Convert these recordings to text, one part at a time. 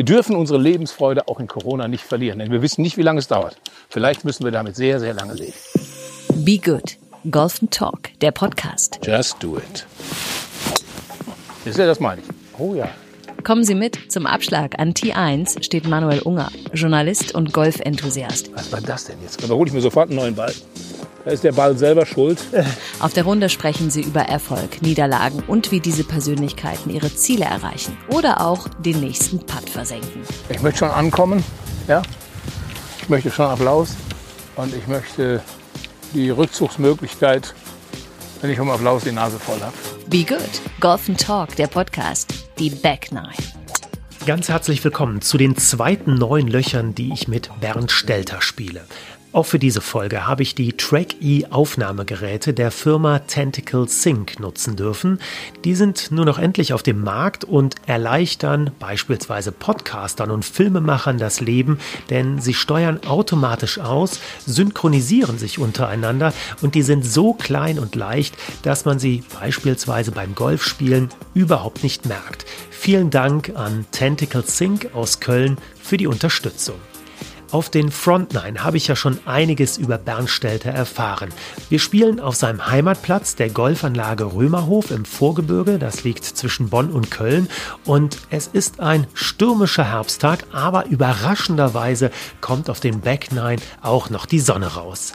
Wir dürfen unsere Lebensfreude auch in Corona nicht verlieren, denn wir wissen nicht, wie lange es dauert. Vielleicht müssen wir damit sehr, sehr lange leben. Be Good. Golf and Talk, der Podcast. Just do it. Das ist ja das meine ich. Oh ja. Kommen Sie mit. Zum Abschlag an T1 steht Manuel Unger, Journalist und Golfenthusiast. Was war das denn jetzt? Da hole ich mir sofort einen neuen Ball. Da ist der Ball selber schuld. Auf der Runde sprechen Sie über Erfolg, Niederlagen und wie diese Persönlichkeiten ihre Ziele erreichen oder auch den nächsten Putt versenken. Ich möchte schon ankommen. Ja? Ich möchte schon Applaus. Und ich möchte die Rückzugsmöglichkeit, wenn ich vom Applaus die Nase voll habe. Be Good. Golf and Talk, der Podcast. Die Back Nine. Ganz herzlich willkommen zu den zweiten neuen Löchern, die ich mit Bernd Stelter spiele. Auch für diese Folge habe ich die Track-E Aufnahmegeräte der Firma Tentacle Sync nutzen dürfen. Die sind nur noch endlich auf dem Markt und erleichtern beispielsweise Podcastern und Filmemachern das Leben, denn sie steuern automatisch aus, synchronisieren sich untereinander und die sind so klein und leicht, dass man sie beispielsweise beim Golfspielen überhaupt nicht merkt. Vielen Dank an Tentacle Sync aus Köln für die Unterstützung. Auf den Frontline habe ich ja schon einiges über Bernd Stelter erfahren. Wir spielen auf seinem Heimatplatz der Golfanlage Römerhof im Vorgebirge, das liegt zwischen Bonn und Köln und es ist ein stürmischer Herbsttag, aber überraschenderweise kommt auf den Back Nine auch noch die Sonne raus.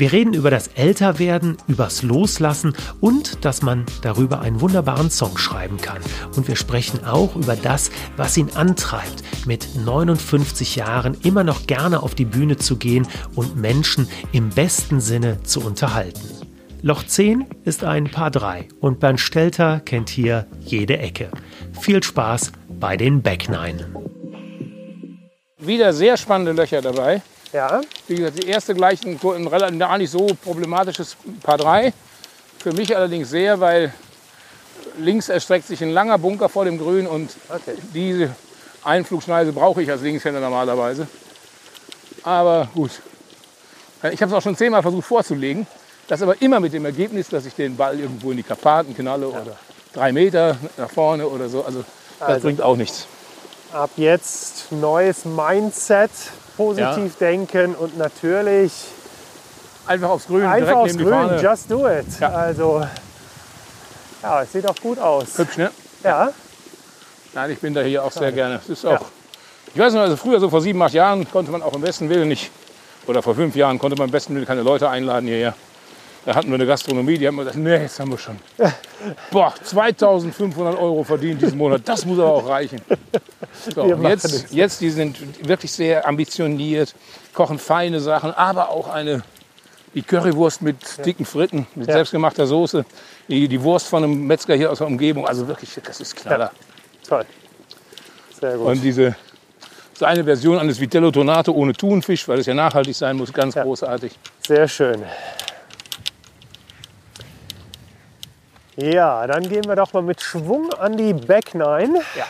Wir reden über das Älterwerden, übers Loslassen und dass man darüber einen wunderbaren Song schreiben kann. Und wir sprechen auch über das, was ihn antreibt, mit 59 Jahren immer noch gerne auf die Bühne zu gehen und Menschen im besten Sinne zu unterhalten. Loch 10 ist ein Paar 3 und Bernd Stelter kennt hier jede Ecke. Viel Spaß bei den Back Nine. Wieder sehr spannende Löcher dabei. Ja, Wie gesagt, die erste gleich ein, ein relativ gar nicht so problematisches Paar 3. Für mich allerdings sehr, weil links erstreckt sich ein langer Bunker vor dem Grün und Okay. diese Einflugschneise brauche ich als Linkshänder normalerweise. Aber gut. Ich habe es auch schon zehnmal versucht vorzulegen. Das aber immer mit dem Ergebnis, dass ich den Ball irgendwo in die Karpaten knalle oder drei Meter nach vorne oder so. Also das Also- bringt auch nichts. ab jetzt neues Mindset, positiv denken und natürlich Einfach aufs Grün, einfach direkt aufs neben die Grün, Fahne. just do it. Ja. Also, ja, es sieht auch gut aus. Hübsch, ne? Ja, Nein, ich bin da hier auch sehr gerne. Es ist auch, ich weiß noch, also früher, so vor sieben, acht Jahren, konnte man auch im besten Willen nicht, oder vor fünf Jahren, konnte man im besten Willen keine Leute einladen hierher. Da hatten wir eine Gastronomie, die haben gesagt, nee, jetzt haben wir schon. Boah, 2500 Euro verdient diesen Monat, das muss aber auch reichen. So, jetzt, jetzt, die sind wirklich sehr ambitioniert, kochen feine Sachen, aber auch eine, die Currywurst mit dicken Fritten, mit Ja. selbstgemachter Soße, die, die Wurst von einem Metzger hier aus der Umgebung, also wirklich, das ist Knaller. toll. Sehr gut. Und diese so eine Version eines Vitello Tonato ohne Thunfisch, weil es ja nachhaltig sein muss, ganz Ja. großartig. Sehr schön. Ja, dann gehen wir doch mal mit Schwung an die Back Nine. Ja.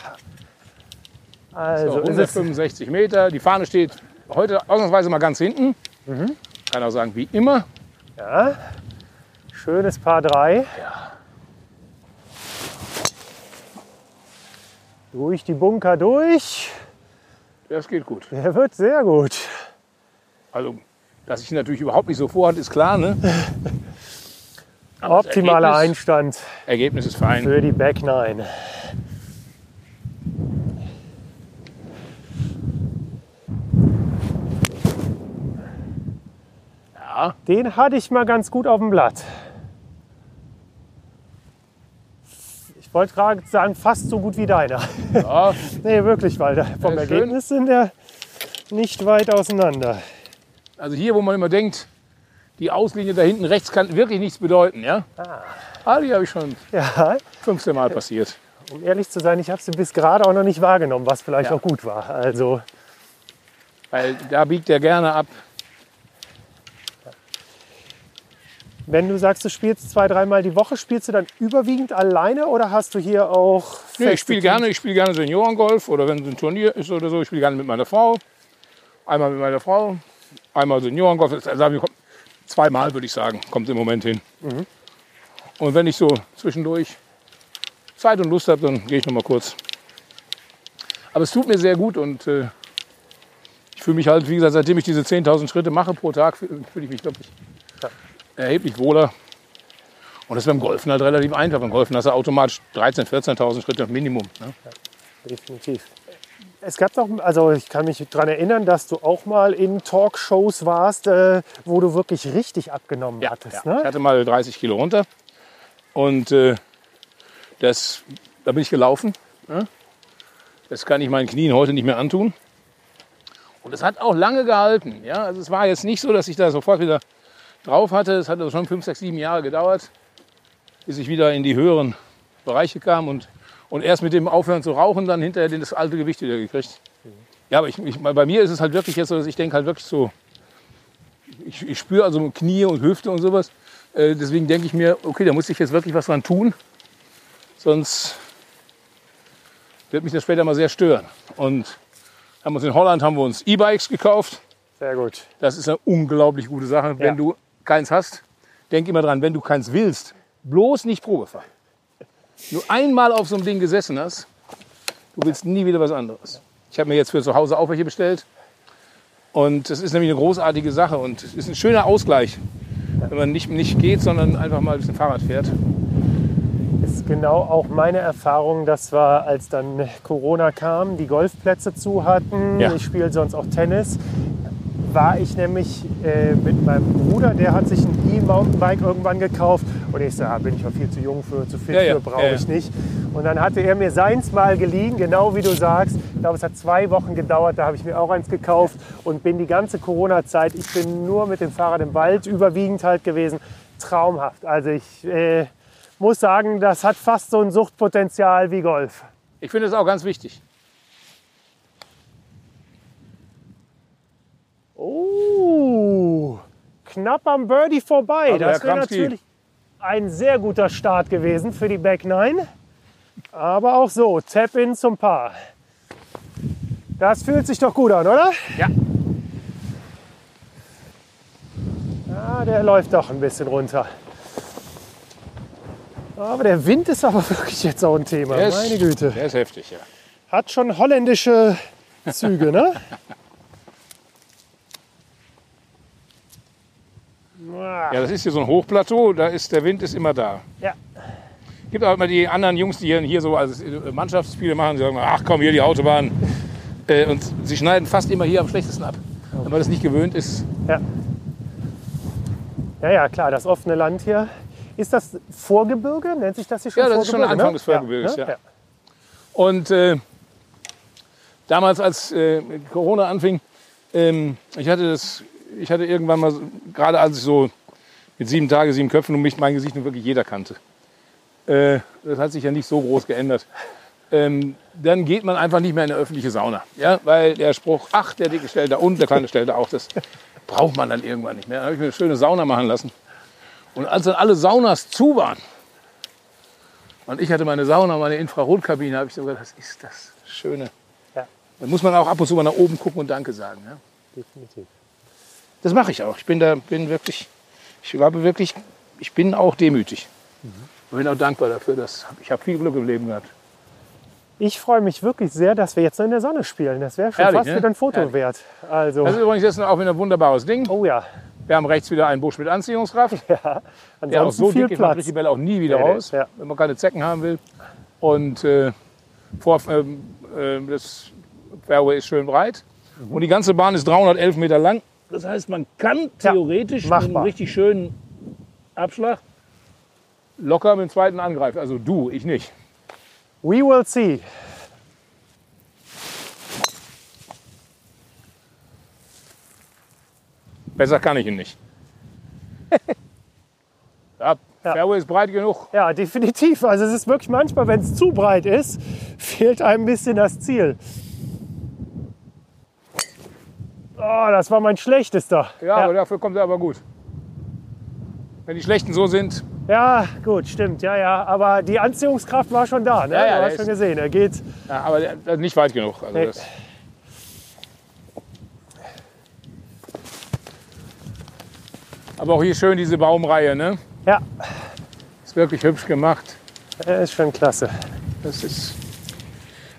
Also So, ist es 165 Meter. Die Fahne steht heute ausnahmsweise mal ganz hinten. Mhm. Kann auch sagen, wie immer. ja, schönes Paar 3. Durch die Bunker durch. Das geht gut. Der wird sehr gut. Also, dass ich ihn natürlich überhaupt nicht so vorhatte, ist klar. Ne? Aber Optimaler Ergebnis, Einstand Ergebnis ist fein. für die Back Nine. Ja, Den hatte ich mal ganz gut auf dem Blatt. Ich wollte gerade sagen, fast so gut wie deiner. ja, Nee, wirklich, weil da vom schön. Ergebnis sind wir nicht weit auseinander. also hier, wo man immer denkt, die Auslinie da hinten rechts kann wirklich nichts bedeuten. Ja? Ah, die habe ich schon Ja, 15 Mal passiert. um ehrlich zu sein, ich habe sie bis gerade auch noch nicht wahrgenommen, was vielleicht Ja. auch gut war. Also, Weil da biegt er gerne ab. wenn du sagst, du spielst zwei, dreimal die Woche, spielst du dann überwiegend alleine oder hast du hier auch. Nee, ich spiele gerne, ich spiele gerne Seniorengolf oder wenn es ein Turnier ist oder so, ich spiele gerne mit meiner Frau. Einmal mit meiner Frau, einmal Seniorengolf. Also zweimal würde ich sagen, kommt im Moment hin. Und wenn ich so zwischendurch Zeit und Lust habe, dann gehe ich noch mal kurz. Aber es tut mir sehr gut und äh, ich fühle mich halt, wie gesagt, seitdem ich diese 10.000 Schritte mache pro Tag, fühle fühl ich mich, glaube ich, Ja. erheblich wohler. Und das ist beim Golfen halt relativ einfach. Beim Golfen hast du automatisch 13.000, 14.000 Schritte Minimum. Ne? definitiv. Es gab doch, also ich kann mich daran erinnern, dass du auch mal in Talkshows warst, äh, wo du wirklich richtig abgenommen hattest. Ja. Ich Ne? hatte mal 30 Kilo runter und äh, das, da bin ich gelaufen. Ne? Das kann ich meinen Knien heute nicht mehr antun. Und es hat auch lange gehalten. Ja? Also es war jetzt nicht so, dass ich da sofort wieder drauf hatte. Es hat also schon 5, 6, 7 Jahre gedauert, bis ich wieder in die höheren Bereiche kam und, und erst mit dem Aufhören zu rauchen dann hinterher das alte Gewicht wieder gekriegt. Ja, aber ich, ich, bei mir ist es halt wirklich jetzt so, dass ich denke halt wirklich so, ich, ich spüre also Knie und Hüfte und sowas. Äh, deswegen denke ich mir, okay, da muss ich jetzt wirklich was dran tun. Sonst wird mich das später mal sehr stören. Und haben uns in Holland haben wir uns E-Bikes gekauft. Sehr gut. Das ist eine unglaublich gute Sache. Ja. Wenn du keins hast, denk immer dran, wenn du keins willst, bloß nicht Probe fahren. Nur einmal auf so einem Ding gesessen hast, du willst nie wieder was anderes. Ich habe mir jetzt für zu Hause auch welche bestellt. Und das ist nämlich eine großartige Sache und es ist ein schöner Ausgleich, wenn man nicht, nicht geht, sondern einfach mal ein bisschen Fahrrad fährt. ist genau auch meine Erfahrung. Das war, als dann Corona kam, die Golfplätze zu hatten. Ja. Ich spiele sonst auch Tennis. War ich nämlich äh, mit meinem Bruder, der hat sich ein E-Mountainbike irgendwann gekauft. Und ich so, ah, bin ich auch viel zu jung für, zu fit Ja, ja, für, brauche ja, ich nicht. Und dann hatte er mir seins mal geliehen, genau wie du sagst. Ich glaube, es hat zwei Wochen gedauert, da habe ich mir auch eins gekauft und bin die ganze Corona-Zeit, ich bin nur mit dem Fahrrad im Wald überwiegend halt gewesen. Traumhaft. Also ich äh, muss sagen, das hat fast so ein Suchtpotenzial wie Golf. Ich finde es auch ganz wichtig. Oh, knapp am Birdie vorbei. Also, das wäre natürlich ein sehr guter Start gewesen für die Back Nine. Aber auch so, Tap-In zum Paar. Das fühlt sich doch gut an, oder? Ja. Ja, der läuft doch ein bisschen runter. Aber der Wind ist aber wirklich jetzt auch ein Thema. Ist- Meine Güte. Der ist heftig, ja. Hat schon holländische Züge, ne? Ja, das ist hier so ein Hochplateau, da ist der Wind ist immer da. Ja. Gibt auch immer die anderen Jungs, die hier, so also Mannschaftsspiele machen, die sagen, ach komm, hier die Autobahn. Äh, und sie schneiden fast immer hier am schlechtesten ab. Wenn man das nicht gewöhnt ist. Ja. ja, ja, klar, das offene Land hier. Ist das Vorgebirge? Nennt sich das hier schon Ja, das ist schon Vorgebirge? Anfang des Vorgebirges, ne? ja. Und äh, damals, als äh, Corona anfing, ähm, ich hatte das, ich hatte irgendwann mal, gerade als ich so mit sieben Tage, sieben Köpfen und mich mein Gesicht nun wirklich jeder kannte. Äh, das hat sich ja nicht so groß geändert. Ähm, dann geht man einfach nicht mehr in eine öffentliche Sauna. Ja? Weil der Spruch, ach, der Dicke stellt da und der Kleine stellt da auch, das braucht man dann irgendwann nicht mehr. Dann habe ich mir eine schöne Sauna machen lassen. Und als dann alle Saunas zu waren, und ich hatte meine Sauna, meine Infrarotkabine, habe ich so gedacht, was ist das Schöne. Ja. Da muss man auch ab und zu mal nach oben gucken und Danke sagen. Ja? Definitiv. Das mache ich auch. Ich bin da, bin wirklich, ich glaube wirklich, ich bin auch demütig. Und bin auch dankbar dafür, dass ich habe viel Glück im Leben gehabt. Ich freue mich wirklich sehr, dass wir jetzt noch in der Sonne spielen. Das wäre schon Herrlich, fast ne? wieder ein Foto Herrlich. wert. Also, Das ist übrigens jetzt auch wieder ein wunderbares Ding. oh ja, Wir haben rechts wieder einen Busch mit Anziehungskraft. ja. Der auch Ansonsten so viel dick Platz. die Bälle auch nie wieder Nee, raus, ja. wenn man keine Zecken haben will. Und äh, vor, ähm, äh, das Fairway ist schön breit. Mhm. Und die ganze Bahn ist 311 Meter lang. Das heißt, man kann theoretisch einem machbar. richtig schönen Abschlag locker mit dem zweiten angreifen. Also du, ich nicht. We will see. Besser kann ich ihn nicht. ja, Ja. Fairway ist breit genug. Ja, definitiv. Also es ist wirklich manchmal, wenn es zu breit ist, fehlt einem ein bisschen das Ziel. Oh, das war mein schlechtester. Ja, aber dafür kommt er aber gut. Wenn die Schlechten so sind, Ja, gut, stimmt, ja, ja. Aber die Anziehungskraft war schon da, ne? Ja, ja, du hast schon gesehen, er geht. ja, aber nicht weit genug. Also Nee. das, aber auch hier schön diese Baumreihe, ne? Ja, Ist wirklich hübsch gemacht. er ist schon klasse. Das ist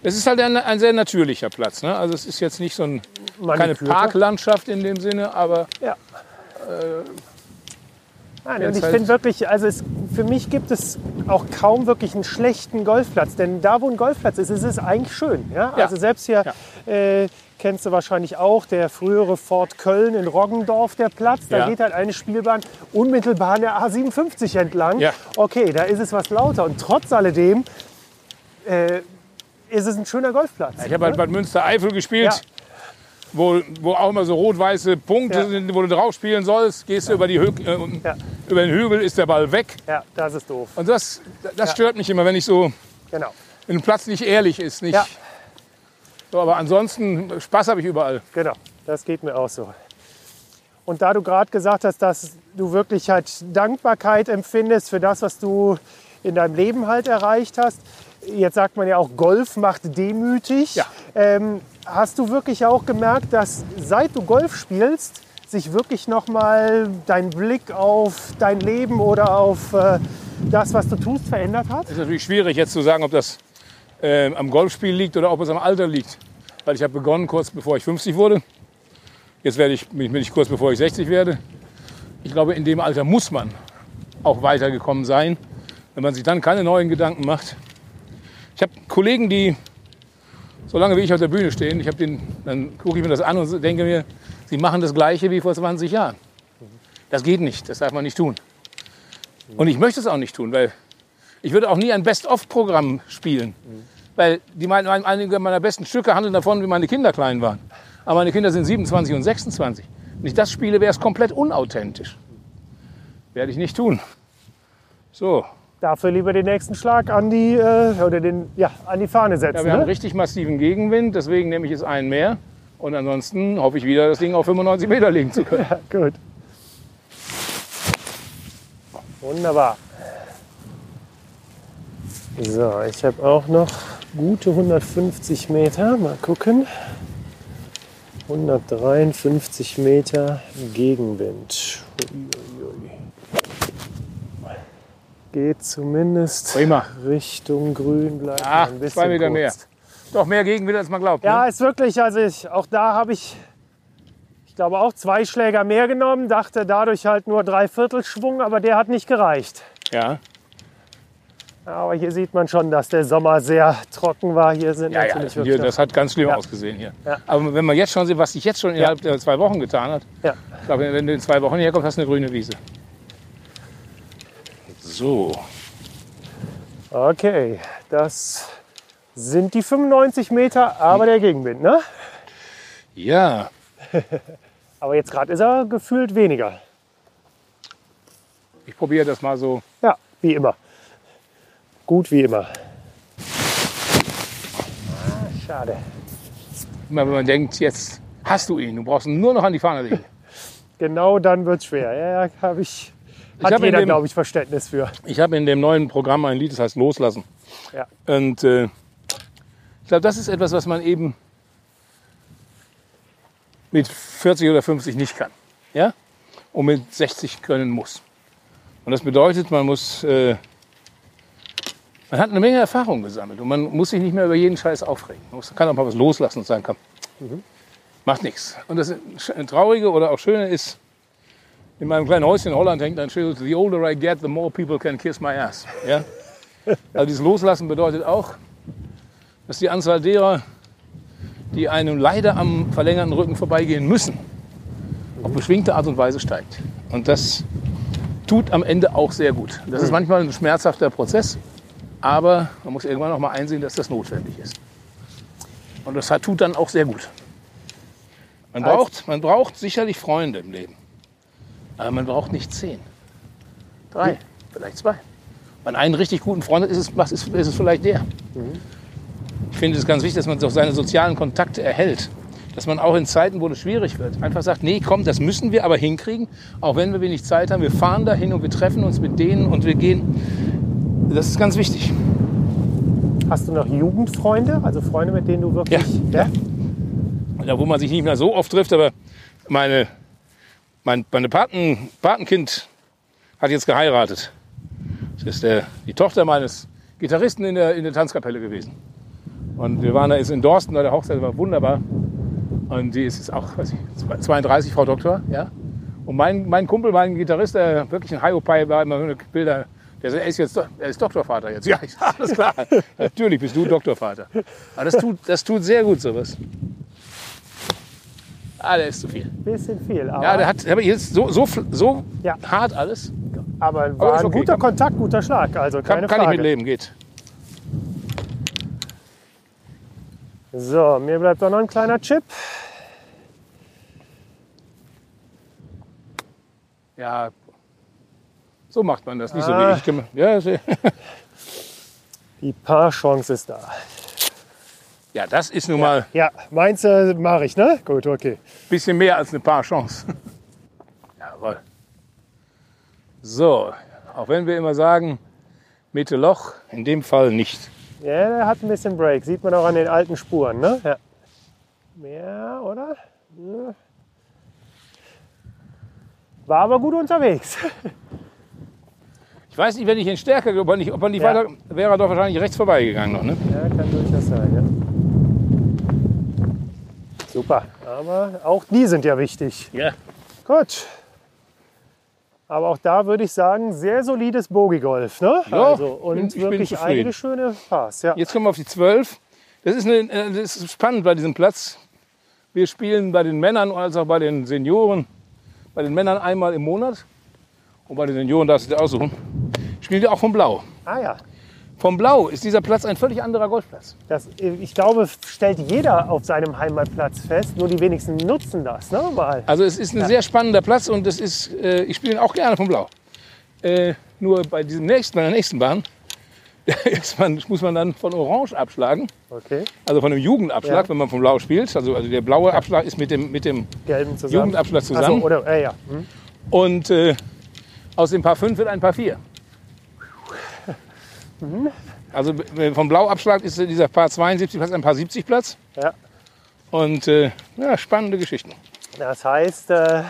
Es ist halt ein, ein sehr natürlicher Platz. Ne? Also es ist jetzt nicht so ein, keine. Parklandschaft in dem Sinne, aber Ja. Nein, und ich halt- finde wirklich, also es, für mich gibt es auch kaum wirklich einen schlechten Golfplatz. Denn da, wo ein Golfplatz ist, ist es eigentlich schön. Ja? Ja. Also selbst hier Ja. äh, kennst du wahrscheinlich auch, der frühere Fort Köln in Roggendorf, der Platz. Da Ja. geht halt eine Spielbahn unmittelbar an der A57 entlang. Ja. Okay, da ist es was lauter. Und trotz alledem äh, ist es ein schöner Golfplatz. ich habe halt Bad Münstereifel gespielt. Ja. Wo, wo auch immer so rot-weiße Punkte Ja. sind, wo du drauf spielen sollst. Gehst du über, die Hü äh, über den Hügel, ist der Ball weg. Ja, das ist doof. Und das, das stört mich immer, wenn ich so, Genau. wenn ein Platz nicht ehrlich ist. Nicht, Ja. so, aber ansonsten, Spaß habe ich überall. Genau, das geht mir auch so. Und da du gerade gesagt hast, dass du wirklich halt Dankbarkeit empfindest für das, was du in deinem Leben halt erreicht hast, jetzt sagt man ja auch, Golf macht demütig. Ja. Ähm, hast du wirklich auch gemerkt, dass seit du Golf spielst, sich wirklich nochmal dein Blick auf dein Leben oder auf äh, das, was du tust, verändert hat? ist natürlich schwierig jetzt zu sagen, ob das äh, am Golfspiel liegt oder ob es am Alter liegt. Weil ich habe begonnen kurz bevor ich 50 wurde. Jetzt werde ich, bin ich kurz bevor ich 60 werde. Ich glaube, in dem Alter muss man auch weitergekommen sein, wenn man sich dann keine neuen Gedanken macht. Ich habe Kollegen, die so lange wie ich auf der Bühne stehen, ich den, dann gucke ich mir das an und denke mir, sie machen das Gleiche wie vor 20 Jahren. Das geht nicht, das darf man nicht tun. Und ich möchte es auch nicht tun, weil ich würde auch nie ein Best-of-Programm spielen. Weil die einige meiner besten Stücke handeln davon, wie meine Kinder klein waren. Aber meine Kinder sind 27 und 26. Wenn ich das spiele, wäre es komplett unauthentisch. Werde ich nicht tun. So, Dafür lieber den nächsten Schlag an die, äh, oder den, ja, an die Fahne setzen. ja, wir haben ne? richtig massiven Gegenwind, deswegen nehme ich jetzt einen mehr. Und ansonsten hoffe ich wieder, das Ding auf 95 Meter legen zu können. Ja, gut. Wunderbar. So, ich habe auch noch gute 150 Meter. Mal gucken. 153 Meter Gegenwind. Uiuiui. Geht zumindest Prima. Richtung Grün. Bleibt Ah, ein bisschen zwei Meter kurz. mehr. Doch mehr Gegenwind, als man glaubt. Ja, Ne? ist wirklich, also ich, auch da habe ich, ich glaube auch zwei Schläger mehr genommen, dachte dadurch halt nur drei Viertel Schwung, aber der hat nicht gereicht. ja. Aber hier sieht man schon, dass der Sommer sehr trocken war. Hier sind Ja, ja, natürlich hier, wirklich das hat ganz schlimm Ja. ausgesehen hier. Ja. Aber wenn man jetzt schon sieht, was sich jetzt schon innerhalb der zwei Wochen getan hat, Ja. ich glaube, wenn du in zwei Wochen herkommst, hast du eine grüne Wiese. So, Okay, das sind die 95 Meter, aber der Gegenwind, ne? ja, Aber jetzt gerade ist er gefühlt weniger. ich probiere das mal so. Ja, wie immer. Gut wie immer. Ah, schade. Immer wenn man denkt, jetzt hast du ihn, du brauchst ihn nur noch an die Fahne legen. Genau dann wird es schwer. Ja, ja, habe ich. Ich Hat hab jeder, glaube ich, Verständnis für. Ich habe in dem neuen Programm ein Lied, das heißt Loslassen. Ja. Und äh, ich glaube, das ist etwas, was man eben mit 40 oder 50 nicht kann. Ja? Und mit 60 können muss. Und das bedeutet, man muss. Äh, man hat eine Menge Erfahrung gesammelt und man muss sich nicht mehr über jeden Scheiß aufregen. Man muss, kann auch mal was loslassen und sagen, komm, macht nichts. Und das Traurige oder auch Schöne ist, in meinem kleinen Häuschen in Holland hängt ein Schild, the older I get, the more people can kiss my ass. Ja? Also dieses Loslassen bedeutet auch, dass die Anzahl derer, die einem leider am verlängerten Rücken vorbeigehen müssen, auf beschwingte Art und Weise steigt. Und das tut am Ende auch sehr gut. Das ist manchmal ein schmerzhafter Prozess, aber man muss irgendwann noch mal einsehen, dass das notwendig ist. Und das tut dann auch sehr gut. Man braucht, man braucht sicherlich Freunde im Leben. Aber man braucht nicht zehn. Drei, vielleicht zwei. Wenn einen richtig guten Freund hat, ist es, ist, ist es vielleicht der. Ich finde es ganz wichtig, dass man doch seine sozialen Kontakte erhält. Dass man auch in Zeiten, wo es schwierig wird, einfach sagt, nee, komm, das müssen wir aber hinkriegen, auch wenn wir wenig Zeit haben. Wir fahren dahin und wir treffen uns mit denen und wir gehen. Das ist ganz wichtig. Hast du noch Jugendfreunde, also Freunde, mit denen du wirklich. Ja, Da, wo man sich nicht mehr so oft trifft, aber meine, mein meine Paten, Patenkind hat jetzt geheiratet. Das ist der, die Tochter meines Gitarristen in der, in der Tanzkapelle gewesen. Und wir waren da jetzt in Dorsten, bei der Hochzeit war wunderbar. Und die ist jetzt auch, weiß ich, 32, Frau Doktor, ja. Und mein, mein Kumpel, mein Gitarrist, der wirklich ein Hiopai war, immer Bilder, der er ist jetzt, er ist Doktorvater jetzt. Ja, alles klar. Natürlich bist du Doktorvater. Aber das tut, das tut sehr gut sowas. Ah, der ist zu viel. Bisschen viel, aber, Ja, der hat, aber jetzt so, so, so Ja. hart alles. aber Aber war ist ein okay, guter kann- Kontakt, guter Schlag. Also Kann, keine kann ich Frage. mit leben, geht. So, mir bleibt auch noch ein kleiner Chip. Ja, so macht man das, nicht so Ah. wie ich. Kann- Ja, Die Paar-Chance ist da. Ja, das ist nun mal Ja, meinst du, mache ich, ne? Gut, okay. ein bisschen mehr als eine paar Chance. Jawohl. So, auch wenn wir immer sagen, Mitte Loch, in dem Fall nicht. Ja, der hat ein bisschen Break. Sieht man auch an den alten Spuren, ne? Ja. Mehr, oder? Ja. War aber gut unterwegs. Ich weiß nicht, wenn ich ihn stärker, ob er nicht, ob er nicht Ja. weiter, wäre er doch wahrscheinlich rechts vorbeigegangen noch. Ne? Ja, kann durchaus sein, ja. Super. Aber auch die sind ja wichtig. Ja. Gut. Aber auch da würde ich sagen, sehr solides Bogie-Golf. Ne? Ja, also, und bin- ich bin wirklich einige schöne Pass. Ja. Jetzt kommen wir auf die 12. Das ist, eine, äh, das ist spannend bei diesem Platz. Wir spielen bei den Männern als auch bei den Senioren. Bei den Männern einmal im Monat. Und bei den Senioren darfst du dir aussuchen. Spielen wir auch vom Blau. Ah ja. Vom Blau ist dieser Platz ein völlig anderer Golfplatz. Das, ich glaube, stellt jeder auf seinem Heimatplatz fest. Nur die wenigsten nutzen das. Ne? Mal. Also es ist ein sehr spannender Platz und das ist, äh, ich spiele ihn auch gerne vom Blau. Äh, nur bei diesem nächsten, bei der nächsten Bahn man, muss man dann von Orange abschlagen. Okay. Also von dem Jugendabschlag, Ja. wenn man vom Blau spielt. Also, also der blaue Abschlag ist mit dem, mit dem Gelben zusammen. Jugendabschlag Ach so, zusammen. oder, äh, ja. Hm. Und äh, aus dem Paar 5 wird ein Paar 4. Also äh, vom Blauabschlag ist dieser Paar 72 Platz ein Paar 70 Platz. ja. Und äh, ja, spannende Geschichten. Das heißt, äh,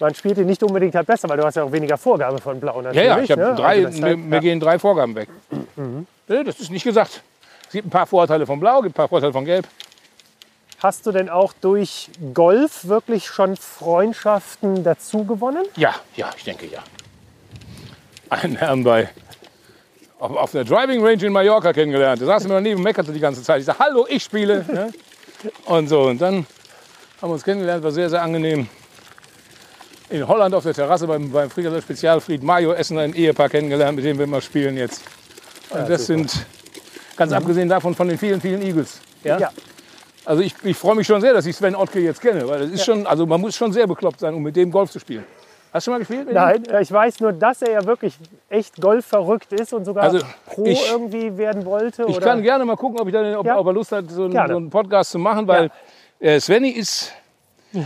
man spielt ihn nicht unbedingt halt besser, weil du hast ja auch weniger Vorgabe von Blau Ja, natürlich. ja, ich habe ne? drei, Also mir, mir ja. gehen drei Vorgaben weg. Nee, Das ist nicht gesagt. Es gibt ein paar Vorteile von Blau, gibt ein paar Vorteile von Gelb. Hast du denn auch durch Golf wirklich schon Freundschaften dazu gewonnen? Ja, ja, ich denke ja. Einen Herrn bei auf, auf der Driving Range in Mallorca kennengelernt. Der saß mir daneben und meckerte die ganze Zeit. Ich sagte, hallo, ich spiele. Ne? Und so. Und dann haben wir uns kennengelernt, war sehr, sehr angenehm. In Holland auf der Terrasse beim, beim Friedeler Spezialfried Mayo Essen ein Ehepaar kennengelernt, mit dem wir immer spielen jetzt. Und das super. sind, ganz abgesehen davon, von den vielen, vielen Eagles. Ja? Ja. Also ich, ich freue mich schon sehr, dass ich Sven Ottke jetzt kenne, weil das ist schon, also man muss schon sehr bekloppt sein, um mit dem Golf zu spielen. Hast du schon mal gespielt? Nein, äh, ich weiß nur, dass er ja wirklich echt golfverrückt ist und sogar Also, Pro ich- irgendwie werden wollte. Ich oder? kann gerne mal gucken, ob, ich dann, ob, Ja. ob er Lust hat, so einen, so einen Podcast zu machen, weil äh, Svenny ist.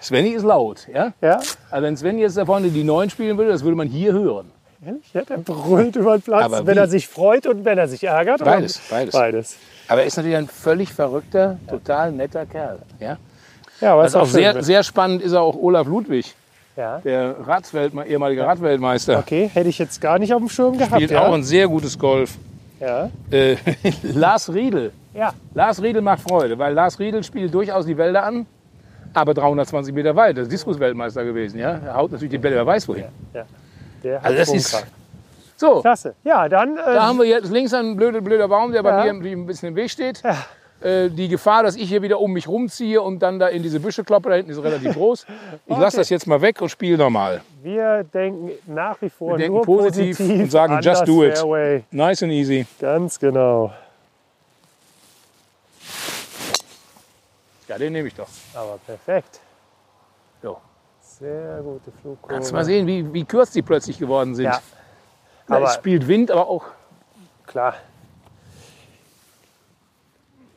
Svenny ist laut, ja? Ja, Also wenn Svenny jetzt da vorne die Neun spielen würde, das würde man hier hören. ehrlich? Ja, der brüllt über den Platz, Aber wenn wie? er sich freut und wenn er sich ärgert. Beides, beides. Beides. Aber er ist natürlich ein völlig verrückter, total netter Kerl. Ja? Ja, aber ist auch schön. sehr, sehr spannend ist auch Olaf Ludwig, ja. der Radsweltme ehemalige Radweltmeister. Okay, hätte ich jetzt gar nicht auf dem Schirm gehabt. Spielt ja. auch ein sehr gutes Golf. ja. Äh, Lars Riedel. ja, Lars Riedel macht Freude, weil Lars Riedel spielt durchaus die Wälder an, aber 320 Meter weit. Das ist Diskusweltmeister gewesen. Ja? Er haut natürlich die Bälle, wer weiß wohin. der hat Also das ist so. Klasse. Ja, dann. Äh, Da haben wir jetzt links einen blöder, blöder Baum, der bei Ja. mir ein bisschen im Weg steht. Äh, die Gefahr, dass ich hier wieder um mich rumziehe und dann da in diese Büsche kloppe, da hinten ist relativ groß. Ich lasse das jetzt mal weg und spiele normal. wir denken nach wie vor Wir denken nur positiv positiv und sagen, just do it. Fairway. Nice and easy. Ganz genau. Ja, den nehme ich doch. Aber perfekt. So. Sehr gute Flugkurve. Kannst mal sehen, wie, wie kurz die plötzlich geworden sind. Ja, Na, aber- es spielt Wind, aber auch klar.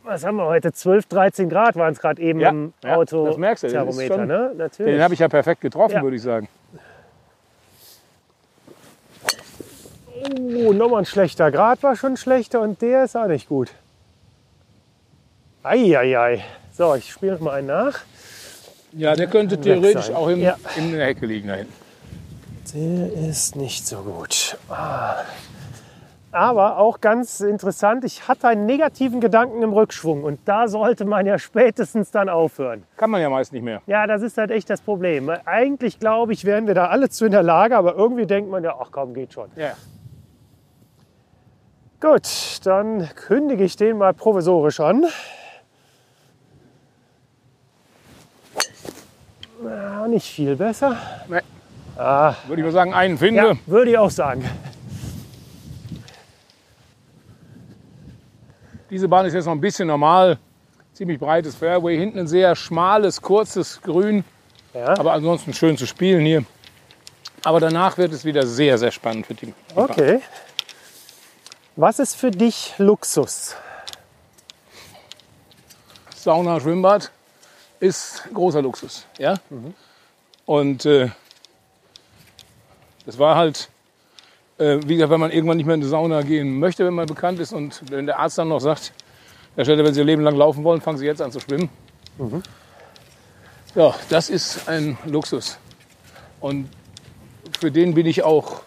Was haben wir heute? 12, 13 Grad waren es gerade eben Ja, im ja, Auto. das merkst du, Thermometer, schon- ne? Natürlich. Den habe ich ja perfekt getroffen, Ja. würde ich sagen. Oh, nochmal ein schlechter Grad war schon schlechter und der ist auch nicht gut. Eieiei. So, ich spiele noch mal einen nach. Ja, der könnte theoretisch auch im, Ja. in der Hecke liegen da hinten. Der ist nicht so gut. Ah. Aber auch ganz interessant, ich hatte einen negativen Gedanken im Rückschwung und da sollte man ja spätestens dann aufhören. Kann man ja meist nicht mehr. Ja, das ist halt echt das Problem. Eigentlich glaube ich, wären wir da alle zu in der Lage, aber irgendwie denkt man ja, ach komm, geht schon. Ja. Gut, dann kündige ich den mal provisorisch an. Ja, nicht viel besser. Nee. Ah, Würde ich mal sagen, einen finde. ja, würde ich auch sagen. Diese Bahn ist jetzt noch ein bisschen normal. Ziemlich breites Fairway. Hinten ein sehr schmales, kurzes Grün. Ja. Aber ansonsten schön zu spielen hier. Aber danach wird es wieder sehr, sehr spannend für die. Okay. Was ist für dich Luxus? Sauna, Schwimmbad ist großer Luxus. Ja? Und äh, das war halt, äh, wie gesagt, wenn man irgendwann nicht mehr in die Sauna gehen möchte, wenn man bekannt ist und wenn der Arzt dann noch sagt, Herr Stelle, wenn Sie Ihr Leben lang laufen wollen, fangen Sie jetzt an zu schwimmen. Ja, das ist ein Luxus. Und für den bin ich auch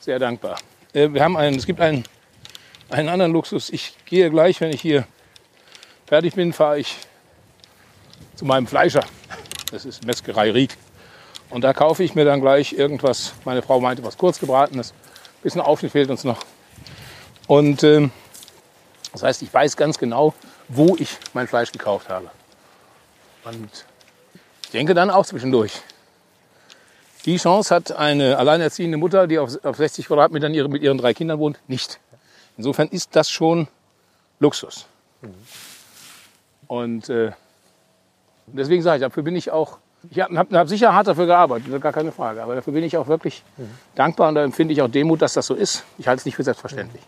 sehr dankbar. Äh, wir haben einen, es gibt einen, einen anderen Luxus. Ich gehe gleich, wenn ich hier fertig bin, fahre ich zu meinem Fleischer. Das ist Metzgerei Rieck. Und da kaufe ich mir dann gleich irgendwas. Meine Frau meinte, was kurzgebratenes. Ein bisschen Aufschnitt fehlt uns noch. Und ähm, das heißt, ich weiß ganz genau, wo ich mein Fleisch gekauft habe. Und ich denke dann auch zwischendurch. Die Chance hat eine alleinerziehende Mutter, die auf, auf 60 Quadratmetern ihre, mit ihren drei Kindern wohnt, nicht. Insofern ist das schon Luxus. Und äh, deswegen sage ich, dafür bin ich auch, ich habe hab, sicher hart dafür gearbeitet, gar keine Frage, aber dafür bin ich auch wirklich dankbar und da empfinde ich auch Demut, dass das so ist. Ich halte es nicht für selbstverständlich.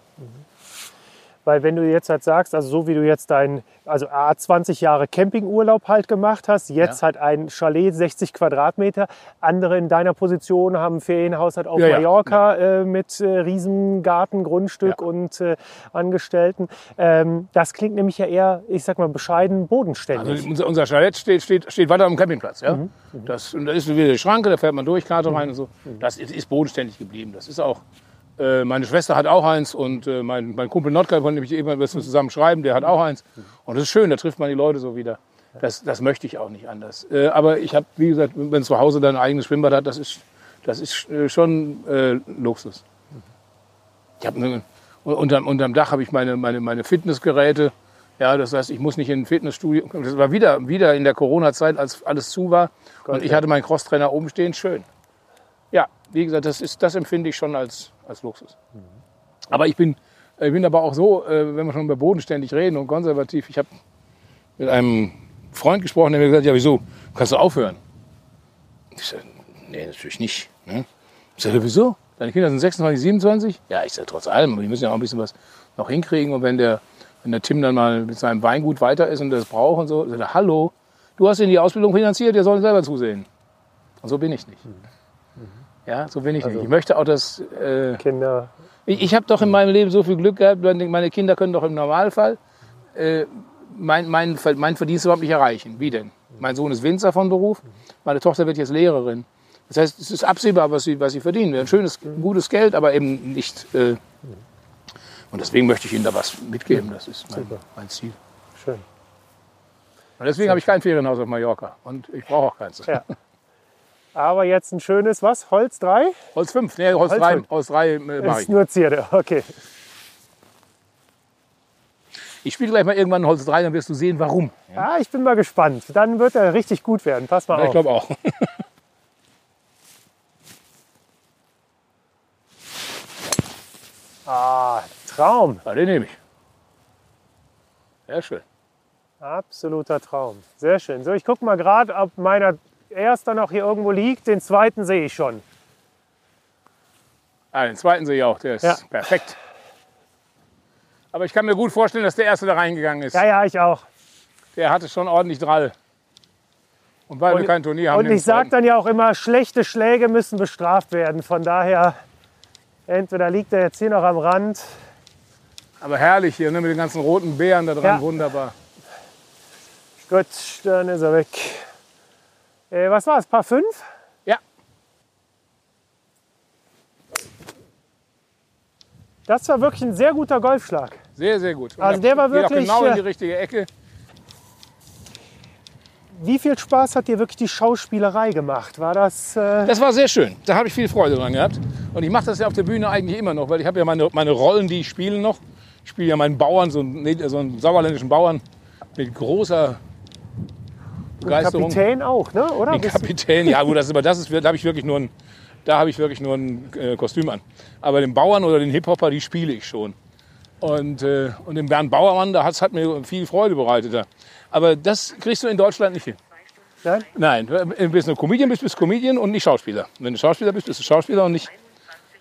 Weil wenn du jetzt halt sagst, also so wie du jetzt dein, also A, 20 Jahre Campingurlaub halt gemacht hast, jetzt Ja. halt ein Chalet 60 Quadratmeter, andere in deiner Position haben ein Ferienhaus halt auf Ja, ja. Mallorca Äh, mit äh, Riesengarten, Grundstück Ja. und äh, Angestellten. Ähm, das klingt nämlich ja eher, ich sag mal, bescheiden bodenständig. Also unser, unser Chalet steht, steht, steht weiter am Campingplatz. Ja? Das, und da ist wieder die Schranke, da fährt man durch, Karte rein und so. Das ist, ist bodenständig geblieben. Das ist auch, äh, meine Schwester hat auch eins und äh, mein, mein Kumpel Notka, von dem ich eben ein bisschen zusammen schreiben, der hat auch eins. Und das ist schön, da trifft man die Leute so wieder. Das, das möchte ich auch nicht anders. Äh, aber ich habe, wie gesagt, wenn zu Hause dann ein eigenes Schwimmbad hat, das ist, das ist äh, schon äh, Luxus. Ich habe ne, unterm, unterm Dach habe ich meine, meine, meine Fitnessgeräte. Ja, das heißt, ich muss nicht in ein Fitnessstudio. Das war wieder, wieder in der Corona-Zeit, als alles zu war. und ich hatte meinen Crosstrainer oben stehen, schön. Ja, wie gesagt, das, ist, das empfinde ich schon als, als Luxus. Aber ich bin, ich bin aber auch so, äh, wenn wir schon über bodenständig reden und konservativ, ich habe mit einem Freund gesprochen, der mir gesagt hat, ja wieso, kannst du aufhören? Ich sage, nee, natürlich nicht. Ne? Ich sage, wieso? Deine Kinder sind 26, 27? Ja, ich sage, trotz allem, die müssen ja auch ein bisschen was noch hinkriegen. Und wenn der, wenn der Tim dann mal mit seinem Weingut weiter ist und das braucht und so, sagt er, hallo, du hast ihn die Ausbildung finanziert, der soll selber zusehen. Und so bin ich nicht. Ja, so bin ich nicht. Ich möchte auch, dass... Äh, Kinder. ich, ich habe doch in meinem Leben so viel Glück gehabt, meine Kinder können doch im Normalfall äh, mein, mein, mein Verdienst überhaupt nicht erreichen. Wie denn? Mein Sohn ist Winzer von Beruf, meine Tochter wird jetzt Lehrerin. Das heißt, es ist absehbar, was sie, was sie verdienen. Ein schönes, gutes Geld, aber eben nicht. Äh, und deswegen möchte ich ihnen da was mitgeben. Das ist mein, mein Ziel. Schön. Und deswegen habe ich kein Ferienhaus auf Mallorca. Und ich brauche auch keins. Ja. Aber jetzt ein schönes, was? Holz 3? Holz 5, nee, Holz Holz 3, fünf. Holz 3 äh, mache Ist ich. nur Zierde, okay. Ich spiele gleich mal irgendwann Holz 3, dann wirst du sehen, warum. Ah, ich bin mal gespannt. Dann wird er richtig gut werden. Pass mal Ja, ich auf. glaube auch. Ah, Traum. Ja, den nehme ich. Sehr schön. Absoluter Traum. Sehr schön. So, ich gucke mal gerade, ob meiner erster noch hier irgendwo liegt. Den zweiten sehe ich schon. Ah, den zweiten sehe ich auch, der ist Ja. perfekt. Aber ich kann mir gut vorstellen, dass der erste da reingegangen ist. Ja, ja, ich auch. Der hatte schon ordentlich Drall. Und weil wir kein Turnier haben, Und ich sage dann ja auch immer, schlechte Schläge müssen bestraft werden. Von daher, entweder liegt er jetzt hier noch am Rand. Aber herrlich hier, ne, mit den ganzen roten Beeren da dran, Ja. wunderbar. Gut, dann ist er weg. Äh, was war es? Paar 5? Ja, Das war wirklich ein sehr guter Golfschlag. Sehr, sehr gut. Und Also der war wirklich, genau in äh, die richtige Ecke. Wie viel Spaß hat dir wirklich die Schauspielerei gemacht? War das. Äh, Das war sehr schön. Da habe ich viel Freude dran gehabt. Und ich mache das ja auf der Bühne eigentlich immer noch, weil ich habe ja meine, meine Rollen, die ich spiele noch. Ich spiele ja meinen Bauern, so einen, so einen sauerländischen Bauern mit großer Begeisterung. Kapitän auch, ne? Oder? Den Bist Kapitän, ja gut, das ist, aber das ist, da habe ich wirklich nur ein, da habe ich wirklich nur ein äh, Kostüm an. Aber den Bauern oder den Hip-Hopper, die spiele ich schon. Und, äh, und den Bernd Bauermann, da hat mir viel Freude bereitet. Da. Aber das kriegst du in Deutschland nicht hin. Nein? Nein, wenn du ein Comedian bist, bist du Comedian und nicht Schauspieler. Wenn du Schauspieler bist, bist du Schauspieler und nicht.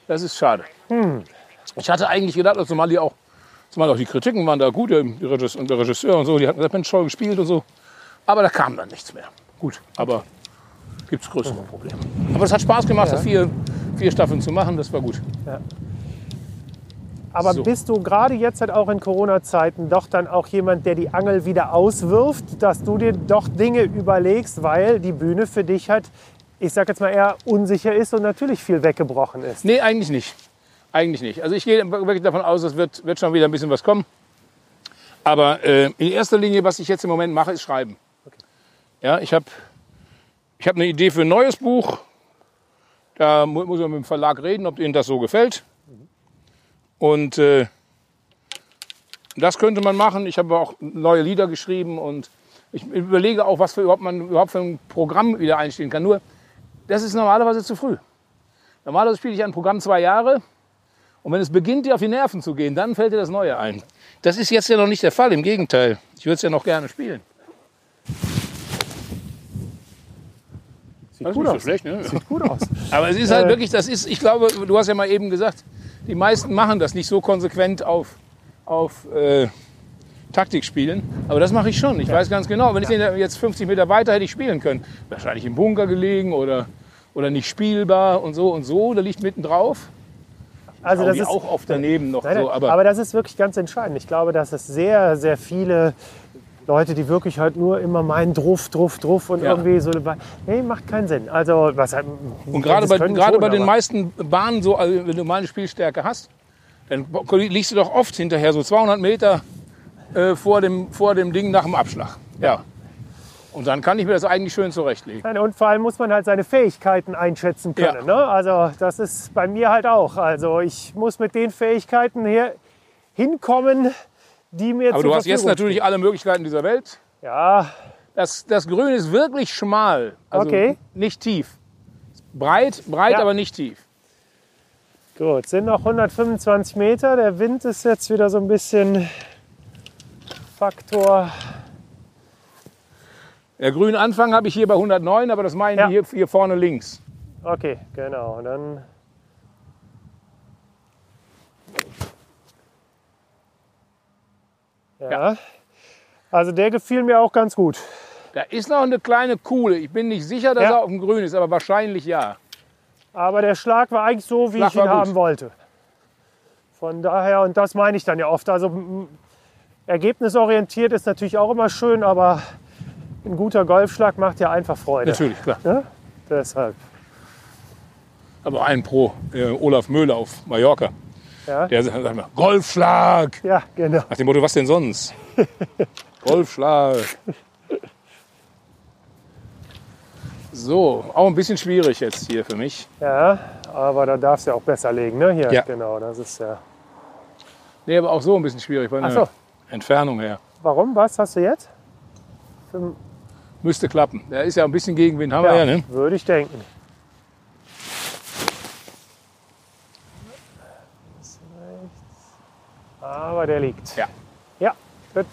Das ist schade. Ich hatte eigentlich gedacht, dass zumal die auch, zumal auch die Kritiken waren da gut, und der Regisseur und so, die hatten gesagt, Mensch, toll gespielt und so. Aber da kam dann nichts mehr. Gut, aber gibt es größere Probleme. Aber es hat Spaß gemacht, das vier, vier Staffeln zu machen, das war gut. Aber So. bist du gerade jetzt halt auch in Corona-Zeiten doch dann auch jemand, der die Angel wieder auswirft, dass du dir doch Dinge überlegst, weil die Bühne für dich halt, ich sag jetzt mal eher unsicher ist und natürlich viel weggebrochen ist. Nee, eigentlich nicht. Eigentlich nicht. Also ich gehe wirklich davon aus, es wird, wird schon wieder ein bisschen was kommen. Aber äh, in erster Linie, was ich jetzt im Moment mache, ist schreiben. Ja, ich habe ich hab eine Idee für ein neues Buch. Da mu- muss man mit dem Verlag reden, ob ihnen das so gefällt. Und äh, das könnte man machen. Ich habe auch neue Lieder geschrieben und ich überlege auch, was für überhaupt man überhaupt für ein Programm wieder einstellen kann. Nur, das ist normalerweise zu früh. Normalerweise spiele ich ein Programm zwei Jahre und wenn es beginnt, dir auf die Nerven zu gehen, dann fällt dir das Neue ein. Das ist jetzt ja noch nicht der Fall, im Gegenteil. Ich würde es ja noch gerne spielen. Sieht Das gut nicht so aus. schlecht, ne? Sieht gut aus. Aber es ist halt Äh. wirklich, das ist, ich glaube, du hast ja mal eben gesagt, die meisten machen das nicht so konsequent auf, auf äh, Taktik spielen. Aber das mache ich schon. Ich weiß ganz genau, wenn ich den jetzt 50 Meter weiter hätte ich spielen können. Wahrscheinlich im Bunker gelegen oder, oder nicht spielbar und so und so. Da liegt mitten drauf. Also das ist, auch oft daneben noch Nein, nein, so. aber, Aber, das ist wirklich ganz entscheidend. Ich glaube, dass es sehr, sehr viele Leute, die wirklich halt nur immer meinen Druff, Druff, Druff und Ja. irgendwie so. Nee, macht keinen Sinn. Also, was halt, und gerade bei, gerade schon, bei den aber- meisten Bahnen, so, also wenn du mal eine Spielstärke hast, dann liegst du doch oft hinterher so 200 Meter äh, vor, dem, vor dem Ding nach dem Abschlag. Ja. Und dann kann ich mir das eigentlich schön zurechtlegen. Nein, Und vor allem muss man halt seine Fähigkeiten einschätzen können. Ne? Also das ist bei mir halt auch. Also ich muss mit den Fähigkeiten hier hinkommen, die mir Aber du hast jetzt natürlich alle Möglichkeiten dieser Welt. Ja, Das, das Grün ist wirklich schmal. Also Okay. nicht tief. Breit, breit, Ja. aber nicht tief. gut. Sind noch 125 Meter. Der Wind ist jetzt wieder so ein bisschen Faktor. Der grüne Anfang habe ich hier bei 109, aber das meinen Ja. die hier, hier vorne links. Okay, genau. Und dann ja. Also der gefiel mir auch ganz gut. Da ist noch eine kleine Kuhle. Ich bin nicht sicher, dass Ja. er auf dem Grün ist, aber wahrscheinlich ja. Aber der Schlag war eigentlich so, wie Schlag ich ihn haben wollte. Von daher, und das meine ich dann ja oft. Also ergebnisorientiert ist natürlich auch immer schön, aber ein guter Golfschlag macht ja einfach Freude. Natürlich, klar. Ne? Deshalb. Aber ein pro äh, Olaf Möhler auf Mallorca. Ja, Der sagt immer, Golfschlag. ja genau. Nach dem Motto, was denn sonst? Golfschlag. So, auch ein bisschen schwierig jetzt hier für mich. Ja, aber da darfst du ja auch besser legen. Ne? Hier, Ja. genau. Das ist ja. Nee, aber auch so ein bisschen schwierig von Ach der so. Entfernung her. Warum? Was hast du jetzt? Müsste klappen. Der ist ja ein bisschen Gegenwind, haben wir ja, ne? würde ich denken. Rechts. Aber der liegt. Ja. Ja, gut.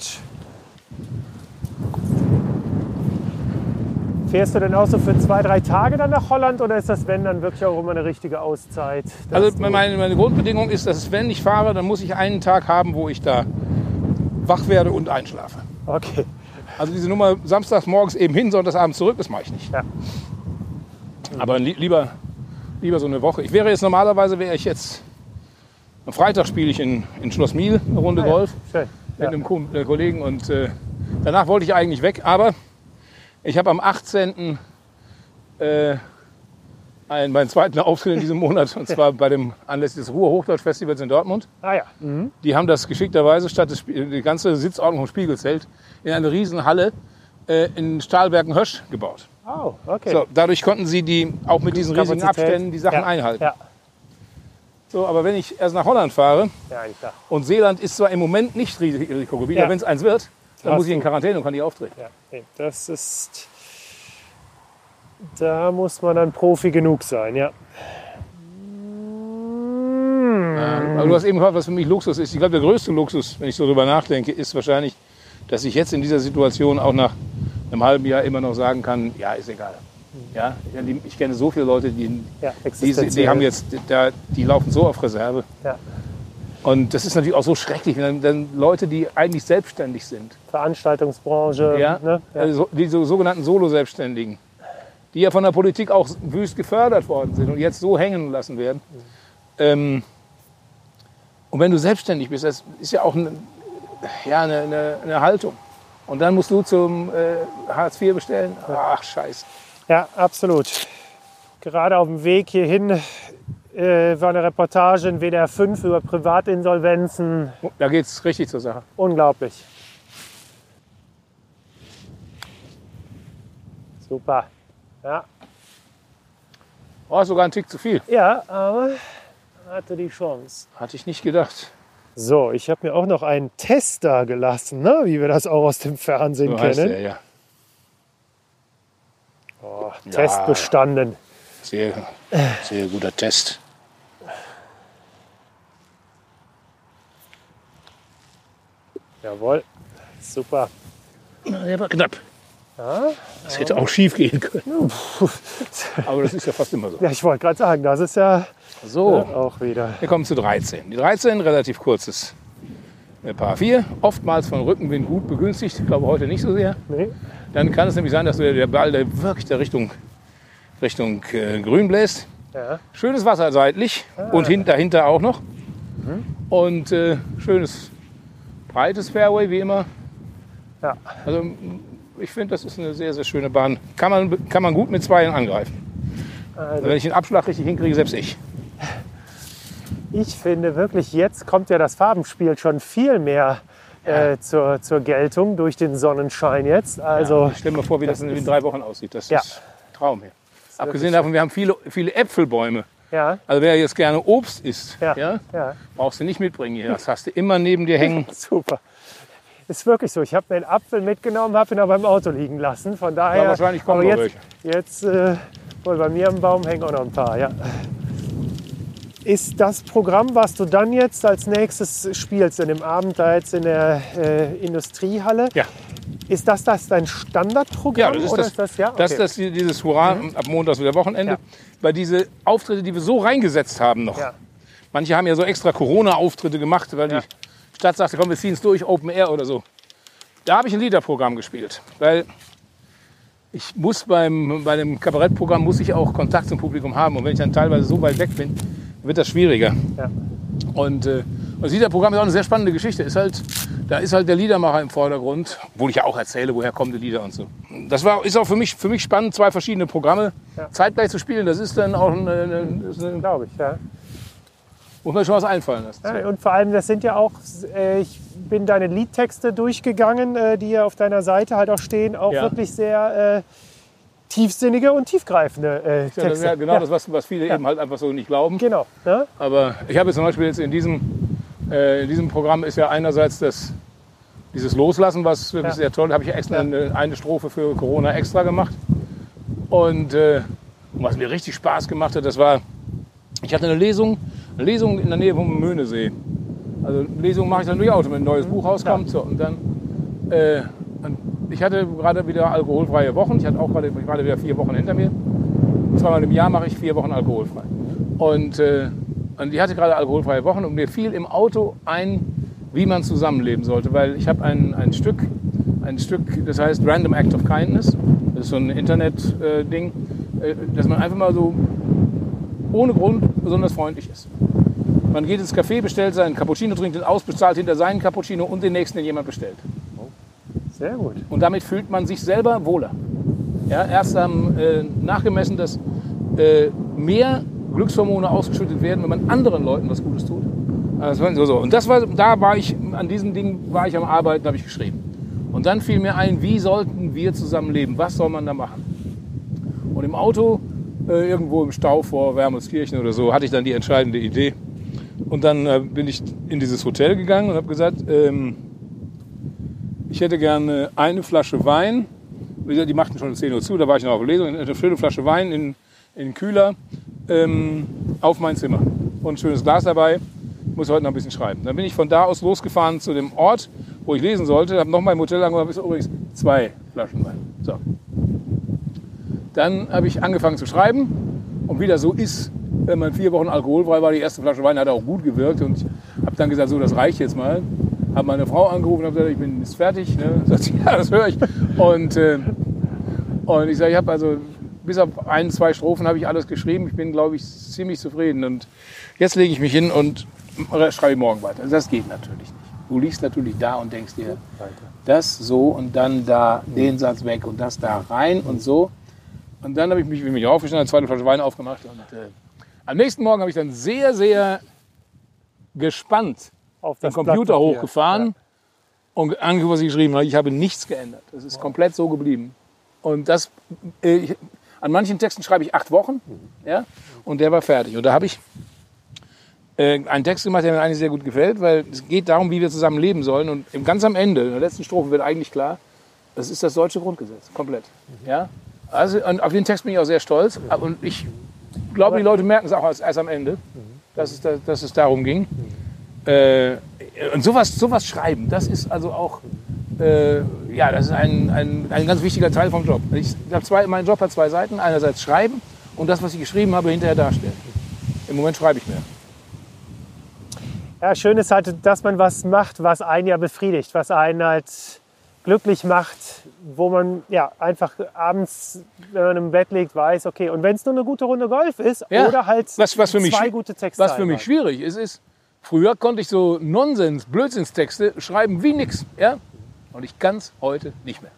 Fährst du denn auch so für zwei, drei Tage dann nach Holland oder ist das, wenn, dann wirklich auch immer eine richtige Auszeit? Also meine, meine Grundbedingung ist, dass wenn ich fahre, dann muss ich einen Tag haben, wo ich da wach werde und einschlafe. Okay. Also diese Nummer samstags morgens eben hin, sonntagsabends zurück, das mache ich nicht. Ja. Aber li lieber, lieber so eine Woche. Ich wäre jetzt normalerweise, wäre ich jetzt, am Freitag spiele ich in, in Schloss Miel eine Runde Ah ja, Golf Schön. mit Ja. einem Ko äh, Kollegen und äh, danach wollte ich eigentlich weg, aber ich habe am 18. Äh, einen, meinen zweiten Auftritt in diesem Monat, und zwar bei dem anlässlich des Ruhr-Hochdeutsch-Festivals in Dortmund. Ah ja. Mhm. Die haben das geschickterweise statt des, Spie- die ganze Sitzordnung vom Spiegelzelt in eine riesen Halle äh, in Stahlbergen-Hösch gebaut. Oh, okay. So, dadurch konnten sie die auch mit diesen riesigen. Abständen die Sachen ja. einhalten. Ja. So, aber wenn ich erst nach Holland fahre ja, und Seeland ist zwar im Moment nicht Ris- Risikogebiet, Ja. aber wenn es eins wird, dann Hast muss ich in. Quarantäne und kann nicht auftreten. Ja, nee, das ist. Da muss man dann Profi genug sein, ja. Aber du hast eben gefragt, was für mich Luxus ist. Ich glaube, der größte Luxus, wenn ich so drüber nachdenke, ist wahrscheinlich, dass ich jetzt in dieser Situation auch nach einem halben Jahr immer noch sagen kann, ja, ist egal. Ja, ich kenne so viele Leute, die, ja die, die haben jetzt, da, die laufen so auf Reserve. ja, Und das ist natürlich auch so schrecklich, wenn dann, Leute, die eigentlich selbstständig sind, Veranstaltungsbranche. ja, Ne? ja. Also die so, sogenannten Solo-Selbstständigen, die ja von der Politik auch wüst gefördert worden sind und jetzt so hängen lassen werden. Ähm, und wenn du selbstständig bist, das ist ja auch eine, ja, eine, eine, eine Haltung. Und dann musst du zum äh, Hartz IV bestellen. Ach, scheiße. Ja, absolut. Gerade auf dem Weg hierhin äh, war eine Reportage in WDR 5 über Privatinsolvenzen. Da geht es richtig zur Sache. Unglaublich. Super. Ja, Oh, sogar ein Tick zu viel. ja aber hatte die Chance. Hatte ich nicht gedacht. So, ich habe mir auch noch einen Tester gelassen, ne? wie wir das auch aus dem Fernsehen So heißt kennen. der, ja. Oh, Test bestanden. Sehr, sehr guter Test. Jawohl, super. Der war knapp. Das hätte auch schief gehen können. Aber das ist ja fast immer so. Ja, ich wollte gerade sagen, das ist ja So, auch wieder. wir kommen zu 13. Die 13, relativ kurzes äh, Paar 4, oftmals von Rückenwind gut begünstigt, ich glaube heute nicht so sehr. Nee. Dann kann es nämlich sein, dass der Ball der wirklich der Richtung, Richtung äh, Grün bläst. Ja. Schönes Wasser seitlich und hin, dahinter auch noch. Und äh, schönes breites Fairway wie immer. Ja. Also ich finde, das ist eine sehr, sehr schöne Bahn. Kann man, kann man gut mit Zweien angreifen. Also, Wenn ich den Abschlag richtig hinkriege, selbst ich. Ich finde wirklich, jetzt kommt ja das Farbenspiel schon viel mehr äh, zur, zur Geltung durch den Sonnenschein jetzt. Also Ich stelle mir vor, wie das, das in drei Wochen aussieht. Das Ja. ist ein Traum hier. Abgesehen davon, wir haben viele, viele Äpfelbäume. ja, Also wer jetzt gerne Obst isst, ja, ja. ja. brauchst du nicht mitbringen hier. Das hast du immer neben dir hängen. Super. Ist wirklich so. Ich habe mir einen Apfel mitgenommen, habe ihn aber im Auto liegen lassen. Von daher. Ja, wahrscheinlich kommen aber jetzt, jetzt äh, wohl bei mir am Baum hängen auch noch ein paar. Ja. Ist das Programm, was du dann jetzt als nächstes spielst, in dem Abend da jetzt in der äh, Industriehalle, Ja. ist das, das dein Standardprogramm? Ja, das ist oder das, ist das, ja? das, okay. das dieses Hurra ab Montag ist wieder Wochenende. Ja. Weil diese Auftritte, die wir so reingesetzt haben noch. Ja. Manche haben ja so extra Corona-Auftritte gemacht, weil Ja. die Stadt sagte, komm, wir ziehen es durch, Open Air oder so. Da habe ich ein Liederprogramm gespielt. Weil ich muss beim, bei dem Kabarettprogramm muss ich auch Kontakt zum Publikum haben. Und wenn ich dann teilweise so weit weg bin, wird das schwieriger. Ja. Und äh, das Liederprogramm ist auch eine sehr spannende Geschichte. Ist halt, da ist halt der Liedermacher im Vordergrund, obwohl ich ja auch erzähle, woher kommen die Lieder und so. Das war, ist auch für mich, für mich spannend, zwei verschiedene Programme Ja. zeitgleich zu spielen. Das ist dann auch das ist eine, Glaube ich, ja. muss man schon was einfallen lassen. Ja, Und vor allem, das sind ja auch, äh, ich bin deine Liedtexte durchgegangen, äh, die ja auf deiner Seite halt auch stehen, auch Ja. wirklich sehr äh, tiefsinnige und tiefgreifende äh, Ja, Texte. ja genau das, was, was viele eben halt einfach so nicht glauben. Genau. Ne? Aber ich habe jetzt zum Beispiel jetzt in diesem, äh, in diesem Programm ist ja einerseits das, dieses Loslassen, was Ja. sehr toll. Da habe ich ja extra eine, eine Strophe für Corona extra gemacht. Und äh, was mir richtig Spaß gemacht hat, das war, ich hatte eine Lesung, eine Lesung in der Nähe vom Möhnesee. Also Lesung mache ich dann durchaus, wenn ein neues Buch rauskommt. So, und dann, äh, und ich hatte gerade wieder alkoholfreie Wochen. Ich hatte auch gerade, gerade wieder vier Wochen hinter mir. Zweimal im Jahr mache ich vier Wochen alkoholfrei. Und, äh, und ich hatte gerade alkoholfreie Wochen und mir fiel im Auto ein, wie man zusammenleben sollte. Weil ich habe ein, ein Stück, ein Stück, das heißt Random Act of Kindness. Das ist so ein Internet-Ding, äh, dass man einfach mal so ohne Grund besonders freundlich ist. Man geht ins Café, bestellt seinen Cappuccino, trinkt den aus, bezahlt hinter seinen Cappuccino und den nächsten, den jemand bestellt. Sehr gut. Und damit fühlt man sich selber wohler. Ja, erst haben äh, nachgemessen, dass äh, mehr Glückshormone ausgeschüttet werden, wenn man anderen Leuten was Gutes tut. Also so, so. Und das war, da war ich, an diesem Ding war ich am Arbeiten, habe ich geschrieben. Und dann fiel mir ein, wie sollten wir zusammen leben? Was soll man da machen? Und im Auto, äh, irgendwo im Stau vor Wermelskirchen oder so, hatte ich dann die entscheidende Idee. Und dann äh, bin ich in dieses Hotel gegangen und habe gesagt, ähm, ich hätte gerne eine Flasche Wein. Die machten schon um 10 Uhr zu, da war ich noch auf Lesung. Eine schöne Flasche Wein in, in den Kühler ähm, auf mein Zimmer. Und ein schönes Glas dabei. Muss heute noch ein bisschen schreiben. Dann bin ich von da aus losgefahren zu dem Ort, wo ich lesen sollte. Habe nochmal im Hotel angefangen, bis übrigens zwei Flaschen Wein. So. Dann habe ich angefangen zu schreiben. Und wie das so ist, wenn man vier Wochen alkoholfrei war, die erste Flasche Wein hat auch gut gewirkt. Und ich habe dann gesagt, so, das reicht jetzt mal habe meine Frau angerufen und habe gesagt, ich bin jetzt fertig. Ne? Sagt sie, ja, das höre ich. Und, äh, und ich sage, ich habe also bis auf ein, zwei Strophen habe ich alles geschrieben. Ich bin, glaube ich, ziemlich zufrieden. Und jetzt lege ich mich hin und schreibe morgen weiter. Also das geht natürlich nicht. Du liegst natürlich da und denkst dir, das so und dann da den Satz weg und das da rein und so. Und dann habe ich mich, bin mich aufgestanden, eine zweite Flasche Wein aufgemacht. Und äh, am nächsten Morgen habe ich dann sehr, sehr gespannt Auf den Computer hochgefahren und angeguckt, was ich geschrieben habe. Ich habe nichts geändert. Das ist komplett so geblieben. Und das, äh, ich, an manchen Texten schreibe ich acht Wochen, ja, und der war fertig. Und da habe ich äh, einen Text gemacht, der mir eigentlich sehr gut gefällt, weil es geht darum, wie wir zusammen leben sollen. Und ganz am Ende, in der letzten Strophe, wird eigentlich klar, das ist das deutsche Grundgesetz, komplett. Ja? Also, und auf den Text bin ich auch sehr stolz. Und ich glaube, die Leute merken es auch erst, erst am Ende, dass es, da, dass es darum ging. Äh, und sowas, sowas schreiben, das ist also auch, äh, ja, das ist ein, ein, ein ganz wichtiger Teil vom Job. Ich zwei, mein Job hat zwei Seiten. Einerseits schreiben und das, was ich geschrieben habe, hinterher darstellen. Im Moment schreibe ich mehr. Ja, schön ist halt, dass man was macht, was einen ja befriedigt, was einen halt glücklich macht, wo man ja einfach abends, wenn man im Bett liegt, weiß, okay, und wenn es nur eine gute Runde Golf ist Ja, oder halt was- was für mich zwei gute Texte. Was für mich einmal. schwierig ist, ist, früher konnte ich so Nonsens, Blödsinnstexte schreiben wie nix. Ja? Und ich kann es heute nicht mehr.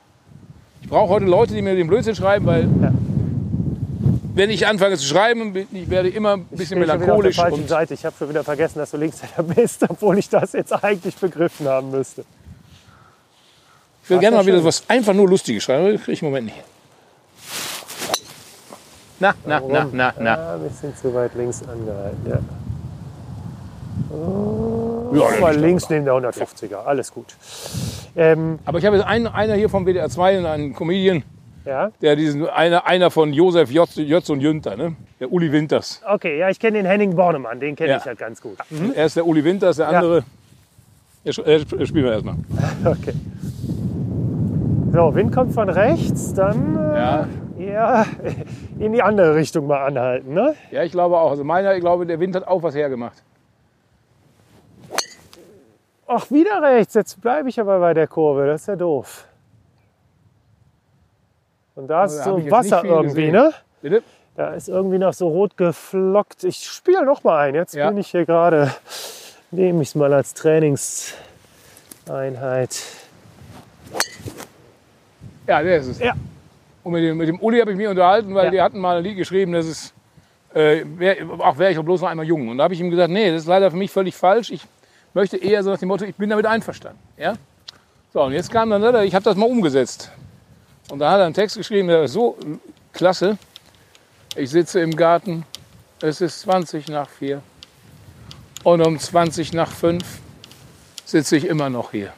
Ich brauche heute Leute, die mir den Blödsinn schreiben, weil Ja. wenn ich anfange zu schreiben, ich werde immer ein bisschen Ich bin schon wieder auf der melancholisch. falschen Und Seite. Ich habe schon wieder vergessen, dass du Linkshänder bist, obwohl ich das jetzt eigentlich begriffen haben müsste. ich will Ach, gerne ja, mal wieder was einfach nur Lustiges schreiben, aber das kriege ich im Moment nicht. Na, na, na, na, na. Ah, ein bisschen zu weit links angehalten, ja. Ja, Mal links neben der 150er, alles gut. Ähm, Aber ich habe jetzt einen, einer hier vom WDR 2, einen Comedian, ja, der diesen, einer, einer von Josef Jötz, Jötz und Jünter, ne? der Uli Winters. okay, ja, ich kenne den Henning Bornemann, den kenne Ja. ich halt ganz gut. Er ist der Uli Winters, der Ja. andere. Er, sch- er sp- spielen wir erstmal. Okay. So, Wind kommt von rechts, dann äh, Ja. eher in die andere Richtung mal anhalten. Ne? Ja, ich glaube auch. Also meiner, ich glaube, der Wind hat auch was hergemacht. Ach, wieder rechts, jetzt bleibe ich aber bei der Kurve, das ist ja doof. Und da ist hab so Wasser irgendwie, gesehen. ne? Bitte? Da ist irgendwie noch so rot geflockt. Ich spiele noch mal ein. Jetzt Ja. bin ich hier gerade, nehme ich es mal als Trainingseinheit. Ja, der ist es. Ja. Und mit dem, mit dem Uli habe ich mich unterhalten, weil Ja. die hatten mal ein Lied geschrieben, das ist, äh, wär, auch wäre ich doch bloß noch einmal jung. Und da habe ich ihm gesagt, nee, das ist leider für mich völlig falsch. Ich möchte eher so nach dem Motto, ich bin damit einverstanden. Ja? So, und jetzt kam dann, ne, ich habe das mal umgesetzt. Und da hat er einen Text geschrieben, der ist so klasse. Ich sitze im Garten, es ist 20 nach 4. Und um 20 nach 5 sitze ich immer noch hier.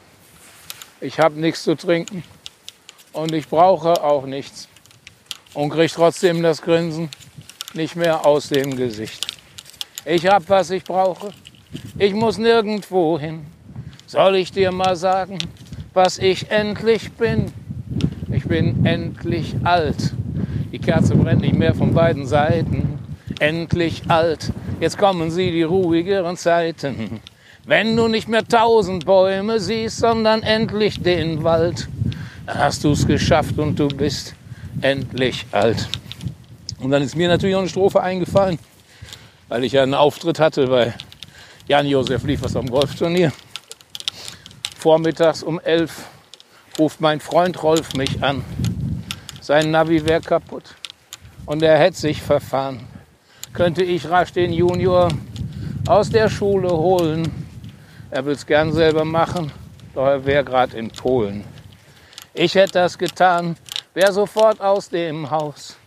Ich habe nichts zu trinken und ich brauche auch nichts und krieg trotzdem das Grinsen nicht mehr aus dem Gesicht. Ich hab, was ich brauche, ich muss nirgendwo hin. Soll ich dir mal sagen, was ich endlich bin? Ich bin endlich alt. Die Kerze brennt nicht mehr von beiden Seiten. Endlich alt, jetzt kommen sie die ruhigeren Zeiten. Wenn du nicht mehr tausend Bäume siehst, sondern endlich den Wald, dann hast du es geschafft und du bist endlich alt. Und dann ist mir natürlich noch eine Strophe eingefallen, weil ich ja einen Auftritt hatte bei Jan-Josef Liefers am Golfturnier. Vormittags um elf ruft mein Freund Rolf mich an. Sein Navi wäre kaputt und er hätte sich verfahren. Könnte ich rasch den Junior aus der Schule holen. Er will's gern selber machen, doch er wäre gerade in Polen. Ich hätte das getan, wär sofort aus dem Haus.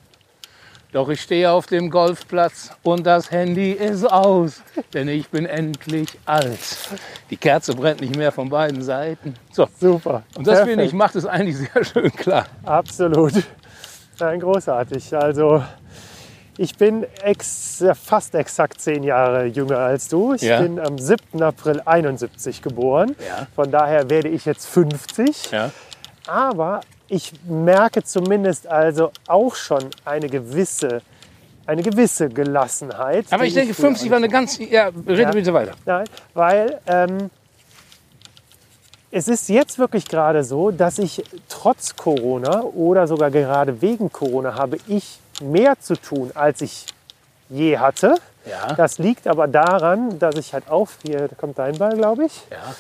Doch ich stehe auf dem Golfplatz und das Handy ist aus, denn ich bin endlich alt. Die Kerze brennt nicht mehr von beiden Seiten. So, Super. und das finde ich macht es eigentlich sehr schön klar. Absolut. Nein, großartig. Also ich bin ex, fast exakt zehn Jahre jünger als du. Ich Ja. bin am 7. April 71 geboren. Ja. Von daher werde ich jetzt 50. Ja. Aber ich merke zumindest also auch schon eine gewisse, eine gewisse Gelassenheit. Aber ich denke, früher 50 war eine ganz. Ja, rede Ja. bitte weiter. Nein, weil ähm, es ist jetzt wirklich gerade so, dass ich trotz Corona oder sogar gerade wegen Corona habe ich mehr zu tun, als ich je hatte. Ja. Das liegt aber daran, dass ich halt auch, hier kommt dein Ball, glaube ich, Ja.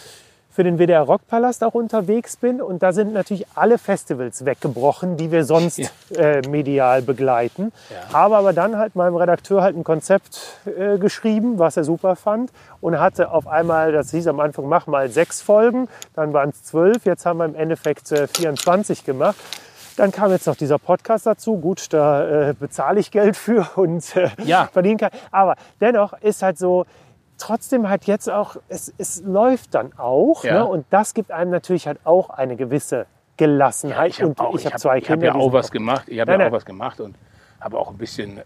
Für den WDR Rockpalast auch unterwegs bin. Und da sind natürlich alle Festivals weggebrochen, die wir sonst Ja. äh, medial begleiten. Habe aber dann halt meinem Redakteur halt ein Konzept äh, geschrieben, was er super fand. Und hatte auf einmal, das hieß am Anfang, mach mal sechs Folgen. Dann waren es zwölf. Jetzt haben wir im Endeffekt äh, 24 gemacht. Dann kam jetzt noch dieser Podcast dazu. Gut, da äh, bezahle ich Geld für und äh, Ja. verdienen kann. Aber dennoch ist halt so, trotzdem halt jetzt auch, es, es läuft dann auch. Ja. Ne? Und das gibt einem natürlich halt auch eine gewisse Gelassenheit. ich habe auch, ich habe hab- zwei ich hab Kinder. ja die auch sind was gemacht. Ich habe ja auch nein. was gemacht und habe auch ein bisschen, äh,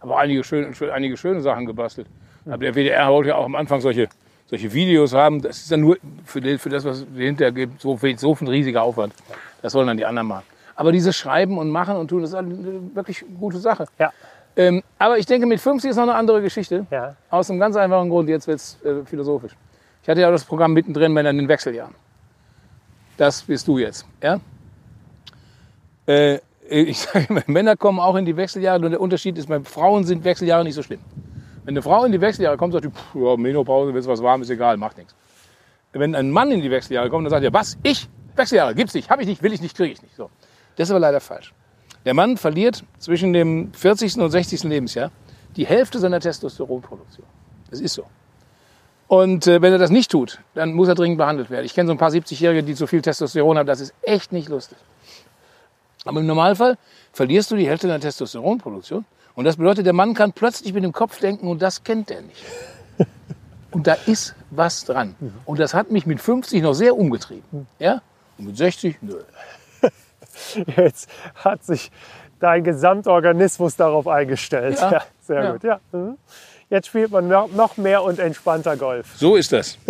habe auch einige schöne, schön, einige schöne Sachen gebastelt. Hm. Aber der WDR wollte ja auch am Anfang solche, solche Videos haben. Das ist dann nur für, den, für das, was es hinterher gibt, so, viel- so ein riesiger Aufwand. Das sollen dann die anderen machen. Aber dieses Schreiben und Machen und Tun, das ist eine wirklich gute Sache. Ja, Ähm, aber ich denke, mit 50 ist noch eine andere Geschichte. ja. Aus einem ganz einfachen Grund, jetzt wird es äh, philosophisch. Ich hatte ja das Programm mittendrin, wenn in den Wechseljahren. Das bist du jetzt. Ja? Äh, ich sage immer, Männer kommen auch in die Wechseljahre, nur der Unterschied ist, bei Frauen sind Wechseljahre nicht so schlimm. Wenn eine Frau in die Wechseljahre kommt, sagt die, pff, ja, Menopause, willst was warm, ist egal, macht nichts. Wenn ein Mann in die Wechseljahre kommt, dann sagt er, was? Ich? Wechseljahre? Gibt's nicht, habe ich nicht, will ich nicht, kriege ich nicht. So. Das ist aber leider falsch. Der Mann verliert zwischen dem 40. und 60. Lebensjahr die Hälfte seiner Testosteronproduktion. Das ist so. Und äh, wenn er das nicht tut, dann muss er dringend behandelt werden. Ich kenne so ein paar 70-Jährige, die zu viel Testosteron haben. Das ist echt nicht lustig. Aber im Normalfall verlierst du die Hälfte deiner Testosteronproduktion. Und das bedeutet, der Mann kann plötzlich mit dem Kopf denken und das kennt er nicht. Und da ist was dran. Und das hat mich mit 50 noch sehr umgetrieben. Ja? Und mit 60, nö. Jetzt hat sich dein Gesamtorganismus darauf eingestellt. Ja. Ja, sehr Ja. gut. Ja. mhm. Jetzt spielt man noch noch mehr und entspannter Golf. So ist das.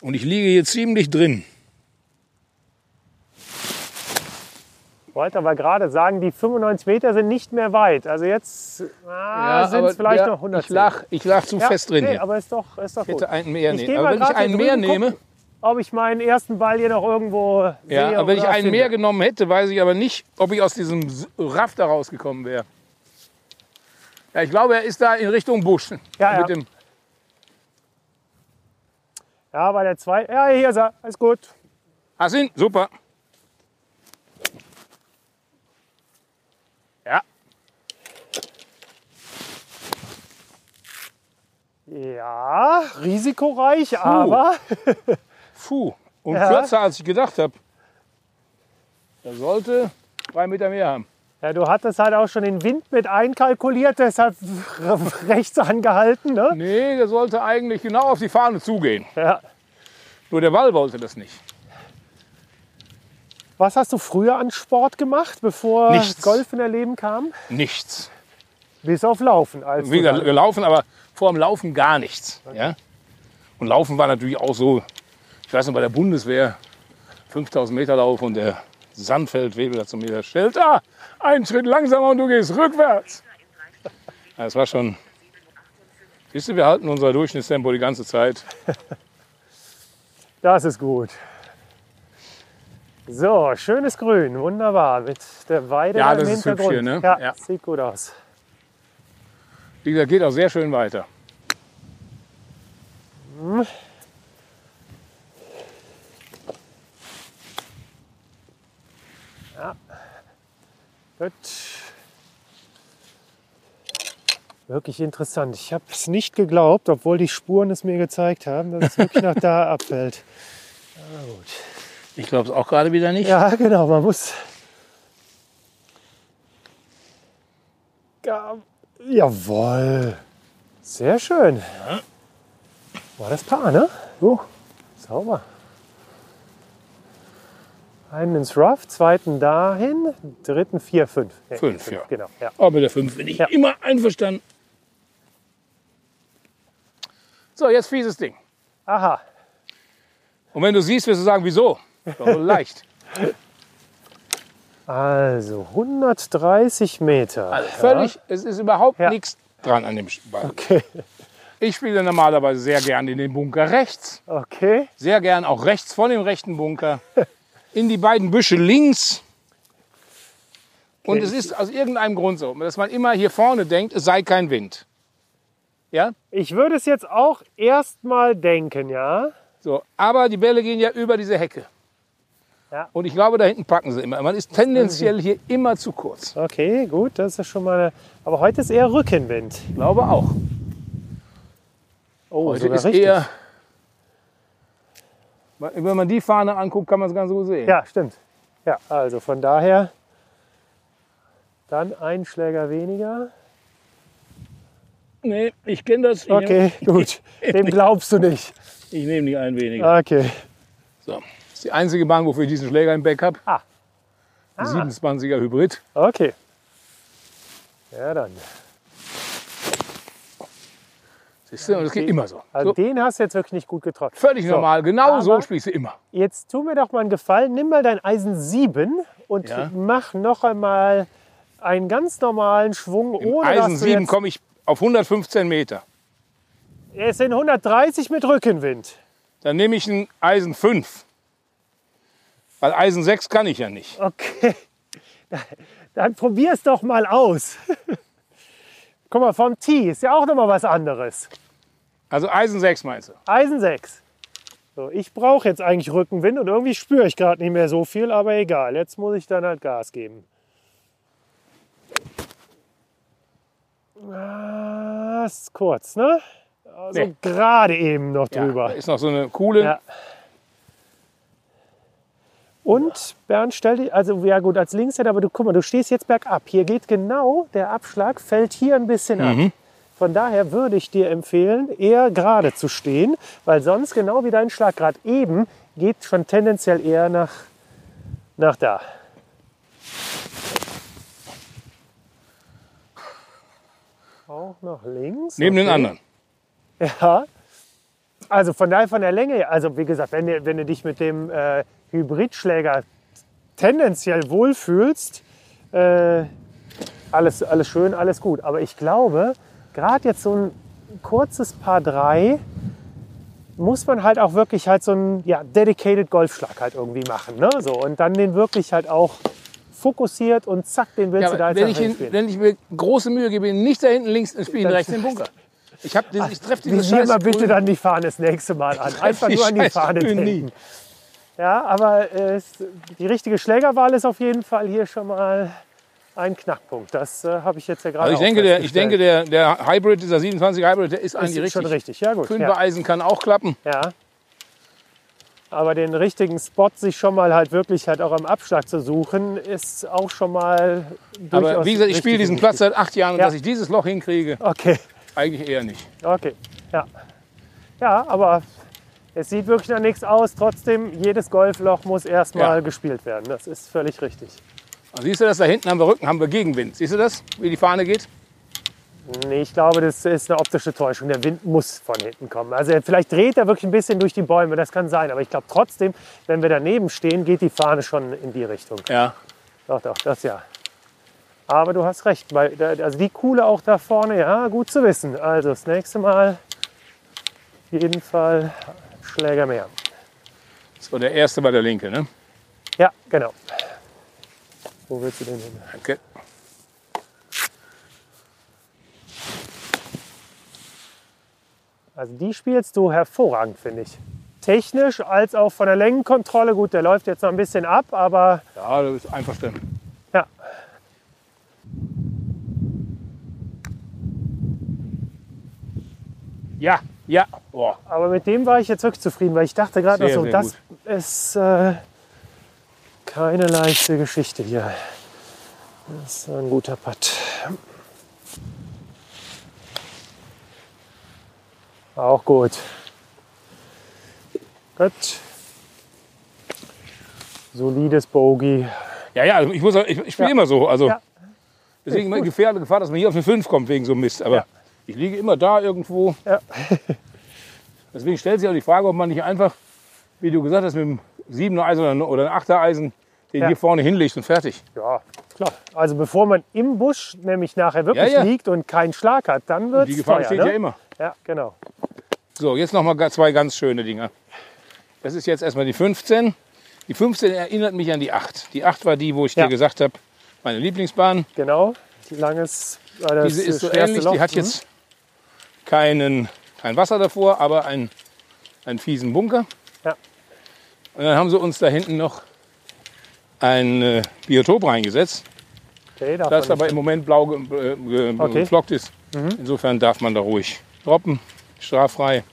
Und ich liege hier ziemlich drin. Ich wollte aber gerade sagen, die 95 Meter sind nicht mehr weit. Also jetzt ah, sind es vielleicht ja, noch 100. Ich lach, ich lach zu ja, fest drin nee, hier. aber ist doch, ist doch Ich hätte gut. einen mehr Ich nehmen. Aber mal wenn ich einen mehr nehme, gucken, ob ich meinen ersten Ball hier noch irgendwo sehe ja, wenn ich einen finde. mehr genommen hätte, weiß ich aber nicht, ob ich aus diesem S- Rafter rausgekommen wäre. Ja, ich glaube, er ist da in Richtung Busch. Ja, Mit ja. Dem, Ja, bei der zwei. Ja, hier ist er. Alles gut. Hast ihn? Super. Ja, Ja, risikoreich, aber puh. Und Ja. kürzer, als ich gedacht habe. Er sollte drei Meter mehr haben. ja, du hattest halt auch schon den Wind mit einkalkuliert, deshalb rechts angehalten. Ne? Nee, der sollte eigentlich genau auf die Fahne zugehen. Ja. Nur der Ball wollte das nicht. Was hast du früher an Sport gemacht, bevor Nichts. Golf in dein Leben kam? Nichts. Bis auf Laufen. Als Wie gelaufen, aber vor dem Laufen gar nichts. Ja? Und Laufen war natürlich auch so, ich weiß noch, bei der Bundeswehr, 5000 Meter Lauf und der Sandfeldwebel hat zu mir stellt da, einen Schritt langsamer und du gehst rückwärts. Das war schon, siehst du, wir halten unser Durchschnittstempo die ganze Zeit. Das ist gut. So, schönes Grün, wunderbar. Mit der Weide Ja, im das ist hübsch Hintergrund. hier, ne? Ja, Ja. sieht gut aus. Wie gesagt, geht auch sehr schön weiter. Gut. Wirklich interessant. Ich habe es nicht geglaubt, obwohl die Spuren es mir gezeigt haben, dass es wirklich nach da abfällt. Aber gut. Ich glaube es auch gerade wieder nicht. Ja, genau, man muss. Ja, jawohl. Sehr schön. War das Paar, ne? So, sauber. Einen ins Rough, zweiten dahin, dritten vier, fünf. Nee, Fünf, ja. Genau, ja. Aber mit der 5 bin ich Ja. immer einverstanden. So, jetzt fieses Ding. Aha, Und wenn du siehst, wirst du sagen, wieso? So leicht. also 130 Meter. Also völlig, es ist überhaupt Ja. nichts dran an dem Ball. Okay, Ich spiele normalerweise sehr gern in den Bunker rechts, okay. sehr gern auch rechts von dem rechten Bunker, in die beiden Büsche links. Und Okay. es ist aus irgendeinem Grund so, dass man immer hier vorne denkt, es sei kein Wind. Ja? Ich würde es jetzt auch erstmal denken, ja. So, aber die Bälle gehen ja über diese Hecke. Ja. Und ich glaube, da hinten packen sie immer. Man ist tendenziell hier immer zu kurz. Okay, gut, das ist schon mal. Aber heute ist eher Rückenwind. Ich glaube auch. Oh, Heute ist richtig. eher. Wenn man die Fahne anguckt, kann man es ganz gut sehen. Ja, stimmt. Ja, also von daher dann ein Schläger weniger. Nee, ich kenne das. Ich Okay, gut. Dem glaubst du nicht. Ich nehme nicht einen weniger. Okay. So. Das ist die einzige Bahn, wofür ich diesen Schläger im Back habe. Ah. Ein 27er Hybrid. Okay. Ja, dann. Siehst du? Und das geht immer so. Also so den hast du jetzt wirklich nicht gut getroffen. völlig So, normal. Genau so aber- spielst du immer. Jetzt tu mir doch mal einen Gefallen. Nimm mal dein Eisen 7 und Ja. mach noch einmal einen ganz normalen Schwung, Im ohne Eisen dass du 7 jetzt, komme ich auf 115 Meter. Es sind 130 mit Rückenwind. Dann nehme ich ein Eisen 5. Weil Eisen 6 kann ich ja nicht. Okay. Dann probier es doch mal aus. Guck mal, vom Tee ist ja auch noch mal was anderes. Also Eisen 6 meinst du? Eisen 6. So, ich brauche jetzt eigentlich Rückenwind und irgendwie spüre ich gerade nicht mehr so viel, aber egal. Jetzt muss ich dann halt Gas geben. Ah, ist kurz, ne? Also Nee. gerade eben noch Ja, drüber. da ist noch so eine coole. Ja. Und Bernd, stell dich, also ja gut, als Linkshänder, aber du guck mal, du stehst jetzt bergab. Hier geht genau der Abschlag, fällt hier ein bisschen ab. Von daher würde ich dir empfehlen, eher gerade zu stehen, weil sonst genau wie dein Schlag gerade eben geht schon tendenziell eher nach, nach da. Auch nach links. Neben den okay. anderen. Ja. Also von daher von der Länge, also wie gesagt, wenn du, wenn du dich mit dem äh, Hybridschläger tendenziell wohlfühlst, äh, alles, alles schön, alles gut. Aber ich glaube, gerade jetzt so ein kurzes Paar 3 muss man halt auch wirklich halt so einen ja, dedicated Golfschlag halt irgendwie machen. Ne? So, und dann den wirklich halt auch fokussiert und zack, den willst Ja, du da jetzt wenn, ich ihn, spielen. wenn ich mir große Mühe gebe, nicht da hinten links ins Spiel, rechts den Bunker. Ich, hab, den- ich treffe dieses Visier scheiß mal bitte dann die Fahne das nächste Mal an. Einfach nur an die Fahne Grün nie. Ja, aber äh, es- die richtige Schlägerwahl ist auf jeden Fall hier schon mal ein Knackpunkt. Das äh, habe ich jetzt ja gerade Also ich denke, der, ich denke der, der Hybrid, dieser 27 Hybrid, der ist eigentlich ist richtig. schon richtig. Ja gut. Fünfer Ja. Eisen kann auch klappen. ja. Aber den richtigen Spot sich schon mal halt wirklich halt auch am Abschlag zu suchen, ist auch schon mal Aber durchaus wie gesagt, ich spiele diesen und Platz seit acht Jahren und Ja. dass ich dieses Loch hinkriege. Okay. eigentlich eher nicht. Okay, ja. Ja, aber es sieht wirklich nach nichts aus. Trotzdem, jedes Golfloch muss erstmal Ja. gespielt werden. Das ist völlig richtig. Und siehst du das da hinten haben wir Rücken, haben wir Gegenwind. Siehst du das, wie die Fahne geht? Nee, ich glaube, das ist eine optische Täuschung. Der Wind muss von hinten kommen. Also vielleicht dreht er wirklich ein bisschen durch die Bäume, das kann sein. Aber ich glaube trotzdem, wenn wir daneben stehen, geht die Fahne schon in die Richtung. Ja. Doch, doch, das ja. Aber du hast recht, also die Kuhle auch da vorne, ja, gut zu wissen. Also das nächste Mal auf jeden Fall Schläger mehr. So, der erste war der linke, ne? Ja, genau. Wo willst du den hin? Danke. Also die spielst du hervorragend, finde ich. Technisch als auch von der Längenkontrolle. Gut, der läuft jetzt noch ein bisschen ab, aber... Ja, du bist einverstanden. Ja. Ja ja. Boah. Aber mit dem war ich jetzt wirklich zufrieden, weil ich dachte gerade noch so, sehr das ist äh, keine leichte Geschichte hier. Das ist ein guter Putt. Auch gut. Gut. Solides Bogey. Ja, ja, also ich, muss, ich, ich spiele Ja. immer so. Also Ja. deswegen immer Gefahr, Gefahr, dass man hier auf eine 5 kommt wegen so einem Mist. Aber Ja. Ich liege immer da irgendwo. Ja. Deswegen stellt sich auch die Frage, ob man nicht einfach, wie du gesagt hast, mit einem 7er Eisen oder ein- oder ein 8er Eisen den Ja. hier vorne hinlegt und fertig. Ja, klar. Also bevor man im Busch nämlich nachher wirklich Ja, ja. liegt und keinen Schlag hat, dann wird Die es Gefahr teuer. besteht ne? ja immer. Ja, genau. So, jetzt noch mal zwei ganz schöne Dinger. Das ist jetzt erstmal die 15. Die 15 erinnert mich an die 8. Die 8 war die, wo ich dir gesagt habe, meine Lieblingsbahn. Genau. Die langes, äh, das Diese ist so ähnlich, Loch. die hat Mhm. jetzt keinen, kein Wasser davor, aber einen, einen fiesen Bunker. Ja. Und dann haben sie uns da hinten noch ein äh, Biotop reingesetzt, Okay, das aber im Moment blau ge ge Okay. Mhm. geflockt ist. Insofern darf man da ruhig droppen, straffrei.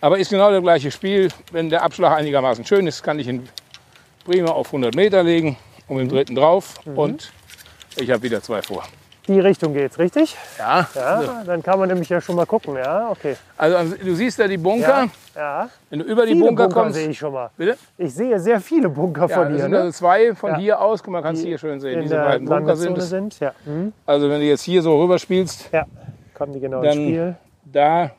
Aber ist genau das gleiche Spiel. Wenn der Abschlag einigermaßen schön ist, kann ich ihn prima auf 100 Meter legen und mit dem dritten drauf. Mhm. Und ich habe wieder zwei vor. Die Richtung geht's, richtig? Ja, Ja, dann kann man nämlich ja schon mal gucken. Ja, okay. Also du siehst da die Bunker. Ja, ja. Wenn du über die Viele Bunker, Bunker kommst. sehe ich schon mal. Bitte? Ich sehe sehr viele Bunker Ja, von das hier, sind ne? also zwei von Ja. hier aus. Guck mal, kannst du Die hier schön sehen. Diese beiden Bunker sind sind. Ja. Hm. Also wenn du jetzt hier so rüber spielst, ja, kommen die genau Dann- ins Spiel. da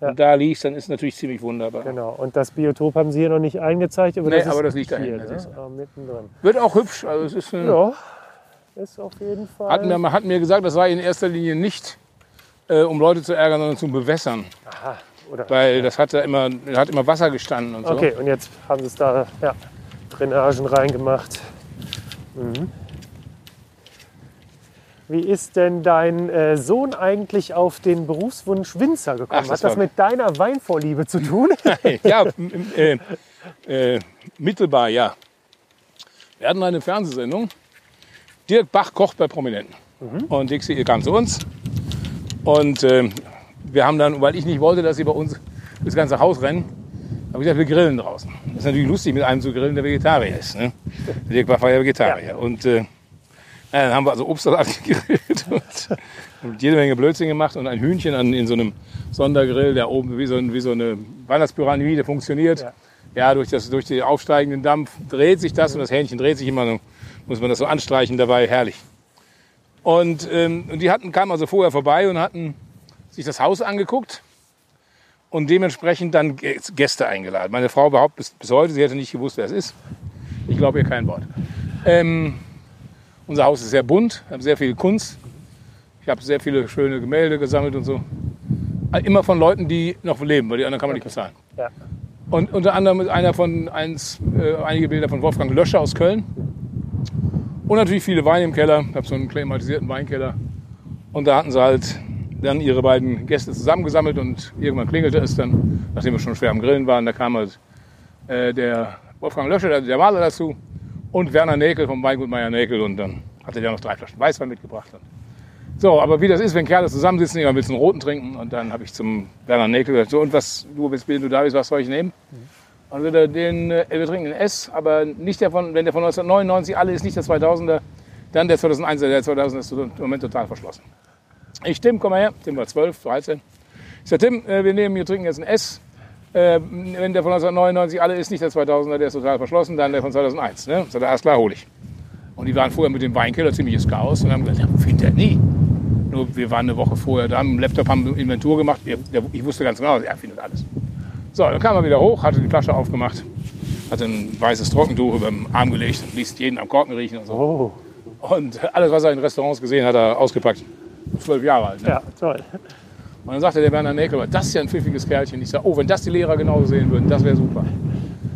Ja. und da liegst, dann ist natürlich ziemlich wunderbar. Genau. Und das Biotop haben Sie hier noch nicht eingezeigt. Aber Nee, das ist aber das liegt da ne? Ah, mittendrin. Wird auch hübsch. Also es ist ein, Ja, ist auf jeden Fall. hat, mir, man hat mir gesagt, das sei in erster Linie nicht, äh, um Leute zu ärgern, sondern zum Bewässern. Aha, oder? Weil das hat da immer, hat immer Wasser gestanden und so. Okay, und jetzt haben Sie es da ja, Drainagen reingemacht. Mhm. Wie ist denn dein äh, Sohn eigentlich auf den Berufswunsch Winzer gekommen? Ach, das Hat das mit deiner Weinvorliebe zu tun? ja, äh, äh, mittelbar, ja. Wir hatten eine Fernsehsendung. Dirk Bach kocht bei Prominenten. Und Dixie kam zu uns. Und ähm, wir haben dann, weil ich nicht wollte, dass sie bei uns das ganze Haus rennen, habe ich gesagt, wir grillen draußen. Das ist natürlich lustig, mit einem zu grillen, der Vegetarier ist. Ne? Dirk Bach war ja Vegetarier. Und äh, ja, dann haben wir also Obstsalat gegrillt und, und jede Menge Blödsinn gemacht und ein Hühnchen an, in so einem Sondergrill, der oben wie so, ein, wie so eine Weihnachtspyramide funktioniert. Ja. Ja, durch, das, durch den aufsteigenden Dampf dreht sich das und das Hähnchen dreht sich immer, so, muss man das so anstreichen dabei, herrlich. Und, ähm, und die hatten, kamen also vorher vorbei und hatten sich das Haus angeguckt und dementsprechend dann Gä- Gäste eingeladen. Meine Frau behauptet bis, bis heute, sie hätte nicht gewusst, wer es ist. Ich glaube ihr kein Wort. Ähm, unser Haus ist sehr bunt, wir haben sehr viel Kunst. Ich habe sehr viele schöne Gemälde gesammelt und so. Immer von Leuten, die noch leben, weil die anderen kann man nicht bezahlen. Ja. Und unter anderem ist einer von eins, äh, einige Bilder von Wolfgang Löscher aus Köln. Und natürlich viele Weine im Keller. Ich habe so einen klimatisierten Weinkeller. Und da hatten sie halt dann ihre beiden Gäste zusammengesammelt und irgendwann klingelte es dann, nachdem wir schon schwer am Grillen waren, da kam halt äh, der Wolfgang Löscher, der, der Maler dazu und Werner Näkel vom Weingut Meier Näkel und dann hatte der noch drei Flaschen Weißwein mitgebracht. So, aber wie das ist, wenn Kerle zusammensitzen, irgendwann willst du einen roten trinken und dann habe ich zum Werner Näkel gesagt, so und was, du bist, du da bist, was soll ich nehmen? Und den, äh, wir trinken den S, aber nicht der von, wenn der von 1999 alle ist, nicht der 2000er, dann der 2001er, der 2000er ist im Moment total verschlossen. Ich, Tim, komm mal her. Tim war 12, 13. Ich sag, Tim, äh, wir nehmen, wir trinken jetzt ein S. Äh, wenn der von 1999 alle ist, nicht der 2000er, der ist total verschlossen, dann der von 2001. Ne? Sagt er, alles klar, hol ich. Und die waren vorher mit dem Weinkeller ziemliches Chaos und haben gesagt, ja, findet er nie. Nur wir waren eine Woche vorher da, am Laptop haben wir Inventur gemacht. Ich wusste ganz genau, er findet alles. So, dann kam er wieder hoch, hatte die Flasche aufgemacht, hatte ein weißes Trockentuch über den Arm gelegt und ließ jeden am Korken riechen und so. Oh, Und alles, was er in Restaurants gesehen hat, hat er ausgepackt. Zwölf Jahre alt. Ne? ja, toll. Und dann sagte der Werner Näkel, das ist ja ein pfiffiges Kerlchen. Ich sage, oh, wenn das die Lehrer genauso sehen würden, das wäre super.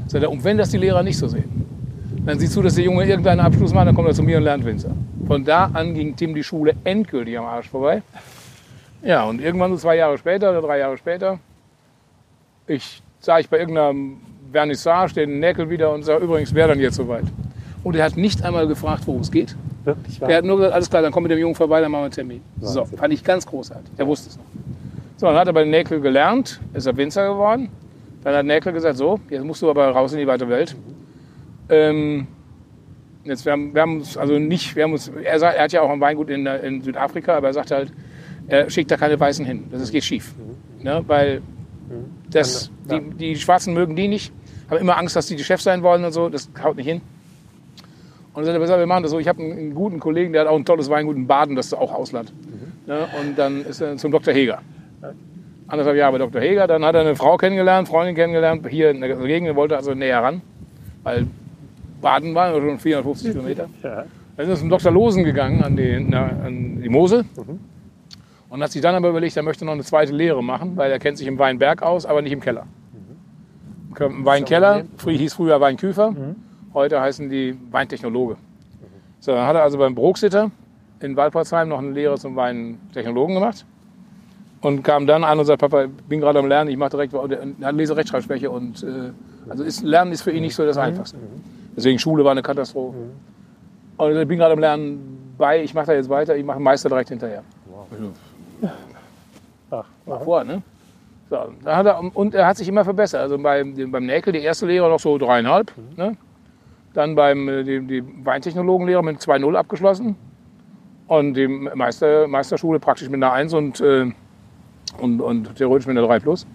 Sagt er, und wenn das die Lehrer nicht so sehen, dann sieh zu, dass der Junge irgendeinen Abschluss macht, dann kommt er zu mir und lernt Winzer. Von da an ging Tim die Schule endgültig am Arsch vorbei. Ja, und irgendwann so zwei Jahre später oder drei Jahre später, ich sah ich bei irgendeiner Vernissage den Näkel wieder und sage, übrigens, wer dann jetzt soweit? Und er hat nicht einmal gefragt, worum es geht. Wirklich wahr? Der hat nur gesagt, alles klar, dann komm mit dem Jungen vorbei, dann machen wir einen Termin. So, Wahnsinn. fand ich ganz großartig. Der wusste es noch. So, dann hat er bei Näkel gelernt, ist er Winzer geworden. Dann hat Näkel gesagt, so, jetzt musst du aber raus in die weite Welt. Ähm, jetzt, wir haben, wir haben uns also nicht, wir haben uns, er, sagt, er hat ja auch ein Weingut in, in Südafrika, aber er sagt halt, er schickt da keine Weißen hin. Das ist, geht schief. Ne? Weil das, die, die Schwarzen mögen die nicht, haben immer Angst, dass die die Chefs sein wollen und so. Das haut nicht hin. Und dann er, pass auf, wir machen das so. Ich habe einen, guten Kollegen, der hat auch ein tolles Weingut in Baden, das ist auch Ausland. Ne? Und dann ist er zum Dr. Heger. Anderthalb Jahre bei Dr. Heger. Dann hat er eine Frau kennengelernt, Freundin kennengelernt, hier in der Gegend. Er wollte also näher ran, weil Baden war schon 450 Kilometer. Ja. Dann ist er zum Dr. Losen gegangen an die, na, an die Mosel. Und hat sich dann aber überlegt, er möchte noch eine zweite Lehre machen, weil er kennt sich im Weinberg aus, aber nicht im Keller. Im Weinkeller, früher hieß früher Weinküfer, heute heißen die Weintechnologe. So, dann hat er also beim Brooksitter in Waldporzheim noch eine Lehre zum Weintechnologen gemacht und kam dann an und sagt, Papa, ich bin gerade am Lernen, ich mache direkt, er hat Leserechtschreibschwäche und äh, also ist, Lernen ist für ihn nicht so das Einfachste. Deswegen Schule war eine Katastrophe. Und ich bin gerade am Lernen bei, ich mache da jetzt weiter, ich mache einen Meister direkt hinterher. Ach, Mach vor, ne? So, da hat er, und er hat sich immer verbessert. Also beim, beim Näkel, die erste Lehre noch so dreieinhalb. Ne? Dann beim äh, die, die Weintechnologenlehre mit 2,0 abgeschlossen. Und die Meister, Meisterschule praktisch mit einer 1 und, äh, und, und theoretisch mit einer 3 plus.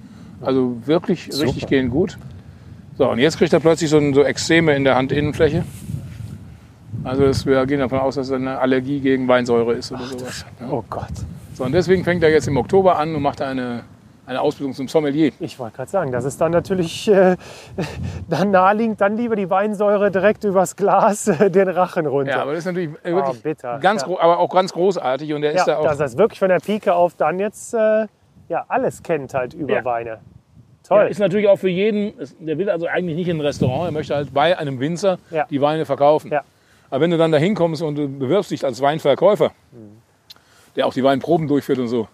Also wirklich richtig gehend gut. So, und jetzt kriegt er plötzlich so, ein- so Extreme in der Handinnenfläche. Also das, wir gehen davon aus, dass es eine Allergie gegen Weinsäure ist oder sowas. Ja. Oh Gott. So, und deswegen fängt er jetzt im Oktober an und macht eine, eine Ausbildung zum Sommelier. Ich wollte gerade sagen, das ist dann natürlich äh, dann naheliegend, dann lieber die Weinsäure direkt übers Glas äh, den Rachen runter. Ja, aber das ist natürlich äh, wirklich Oh, bitter. ganz, Ja. aber auch ganz großartig und er ist ja, da auch. dass er es wirklich von der Pike auf dann jetzt äh, ja, alles kennt halt über Ja. Weine. Ja, Toll. ist natürlich auch für jeden, der will also eigentlich nicht in ein Restaurant, er möchte halt bei einem Winzer Ja. die Weine verkaufen. Ja. Aber wenn du dann da hinkommst und du bewirbst dich als Weinverkäufer, der auch die Weinproben durchführt und so,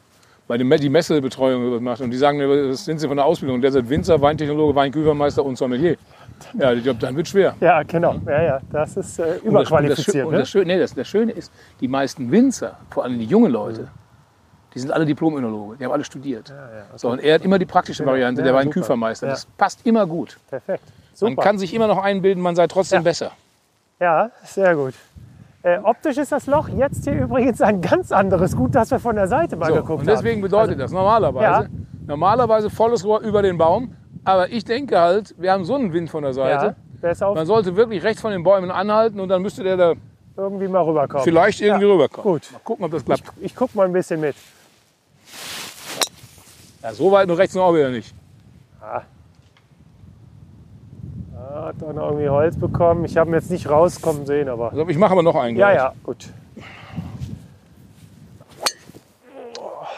bei dem die Messebetreuung macht und die sagen, das sind sie von der Ausbildung, der ist Winzer, Weintechnologe, Weinküfermeister und Sommelier. Ja, ich glaube, dann wird schwer. ja, genau. Ja, ja, das ist äh, Und das, und das, überqualifiziert. Und ne? das, nee, das, das Schöne ist, die meisten Winzer, vor allem die jungen Leute, die sind alle Diplom-Önologe, die haben alle studiert. So, und er hat immer die praktische Variante, Ja, der super. Weinküfermeister. Ja. Das passt immer gut. Perfekt. Man Super. kann sich immer noch einbilden, man sei trotzdem Ja. besser. Ja, sehr gut. Äh, optisch ist das Loch jetzt hier übrigens ein ganz anderes. Gut, dass wir von der Seite mal So, geguckt und deswegen haben. bedeutet das normalerweise, Ja. normalerweise volles Rohr über den Baum. Aber ich denke halt, wir haben so einen Wind von der Seite. Ja, Man sollte wirklich rechts von den Bäumen anhalten und dann müsste der da irgendwie mal rüberkommen. vielleicht irgendwie Ja, rüberkommen. Gut. Mal gucken, ob das klappt. Ich guck mal ein bisschen mit. Ja, so weit nur rechts noch auch wieder nicht. Ah, Hat doch noch irgendwie Holz bekommen. Ich habe ihn jetzt nicht rauskommen sehen, aber. Also ich mache aber noch einen. Ja, gleich. ja, gut.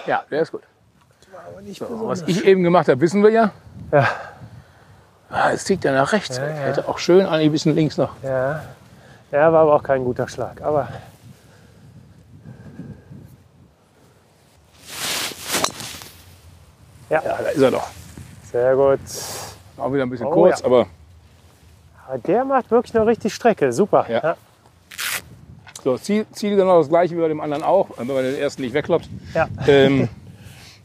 Ja, der ist gut. So, was ich eben gemacht habe, wissen wir ja. Ja. Ah, es zieht ja nach rechts weg. Hätte auch schön eigentlich ein bisschen links noch. Ja. Ja, war aber auch kein guter Schlag. Aber Ja, da ist er doch. sehr gut. Auch wieder ein bisschen Oh, kurz, ja. Aber Der macht wirklich eine richtig Strecke. Super. Ja. so, Ziel, Ziel genau das gleiche wie bei dem anderen auch, wenn man den ersten nicht wegkloppt. Ja. Ähm,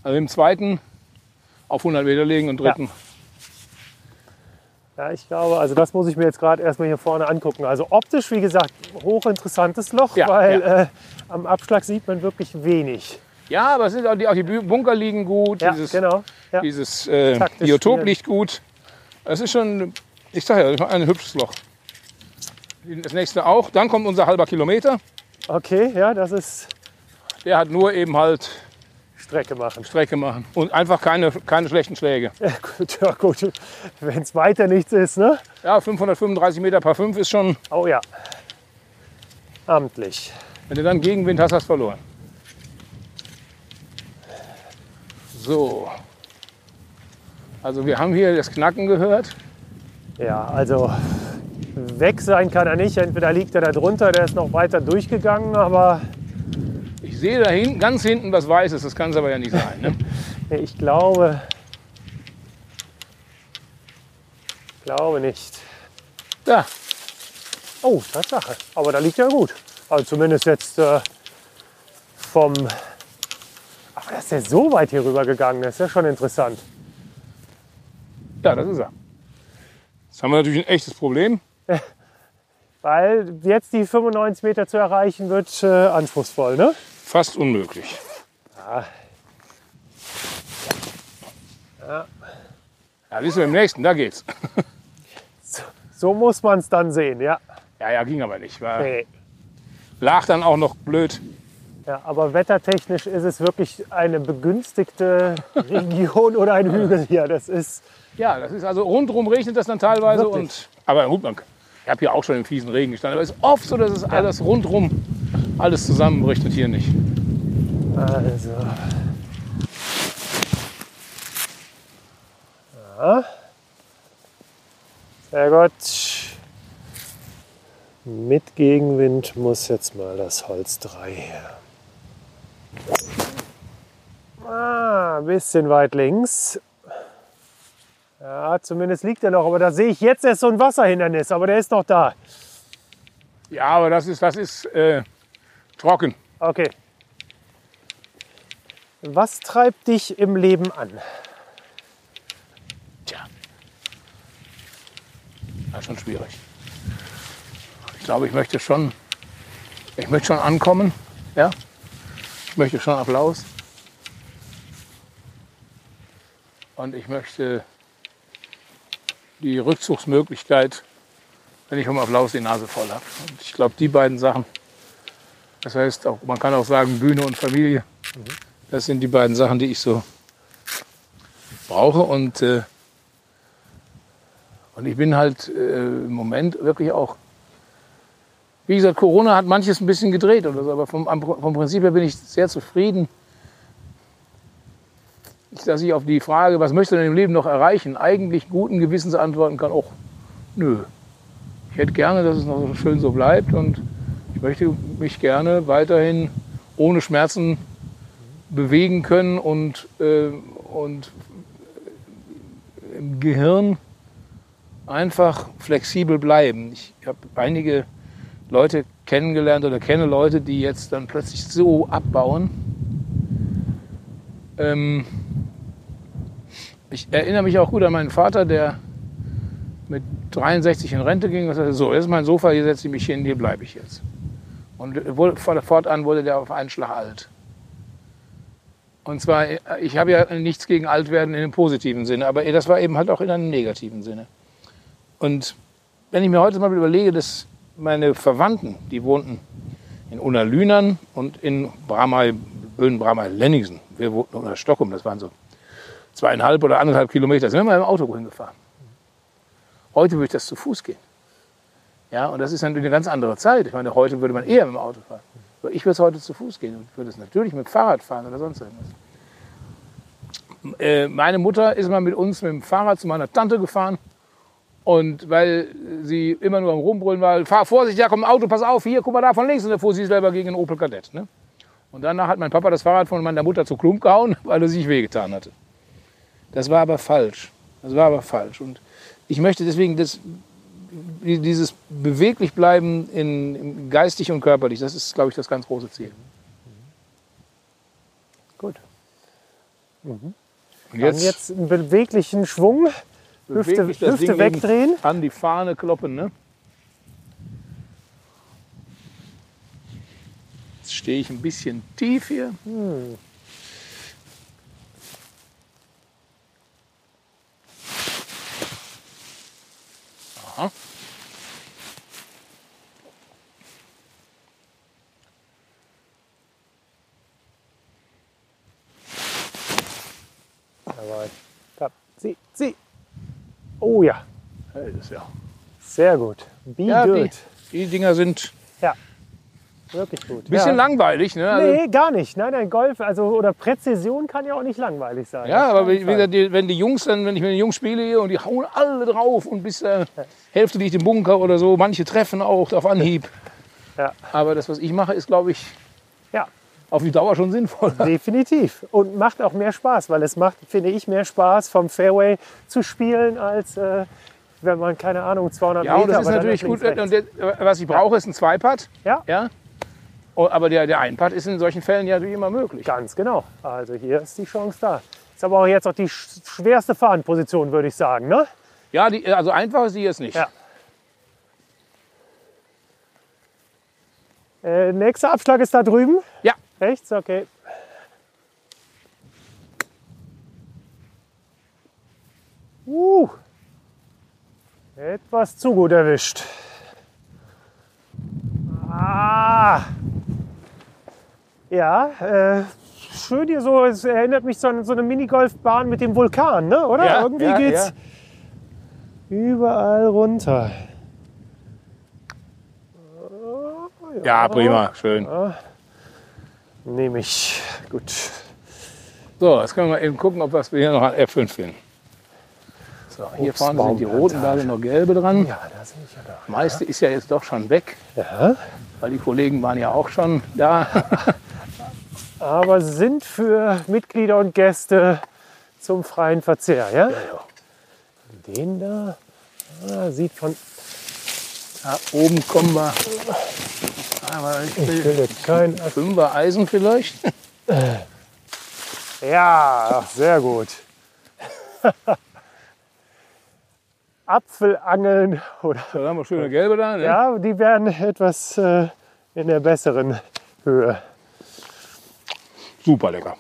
also im zweiten auf 100 Meter legen und dritten. Ja, ich glaube, also das muss ich mir jetzt gerade erstmal hier vorne angucken. Also optisch, wie gesagt, hochinteressantes Loch, Ja, weil ja. Äh, am Abschlag sieht man wirklich wenig. Ja, aber es sind auch die, auch die Bunker liegen gut, Ja, dieses, genau. Ja. dieses äh, Biotop liegt gut. Es ist schon, ich sage ja, ein hübsches Loch. Das nächste auch. Dann kommt unser halber Kilometer. Okay, ja, das ist Der hat nur eben halt Strecke machen. Strecke machen und einfach keine, keine schlechten Schläge. Ja, gut, ja, gut. wenn es weiter nichts ist, ne? Ja, 535 Meter par 5 ist schon, Oh ja. Amtlich. wenn du dann Gegenwind hast, hast du verloren. So. Also wir haben hier das Knacken gehört. Ja, also weg sein kann er nicht. Entweder liegt er da drunter, der ist noch weiter durchgegangen, aber Ich sehe da hinten, ganz hinten was Weißes, das kann es aber ja nicht sein. Ne? ich glaube, glaube nicht. Da, Oh, Tatsache. Aber da liegt er gut. Also zumindest jetzt äh, vom. Dass der so weit hier rüber gegangen ist, ist ja schon interessant. Ja, das ist er. Jetzt haben wir natürlich ein echtes Problem. Weil jetzt die 95 Meter zu erreichen wird äh, anspruchsvoll, ne? Fast unmöglich. Ja, siehst du, im nächsten, da geht's. So muss man es dann sehen, ja. Ja, ja, ging aber nicht. War, Nee. Lag dann auch noch blöd. Ja, aber wettertechnisch ist es wirklich eine begünstigte Region oder ein Hügel hier. Das ist Ja, das ist also rundherum regnet das dann teilweise. Wirklich? Und, aber gut, man, ich habe hier auch schon im fiesen Regen gestanden. Aber es ist oft so, dass es alles rundherum alles zusammenbricht und hier nicht. also. Ja. Sehr gut. Mit Gegenwind muss jetzt mal das Holz 3 her. Ah, ein bisschen weit links. Ja, zumindest liegt er noch, aber da sehe ich jetzt erst so ein Wasserhindernis, aber der ist noch da. Ja, aber das ist, das ist äh, trocken. Okay. Was treibt dich im Leben an? Tja. Das ist schon schwierig. Ich glaube, ich möchte schon, ich möchte schon ankommen. Ja? Ich möchte schon Applaus. Und ich möchte die Rückzugsmöglichkeit, wenn ich vom Applaus die Nase voll habe. Und ich glaube, die beiden Sachen, das heißt, auch, man kann auch sagen Bühne und Familie, das sind die beiden Sachen, die ich so brauche. Und, äh, und ich bin halt äh, im Moment wirklich auch, wie gesagt, Corona hat manches ein bisschen gedreht oder so, aber vom, vom Prinzip her bin ich sehr zufrieden, dass ich auf die Frage, was möchte man im Leben noch erreichen, eigentlich guten Gewissens antworten kann, auch nö. Ich hätte gerne, dass es noch schön so bleibt und ich möchte mich gerne weiterhin ohne Schmerzen bewegen können und, äh, und im Gehirn einfach flexibel bleiben. Ich habe einige Leute kennengelernt oder kenne Leute, die jetzt dann plötzlich so abbauen. Ähm, ich erinnere mich auch gut an meinen Vater, der mit 63 in Rente ging und sagte, so, jetzt ist mein Sofa, hier setze ich mich hin, hier bleibe ich jetzt. Und fortan wurde der auf einen Schlag alt. Und zwar, ich habe ja nichts gegen Altwerden in einem positiven Sinne, aber das war eben halt auch in einem negativen Sinne. Und wenn ich mir heute mal überlege, dass meine Verwandten, die wohnten in Unalünern und in Bramay, Böen Bramay Lenningsen. Wir wohnten unter Stockholm, das waren so zweieinhalb oder anderthalb Kilometer. Da sind wir mal im Auto hingefahren. Heute würde ich das zu Fuß gehen. Ja, und das ist natürlich eine ganz andere Zeit. Ich meine, heute würde man eher mit dem Auto fahren. Aber ich würde es heute zu Fuß gehen und würde es natürlich mit dem Fahrrad fahren oder sonst irgendwas. Äh, meine Mutter ist mal mit uns mit dem Fahrrad zu meiner Tante gefahren. Und weil sie immer nur am Rumbrüllen war, fahr Vorsicht, da kommt ein Auto, pass auf, hier, guck mal da von links. Und dann fuhr sie selber gegen einen Opel Kadett. Ne? Und danach hat mein Papa das Fahrrad von meiner Mutter zu Klump gehauen, weil er sich wehgetan hatte. Das war aber falsch. Das war aber falsch. Und ich möchte deswegen das, dieses beweglich bleiben in, in geistig und körperlich, das ist, glaube ich, das ganz große Ziel. Gut. Und Dann jetzt einen beweglichen Schwung. Hüfte, Hüfte wegdrehen. An die Fahne kloppen. Ne? Jetzt stehe ich ein bisschen tief hier. Aha. Jawohl. Da, sieh, sieh. Oh ja, das ist ja. sehr gut. Be Ja, die, good. die Dinger sind Ja, wirklich gut. ein bisschen ja. langweilig. Ne? Also, Nee, gar nicht. Nein, nein, Golf also, oder Präzision kann ja auch nicht langweilig sein. Ja, aber wie gesagt, wenn die Jungs dann, wenn ich mit den Jungs spiele hier und die hauen alle drauf und bis zur Hälfte liegt im Bunker oder so, manche treffen auch auf Anhieb. Ja. Aber das, was ich mache, ist, glaube ich, Ja, auf die Dauer schon sinnvoll. definitiv. Und macht auch mehr Spaß, weil es macht, finde ich, mehr Spaß vom Fairway zu spielen, als äh, wenn man, keine Ahnung, 200 Ja, Meter und das ist natürlich gut. links, Und rechts. der, was ich brauche, ist ein Zweipad. Ja. Ja. Oh, aber der, der Einpart ist in solchen Fällen ja wie immer möglich. Ganz genau. Also hier ist die Chance da. Ist aber auch jetzt auch die sch- schwerste Fahnenposition, würde ich sagen. Ne? Ja, die, also einfach ist die jetzt nicht. Ja. Äh, nächster Abschlag ist da drüben. Ja. Rechts, okay. Uh, etwas zu gut erwischt. Ah. Ja, äh, schön hier so. Es erinnert mich so an so eine Minigolfbahn mit dem Vulkan, ne? oder? Ja, Irgendwie ja, geht's ja. überall runter. Ja, prima, schön. Nehme ich. Gut. So, jetzt können wir mal eben gucken, ob was wir hier noch an Äpfeln finden. So, hier vorne sind die roten, da sind noch gelbe dran. Ja, da sehe ich ja da. Das meiste ist ja jetzt doch schon weg, Ja, weil die Kollegen waren ja auch schon da. aber sind für Mitglieder und Gäste zum freien Verzehr, ja? Den da ah, sieht von. Da oben kommen wir. Aber ich Ich will will jetzt kein. Fünfer Eisen vielleicht. Ja, ach, sehr gut. Apfelangeln oder Da haben wir schöne gelbe da. Ne? ja, die werden etwas äh, in der besseren Höhe. Super lecker.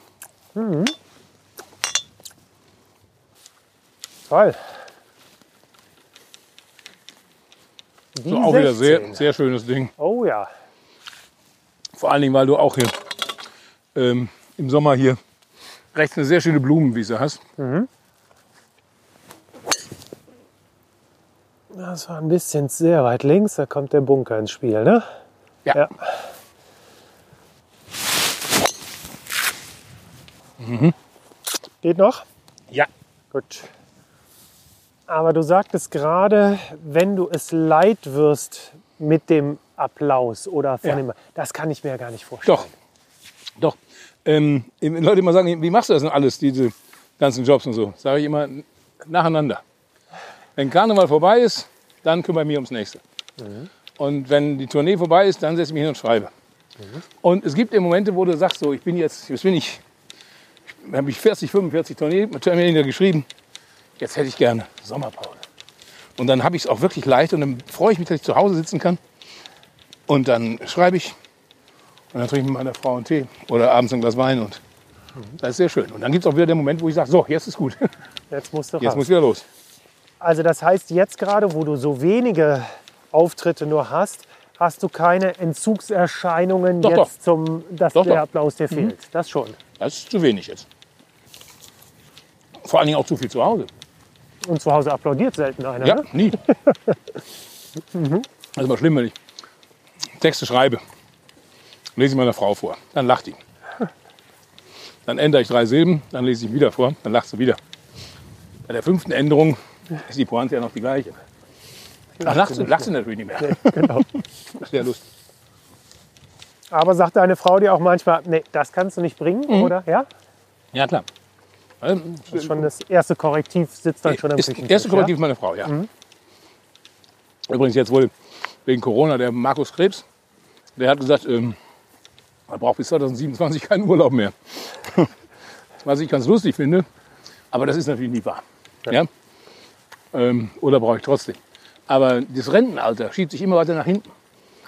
Toll. Die So, auch wieder 16. sehr, sehr schönes Ding. Oh ja. Vor allen Dingen, weil du auch hier ähm, im Sommer hier rechts eine sehr schöne Blumenwiese hast. Das war ein bisschen sehr weit links. Da kommt der Bunker ins Spiel, ne? Ja. Ja. Geht noch? Ja. Gut. Aber du sagtest gerade, wenn du es leid wirst mit dem Applaus oder von Ja. dem, das kann ich mir ja gar nicht vorstellen. Doch. Doch. Ähm, Leute immer sagen, wie machst du das denn alles, diese ganzen Jobs und so? Sage ich immer nacheinander. Wenn Karneval vorbei ist, dann kümmere ich mich ums nächste. Und wenn die Tournee vorbei ist, dann setze ich mich hin und schreibe. Und es gibt eben Momente, wo du sagst, so, ich bin jetzt, jetzt bin ich, ich habe ich 40, 45 Tournee, Termine geschrieben. Jetzt hätte ich gerne Sommerpause. Und dann habe ich es auch wirklich leicht und dann freue ich mich, dass ich zu Hause sitzen kann. Und dann schreibe ich und dann trinke ich mit meiner Frau einen Tee oder abends ein Glas Wein und das ist sehr schön. Und dann gibt es auch wieder den Moment, wo ich sage, so, jetzt ist gut. Jetzt musst du Jetzt raus. muss wieder los. Also das heißt, jetzt gerade, wo du so wenige Auftritte nur hast, hast du keine Entzugserscheinungen Doch, jetzt doch. zum, dass Doch, der. Mhm. Applaus dir fehlt. Das schon. Das ist zu wenig jetzt. Vor allen Dingen auch zu viel zu Hause. Und zu Hause applaudiert selten einer. Ja, Ne? nie. Das ist mal schlimm, wenn ich Texte schreibe. Lese ich meiner Frau vor. Dann lacht die. Dann ändere ich drei Silben, dann lese ich wieder vor, dann lacht sie wieder. Bei der fünften Änderung ist die Pointe ja noch die gleiche. Dann lacht sie, lacht sie natürlich nicht mehr. Genau. Das ist sehr lustig. Aber sagt deine Frau dir auch manchmal, nee, das kannst du nicht bringen, Mhm. oder? Ja? Ja, klar. Ähm, Das ist schon das erste Korrektiv sitzt dann schon am ist Küchentisch. erste Korrektiv meine Frau, ja. Übrigens jetzt wohl wegen Corona der Markus Krebs, der hat gesagt, ähm, man braucht bis 2027 keinen Urlaub mehr. Was ich ganz lustig finde, aber das ist natürlich nie wahr. Ja. Ähm, oder brauche ich trotzdem. Aber das Rentenalter schiebt sich immer weiter nach hinten.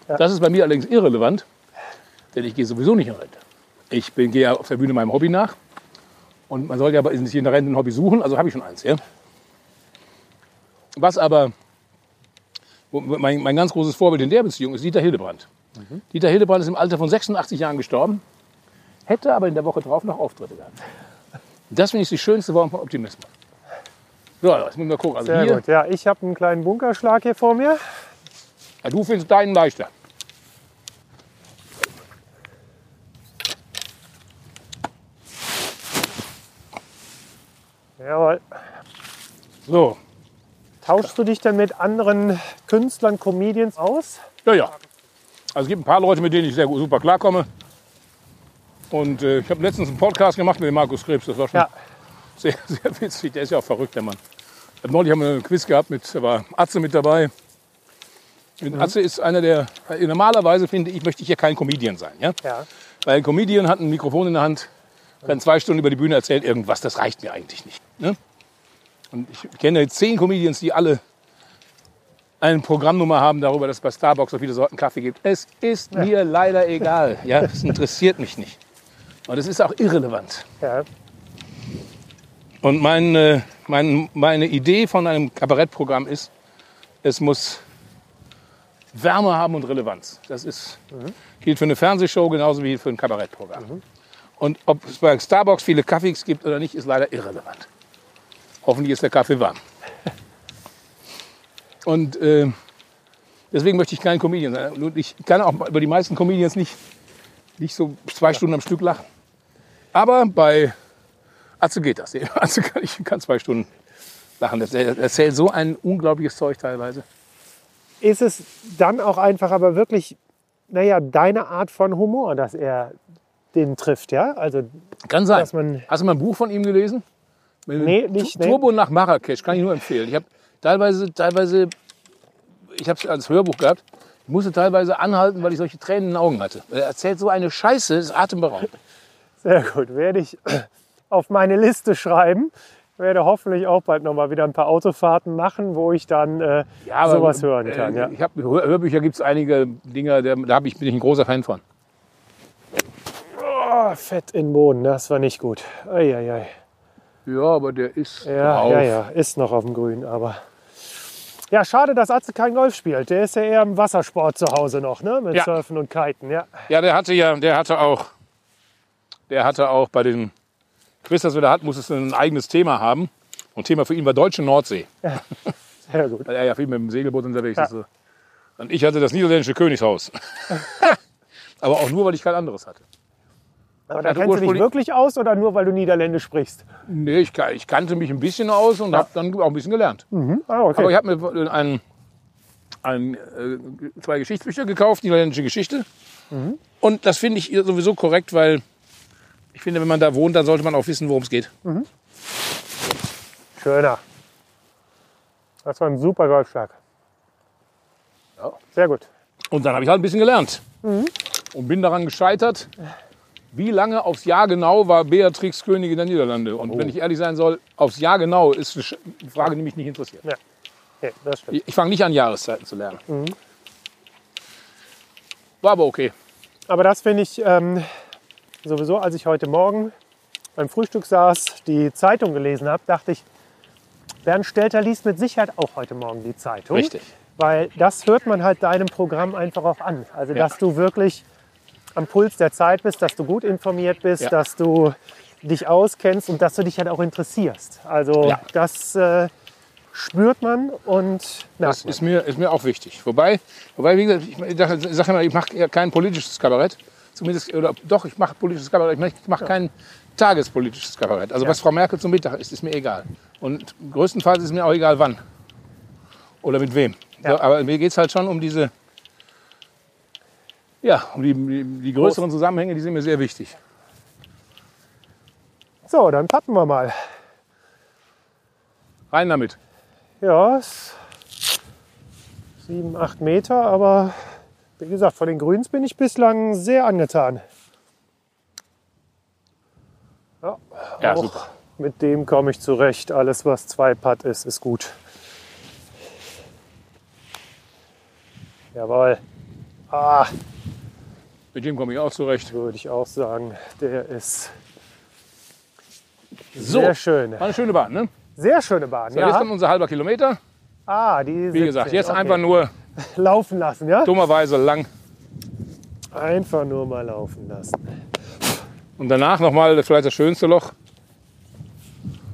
Das ist bei mir allerdings irrelevant, denn ich gehe sowieso nicht in Rente. Ich bin, gehe ja auf der Bühne meinem Hobby nach. Und man soll ja aber nicht in der Rente ein Hobby suchen, also habe ich schon eins. Ja? Was aber mein, mein ganz großes Vorbild in der Beziehung ist Dieter Hildebrand. Dieter Hildebrand ist im Alter von 86 Jahren gestorben, hätte aber in der Woche drauf noch Auftritte gehabt. Das finde ich die schönste Form von Optimismus. So, jetzt müssen wir gucken. Also Sehr hier, gut. Ja, ich habe einen kleinen Bunkerschlag hier vor mir. ja, du findest deinen leichter. Jawohl. So, Tauschst du dich denn mit anderen Künstlern, Comedians aus? ja, ja. Also es gibt ein paar Leute, mit denen ich sehr gut, super klarkomme. Und äh, ich habe letztens einen Podcast gemacht mit dem Markus Krebs. Das war schon Ja. sehr, sehr witzig. Der ist ja auch verrückt, der Mann. Hab Neulich haben wir einen Quiz gehabt, mit, da war Atze mit dabei. Und Atze ist einer der, normalerweise finde ich, möchte ich hier kein Comedian sein. Ja? Ja. Weil ein Comedian hat ein Mikrofon in der Hand, rennt zwei Stunden über die Bühne, erzählt irgendwas. Das reicht mir eigentlich nicht. Ne? Und ich kenne zehn Comedians, die alle eine Programmnummer haben darüber, dass es bei Starbucks so viele Sorten Kaffee gibt. Es ist mir leider egal. Ja, es interessiert mich nicht. Und es ist auch irrelevant. ja. Und meine, mein, meine Idee von einem Kabarettprogramm ist, es muss Wärme haben und Relevanz. Das ist, gilt für eine Fernsehshow genauso wie für ein Kabarettprogramm. Und ob es bei Starbucks viele Kaffees gibt oder nicht, ist leider irrelevant. Hoffentlich ist der Kaffee warm. Und äh, deswegen möchte ich kein Comedian sein. Und ich kann auch über die meisten Comedians nicht, nicht so zwei Stunden am Stück lachen. Aber bei Atze geht das. Atze kann, ich kann zwei Stunden lachen. Er er erzählt so ein unglaubliches Zeug teilweise. Ist es dann auch einfach aber wirklich, naja, deine Art von Humor, dass er den trifft, ja? Also, Kann sein. Dass man- Hast du mal ein Buch von ihm gelesen? Nee, nicht, nee. Turbo nach Marrakesch, kann ich nur empfehlen. Ich habe teilweise, teilweise, ich habe es als Hörbuch gehabt. Ich musste teilweise anhalten, weil ich solche Tränen in den Augen hatte. Er erzählt so eine Scheiße, ist atemberaubend. Sehr gut. Werde ich auf meine Liste schreiben. Werde hoffentlich auch bald noch mal wieder ein paar Autofahrten machen, wo ich dann äh, sowas hören kann. äh, Ja. Ich hab, Hör- Hörbücher gibt es einige Dinge, da ich, bin ich ein großer Fan von. Oh, Fett in den Boden, das war nicht gut. Eieiei. Ja, aber der ist Ja, drauf. ja, ja, ist noch auf dem Grün, aber. Ja, schade, dass Atze kein Golf spielt. Der ist ja eher im Wassersport zu Hause noch, ne? Mit Ja. Surfen und Kiten, ja. Ja, der hatte ja, der hatte auch, der hatte auch bei den Quiz, das wir da hatten, musste ein eigenes Thema haben. Und Thema für ihn war deutsche Nordsee, Sehr gut. weil er ja viel mit dem Segelboot unterwegs ist. so. Und ich hatte das niederländische Königshaus. Aber auch nur, weil ich kein anderes hatte. Aber da kennst du dich wirklich aus oder nur, weil du Niederländisch sprichst? Nee, ich, ich kannte mich ein bisschen aus und habe dann auch ein bisschen gelernt. Ah, okay. Aber ich habe mir ein, ein, äh, zwei Geschichtsbücher gekauft, niederländische Geschichte. Und das finde ich sowieso korrekt, weil ich finde, wenn man da wohnt, dann sollte man auch wissen, worum es geht. Schöner. Das war ein super Golfschlag. Ja. Sehr gut. Und dann habe ich halt ein bisschen gelernt. Und bin daran gescheitert, wie lange aufs Jahr genau war Beatrix Königin der Niederlande. Und wenn ich ehrlich sein soll, aufs Jahr genau ist eine Frage, die mich nicht interessiert. Okay, das stimmt. Ich, ich fange nicht an, Jahreszeiten zu lernen. War aber okay. Aber das finde ich ähm, sowieso, als ich heute Morgen beim Frühstück saß, die Zeitung gelesen habe, dachte ich, Bernd Stelter liest mit Sicherheit auch heute Morgen die Zeitung. Richtig. Weil das hört man halt deinem Programm einfach auch an. Also, Ja. dass du wirklich am Puls der Zeit bist, dass du gut informiert bist, Ja. dass du dich auskennst und dass du dich halt auch interessierst. Also, Ja. das äh, spürt man und merkt Das man. ist mir, ist mir auch wichtig. Wobei, wobei wie gesagt, ich sage sag immer, ich mache ja kein politisches Kabarett. Zumindest, oder doch, ich mache politisches Kabarett. Ich mache mach kein tagespolitisches Kabarett. Also was Frau Merkel zum Mittag isst, ist mir egal. Und größtenteils ist mir auch egal, wann. Oder mit wem. Ja. So, aber mir geht es halt schon um diese, ja, um die, die, größeren Zusammenhänge, die sind mir sehr wichtig. So, dann pappen wir mal. Rein damit. Ja, es- sieben, acht Meter, aber wie gesagt, von den Grüns bin ich bislang sehr angetan. Ja, Ja, auch super. mit dem komme ich zurecht. Alles, was zwei Putt ist, ist gut. Jawohl. Ah, Mit dem komme ich auch zurecht. würde ich auch sagen, der ist So, sehr schön. war eine schöne Bahn, ne? Sehr schöne Bahn, So, Jetzt ja. kommt unser halber Kilometer. Ah, die Wie 17, gesagt, jetzt okay. einfach nur laufen lassen, ja? dummerweise lang. Einfach nur mal laufen lassen. Und danach nochmal vielleicht das schönste Loch.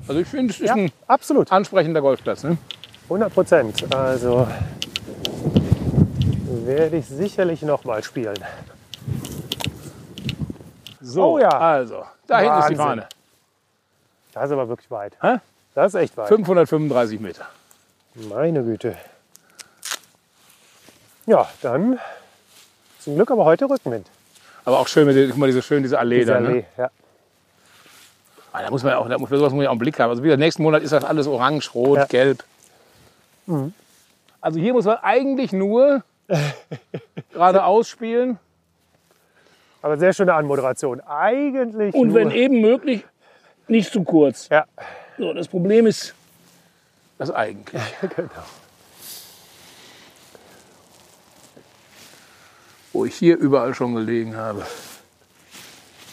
Also ich finde, es ist Ja, ein absolut. ansprechender Golfplatz. Ne? 100 Prozent. Also werde ich sicherlich noch mal spielen. So, Oh ja. also, da hinten ist die. Fahne. Das ist aber wirklich weit. Hä? Das ist echt weit. 535 Meter. Meine Güte. Ja, dann zum Glück aber heute Rückenwind. Aber auch schön, mit der, guck mal, diese, schön diese Allee Diese da. Ne? Allee, ja. Ah, Da muss man ja auch, da muss, für sowas muss man auch einen Blick haben. Also wieder nächsten Monat ist das alles orange, rot, Ja. Mhm. gelb. Also hier muss man eigentlich nur geradeaus spielen Aber sehr schöne Anmoderation. Eigentlich. und nur, wenn eben möglich, nicht zu kurz. Ja, So, das Problem ist das eigentlich. genau. Wo ich hier überall schon gelegen habe.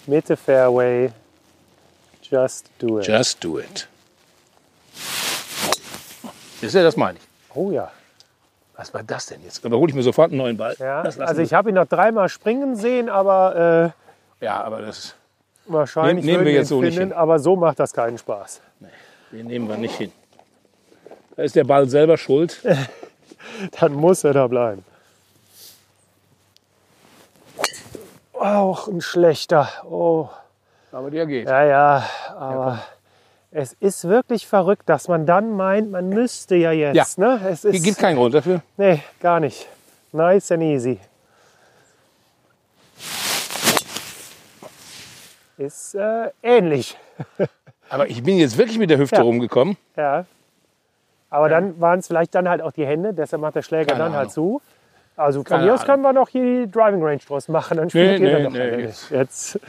Mitte Fairway. Just do it. Just do it. Ist ja, das meine ich. Oh ja. Was war das denn jetzt? Da hole ich mir sofort einen neuen Ball. ja. Also ich habe ihn noch dreimal springen sehen, aber ja, aber das, äh, wahrscheinlich Nehmen- nehmen wir jetzt so ihn nicht finden, hin. Aber so macht das keinen Spaß. den nehmen wir nicht hin. Da ist der Ball selber schuld. Dann muss er da bleiben. Auch ein schlechter. Oh, Aber der geht. ja, ja. Aber es ist wirklich verrückt, dass man dann meint, man müsste ja jetzt. Ne? Es Hier ist, gibt keinen Grund dafür. nee, gar nicht. Nice and easy. Ist äh, ähnlich. Aber ich bin jetzt wirklich mit der Hüfte Ja. rumgekommen. Ja. Aber dann waren es vielleicht dann halt auch die Hände, deshalb macht der Schläger Keine dann halt Ahnung. zu. Also von Keine mir aus Ahnung. können wir noch hier die Driving Range draus machen. Dann spielt Nee, jeder nee, doch nee, alle jetzt. Jetzt.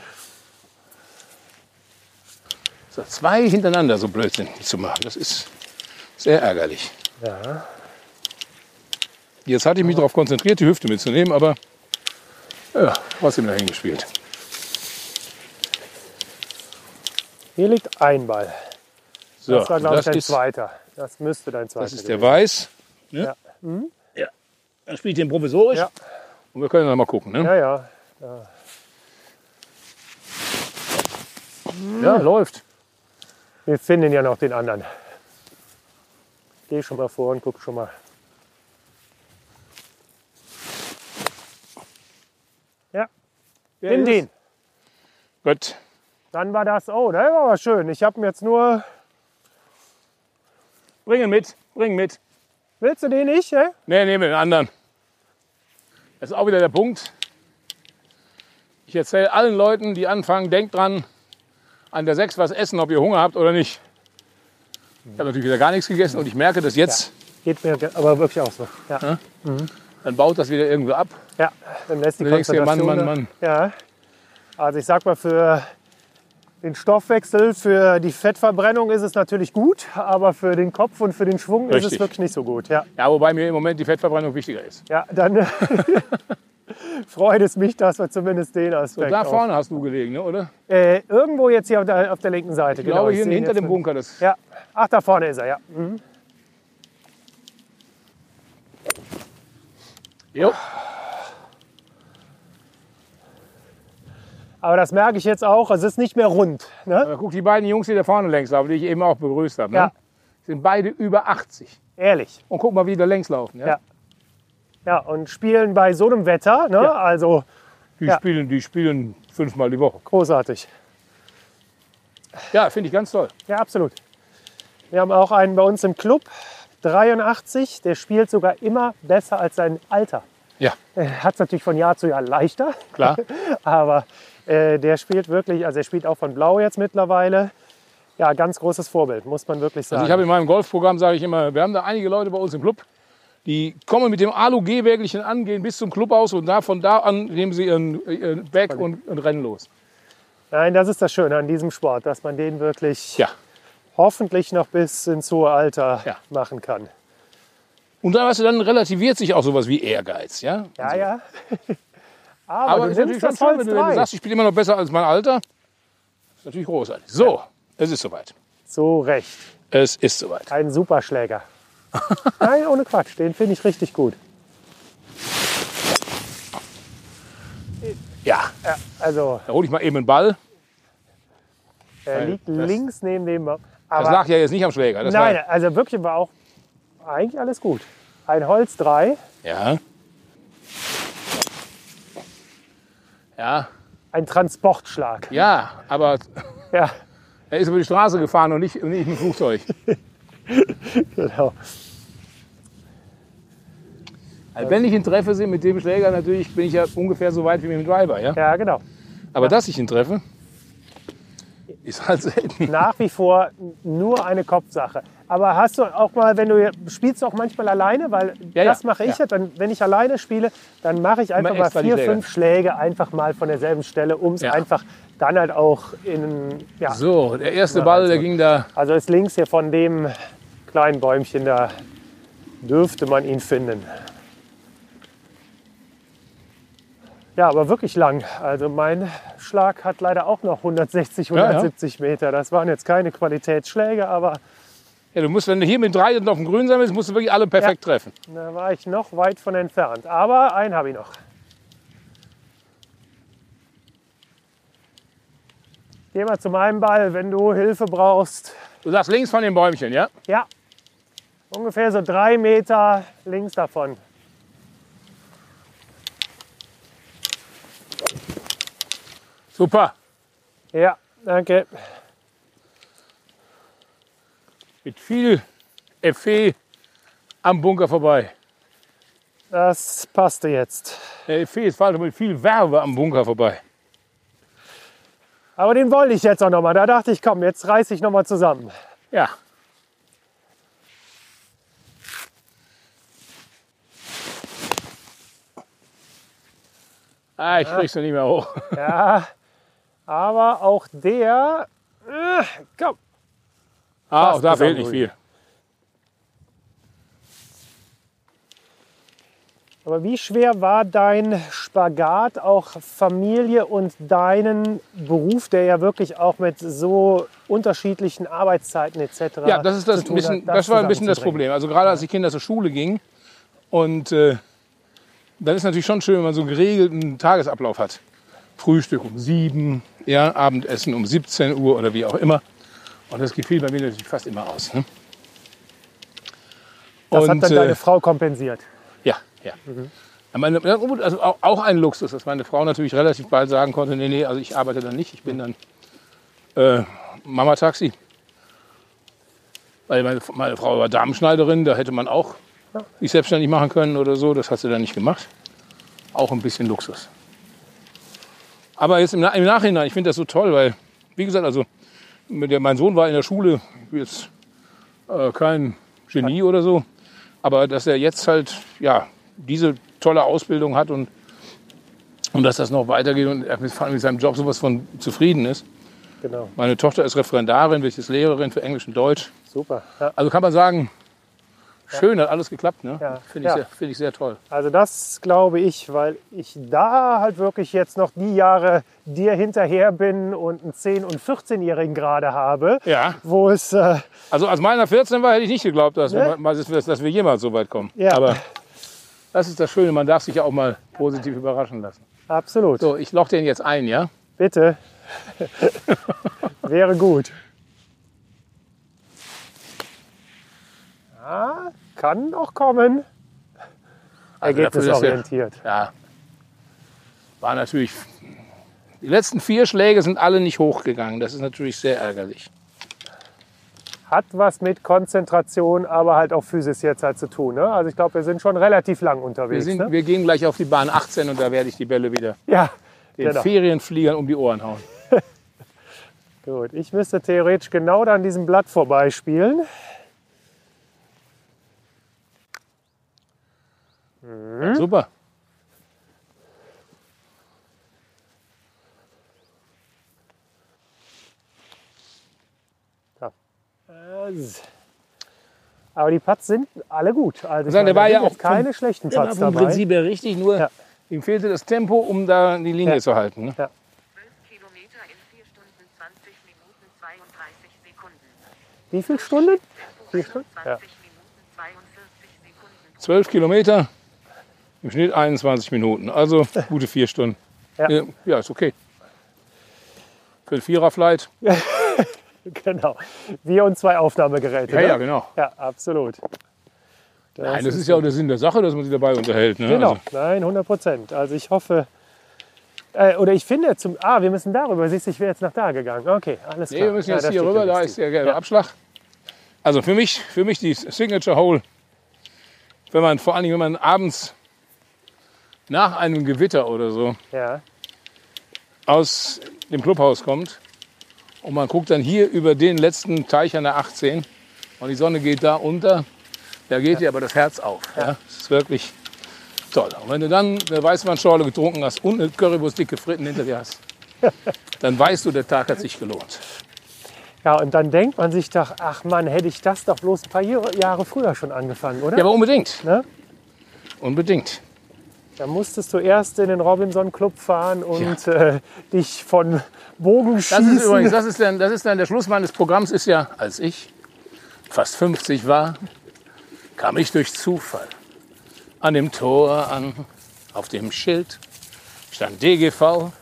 So, zwei hintereinander so Blödsinn zu machen, das ist sehr ärgerlich. Ja. Jetzt hatte ich mich darauf konzentriert, die Hüfte mitzunehmen, aber ja, trotzdem dahin gespielt. Hier liegt ein Ball. So, Das war, glaube ich, das, dein ist, zweiter. Das müsste dein zweiter das ist der Weiß. Ne? Ja. Ja. Dann spiele ich den provisorisch. Ja. Und wir können dann mal gucken. Ne? Ja, ja. Ja, läuft. Wir finden ja noch den anderen. Geh schon mal vor und guck schon mal. Ja, Der nimm ist- den. Gut. Dann war das. Oh, der war aber schön. Ich habe ihn jetzt nur. Bring ihn mit. Bring ihn mit. Willst du den nicht? Nee, nehmen wir den anderen. Das ist auch wieder der Punkt. Ich erzähle allen Leuten, die anfangen, denkt dran, an der 6 was essen, ob ihr Hunger habt oder nicht. Ich habe natürlich wieder gar nichts gegessen und ich merke das jetzt, Geht mir aber wirklich auch so. Ja, dann baut das wieder irgendwie ab. ja dann lässt die Du denkst dir, Mann, Konzentration. Mann, Ja. Also ich sag mal, für den Stoffwechsel, für die Fettverbrennung ist es natürlich gut, aber für den Kopf und für den Schwung ist es Richtig. wirklich nicht so gut. Ja, Ja, wobei mir im Moment die Fettverbrennung wichtiger ist. ja dann freut es mich, dass wir zumindest den So, Aspekt da auch- vorne hast du gelegen, ne, oder? Äh, irgendwo jetzt hier auf der, auf der linken Seite. Ich glaube, hier seh ihn hinter dem. Bunker. Das Ja, ach, da vorne ist er, ja. Mhm. jo. Aber das merke ich jetzt auch, es ist nicht mehr rund. Ne? Guck, die beiden Jungs, die da vorne längs laufen, die ich eben auch begrüßt habe, ne? Ja. sind beide über 80. Ehrlich. Und guck mal, wie die da längs laufen. Ja? Ja. Ja, und spielen bei so einem Wetter, ne? Ja. also Die, Ja. spielen, die spielen fünfmal die Woche. großartig. Ja, finde ich ganz toll. Ja, absolut. Wir haben auch einen bei uns im Club, 83, der spielt sogar immer besser als sein Alter. Ja, Hat es natürlich von Jahr zu Jahr leichter, klar. aber äh, der spielt wirklich, also er spielt auch von Blau jetzt mittlerweile. Ja, ganz großes Vorbild, muss man wirklich sagen. Also ich habe in meinem Golfprogramm, sage ich immer, wir haben da einige Leute bei uns im Club, die kommen mit dem Alu-G-Wägelchen an, gehen bis zum Clubhaus und da, von da an nehmen sie ihren, ihren Bag und, und rennen los. Nein, das ist das Schöne an diesem Sport, dass man den wirklich Ja. hoffentlich noch bis ins hohe Alter Ja. machen kann. Und dann, weißt du, dann relativiert sich auch sowas wie Ehrgeiz. Ja, Ja, ja. Aber, Aber du ist natürlich schon das Holz wenn du, wenn du sagst, ich spiele immer noch besser als mein Alter. ist natürlich großartig. So, es ist soweit. So recht. Es ist soweit. Ein Superschläger. Nein, ohne Quatsch. Den finde ich richtig gut. Ja, Ja, also, da hole ich mal eben einen Ball. er liegt das- links neben dem. Das Aber lag ja jetzt nicht am Schläger. Das nein, War, also wirklich war auch eigentlich alles gut. Ein Holz 3, ja. Ja, ein Transportschlag. ja, aber Ja, er ist über die Straße gefahren und nicht, und nicht mit dem Flugzeug. genau. Also wenn ich ihn treffe, sind mit dem Schläger natürlich, bin ich ja ungefähr so weit wie mit dem Driver. Ja? Ja, genau. Aber dass ich ihn treffe, ist halt selten. Nach wie vor nur eine Kopfsache. Aber hast du auch mal, wenn du spielst du auch manchmal alleine, weil Ja, das ja, mache ich ja. ja. Dann, wenn ich alleine spiele, dann mache ich einfach mal vier, fünf Schläge einfach mal von derselben Stelle, um es Ja. einfach dann halt auch in ja. So, der erste Ja, Ball, also- der ging da. Also ist links hier von dem kleinen Bäumchen da dürfte man ihn finden. Ja, aber wirklich lang. Also mein Schlag hat leider auch noch 160, Ja, ja. 170 Meter. Das waren jetzt keine Qualitätsschläge, aber Ja, du musst, wenn du hier mit drei und auf dem Grün sein willst, musst du wirklich alle perfekt treffen. da war ich noch weit von entfernt. Aber einen habe ich noch. Geh mal zu meinem Ball, wenn du Hilfe brauchst. Du sagst links von dem Bäumchen, ja? Ja, ungefähr so drei Meter links davon. Super. Ja, danke. Mit viel Effet am Bunker vorbei. Das passte jetzt. Der Effet ist falsch, mit viel Werbe am Bunker vorbei. Aber den wollte ich jetzt auch noch mal. Da dachte ich, komm, jetzt reiß ich noch mal zusammen. Ja. Ah, ich krieg's noch nicht mehr hoch. Ja, aber auch der, äh, komm, Ah, auch da fehlt nicht viel. Aber wie schwer war dein Spagat, auch Familie und deinen Beruf, der ja wirklich auch mit so unterschiedlichen Arbeitszeiten etc. Ja, das ist das, bisschen, hat, das war ein bisschen das? Problem. Also gerade als die Kinder zur Schule gingen und äh, dann ist natürlich schon schön, wenn man so einen geregelten Tagesablauf hat. Frühstück um sieben, ja, Abendessen um 17 Uhr oder wie auch immer. Und das gefiel bei mir natürlich fast immer aus. Ne? Das und, hat dann äh, deine Frau kompensiert. Ja, ja. Ja, Meine, also auch, ein Luxus, dass meine Frau natürlich relativ bald sagen konnte, nee, nee, also ich arbeite dann nicht, ich bin dann äh, Mama-Taxi. Weil meine, meine Frau war Damenschneiderin, da hätte man auch sich selbstständig machen können oder so, das hat sie dann nicht gemacht. Auch ein bisschen Luxus. Aber jetzt im, im Nachhinein, ich finde das so toll, weil, wie gesagt, also der, mein Sohn war in der Schule jetzt äh, kein Genie oder so, aber dass er jetzt halt ja diese tolle Ausbildung hat und, und dass das noch weitergeht und er mit, mit seinem Job sowas von zufrieden ist. Genau, Meine Tochter ist Referendarin, welche ist Lehrerin für Englisch und Deutsch. super. Ja. Also kann man sagen, schön, hat alles geklappt. Ne? Ja, Finde ich, ja. sehr- finde ich sehr toll. Also das glaube ich, weil ich da halt wirklich jetzt noch die Jahre dir hinterher bin und einen 10- und 14-Jährigen gerade habe, Ja. wo es äh, Also als meiner 14 war, hätte ich nicht geglaubt, dass, Ne? wir, dass, dass wir jemals so weit kommen. Ja. Aber das ist das Schöne, man darf sich ja auch mal positiv überraschen lassen. absolut. So, ich loch den jetzt ein, ja? Bitte. Wäre gut. Ja, kann noch kommen. Also er- Ergebnisorientiert. Ja. War natürlich. Die letzten vier Schläge sind alle nicht hochgegangen. Das ist natürlich sehr ärgerlich. Hat was mit Konzentration, aber halt auch Physis jetzt halt zu tun. Ne? Also ich glaube, wir sind schon relativ lang Wir, unterwegs. sind, ne? wir gehen gleich auf die Bahn 18 und da werde ich die Bälle wieder Ja, den genau. Ferienfliegern um die Ohren hauen. Gut, ich müsste theoretisch genau da an diesem Blatt vorbeispielen. Hm? Super. Aber die Putts sind alle gut. Also Sagen, der meine, war da ja sind auch keine vom- schlechten war Putts vom dabei. Prinzip her richtig, nur Ja. ihm fehlte das Tempo, um da die Linie Ja. zu halten. Ne? 12 Kilometer in 4 Stunden 20 Minuten 32 Sekunden. Wie viele Stunden? Vier 20 Stunden? Ja. Minuten 42 Sekunden. 12 Kilometer, im Schnitt 21 Minuten. Also gute vier Stunden. Ja. Ja, ja ist okay. Für ein Vierer-Flight. Genau. Wir und zwei Aufnahmegeräte. Ja, ne? ja, genau. Ja, absolut. Nein, das ist ja auch der Sinn der Sache, dass man sich dabei unterhält. Ne? Genau, Also, nein, 100 Prozent. Also ich hoffe, äh, oder ich finde zum, ah, wir müssen darüber, siehst du, ich wäre jetzt nach da gegangen. Okay, alles klar. nee, wir müssen Ja, jetzt da hier rüber, ja da ist der gelbe Abschlag. Also für mich, für mich die Signature Hole, wenn man vor allen Dingen, wenn man abends nach einem Gewitter oder so Ja, aus dem Clubhaus kommt und man guckt dann hier über den letzten Teich an der 18 und die Sonne geht da unter, da geht dir aber das Herz auf. Ja. Das ist wirklich toll. Und wenn du dann eine Weißweinschorle getrunken hast und eine Currywurst dicke Fritten hinter dir hast, dann weißt du, der Tag hat sich gelohnt. Ja, und dann denkt man sich doch, ach Mann, hätte ich das doch bloß ein paar Jahre Jahre früher schon angefangen, oder? Ja, aber unbedingt. ne? Unbedingt. Da musstest du erst in den Robinson Club fahren und äh, dich von Bogenschießen. Das ist übrigens, das ist, dann, das ist dann der Schluss meines Programms, ist ja, als ich fast 50 war, kam ich durch Zufall an dem Tor an, auf dem Schild stand DGV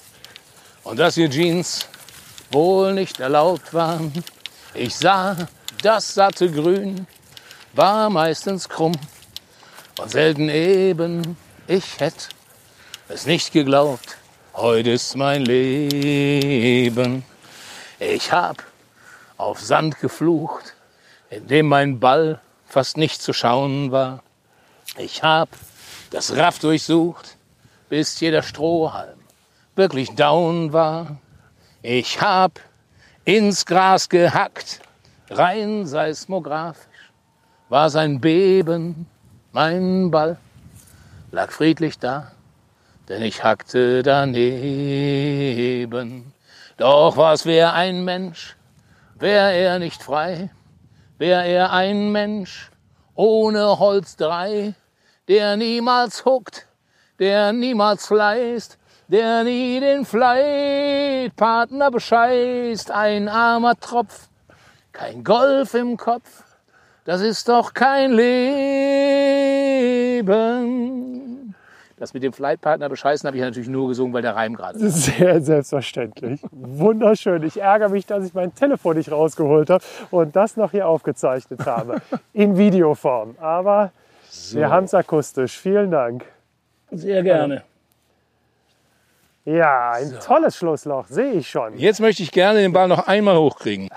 und dass ihr Jeans wohl nicht erlaubt waren. Ich sah, das satte Grün war meistens krumm und selten eben. Ich hätte es nicht geglaubt. Heute ist mein Leben. Ich hab auf Sand geflucht, in dem mein Ball fast nicht zu schauen war. Ich hab das Raff durchsucht, bis jeder Strohhalm wirklich down war. Ich hab ins Gras gehackt, rein seismografisch war sein Beben, mein Ball lag friedlich da, denn ich hackte daneben. Doch was wär ein Mensch, wär er nicht frei, wär er ein Mensch ohne Holz drei, der niemals huckt, der niemals fleißt, der nie den Fleitpartner bescheißt, ein armer Tropf, kein Golf im Kopf, das ist doch kein Leben. Das mit dem Flightpartner bescheißen habe ich natürlich nur gesungen, weil der Reim gerade ist. Sehr selbstverständlich. Wunderschön. Ich ärgere mich, dass ich mein Telefon nicht rausgeholt habe und das noch hier aufgezeichnet habe. In Videoform. Aber wir haben es akustisch. Vielen Dank. Sehr gerne. Ja, ein tolles Schlussloch, sehe ich schon. Jetzt möchte ich gerne den Ball noch einmal hochkriegen.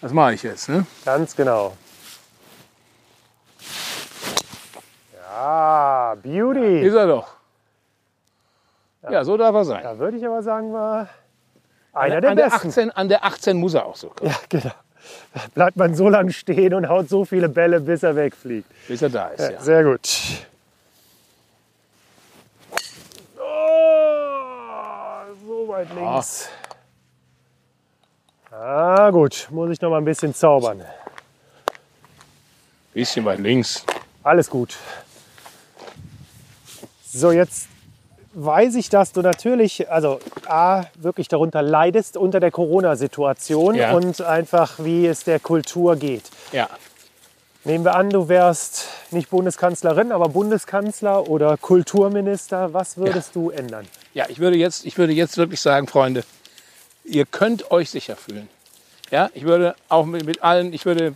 Das mache ich jetzt. Ne? Ganz genau. Ja, Beauty. Ist er doch. Ja, so darf er sein. Da würde ich aber sagen, war An einer der, der an, der besten. 18, an der 18 muss er auch so kommen, Ja, genau. Da bleibt man so lange stehen und haut so viele Bälle, bis er wegfliegt. bis er da ist. Ja, Ja. Sehr gut. Oh, so weit links. Ah, gut. Muss ich noch mal ein bisschen zaubern. Bisschen weit links. Alles gut. So, jetzt weiß ich, dass du natürlich, also A, wirklich darunter leidest unter der Corona-Situation Ja. und einfach, wie es der Kultur geht. Ja. Nehmen wir an, du wärst nicht Bundeskanzlerin, aber Bundeskanzler oder Kulturminister. Was würdest du ändern? Ja, ich würde, jetzt, ich würde jetzt wirklich sagen, Freunde, ihr könnt euch sicher fühlen. Ja, ich würde auch mit, mit allen, ich würde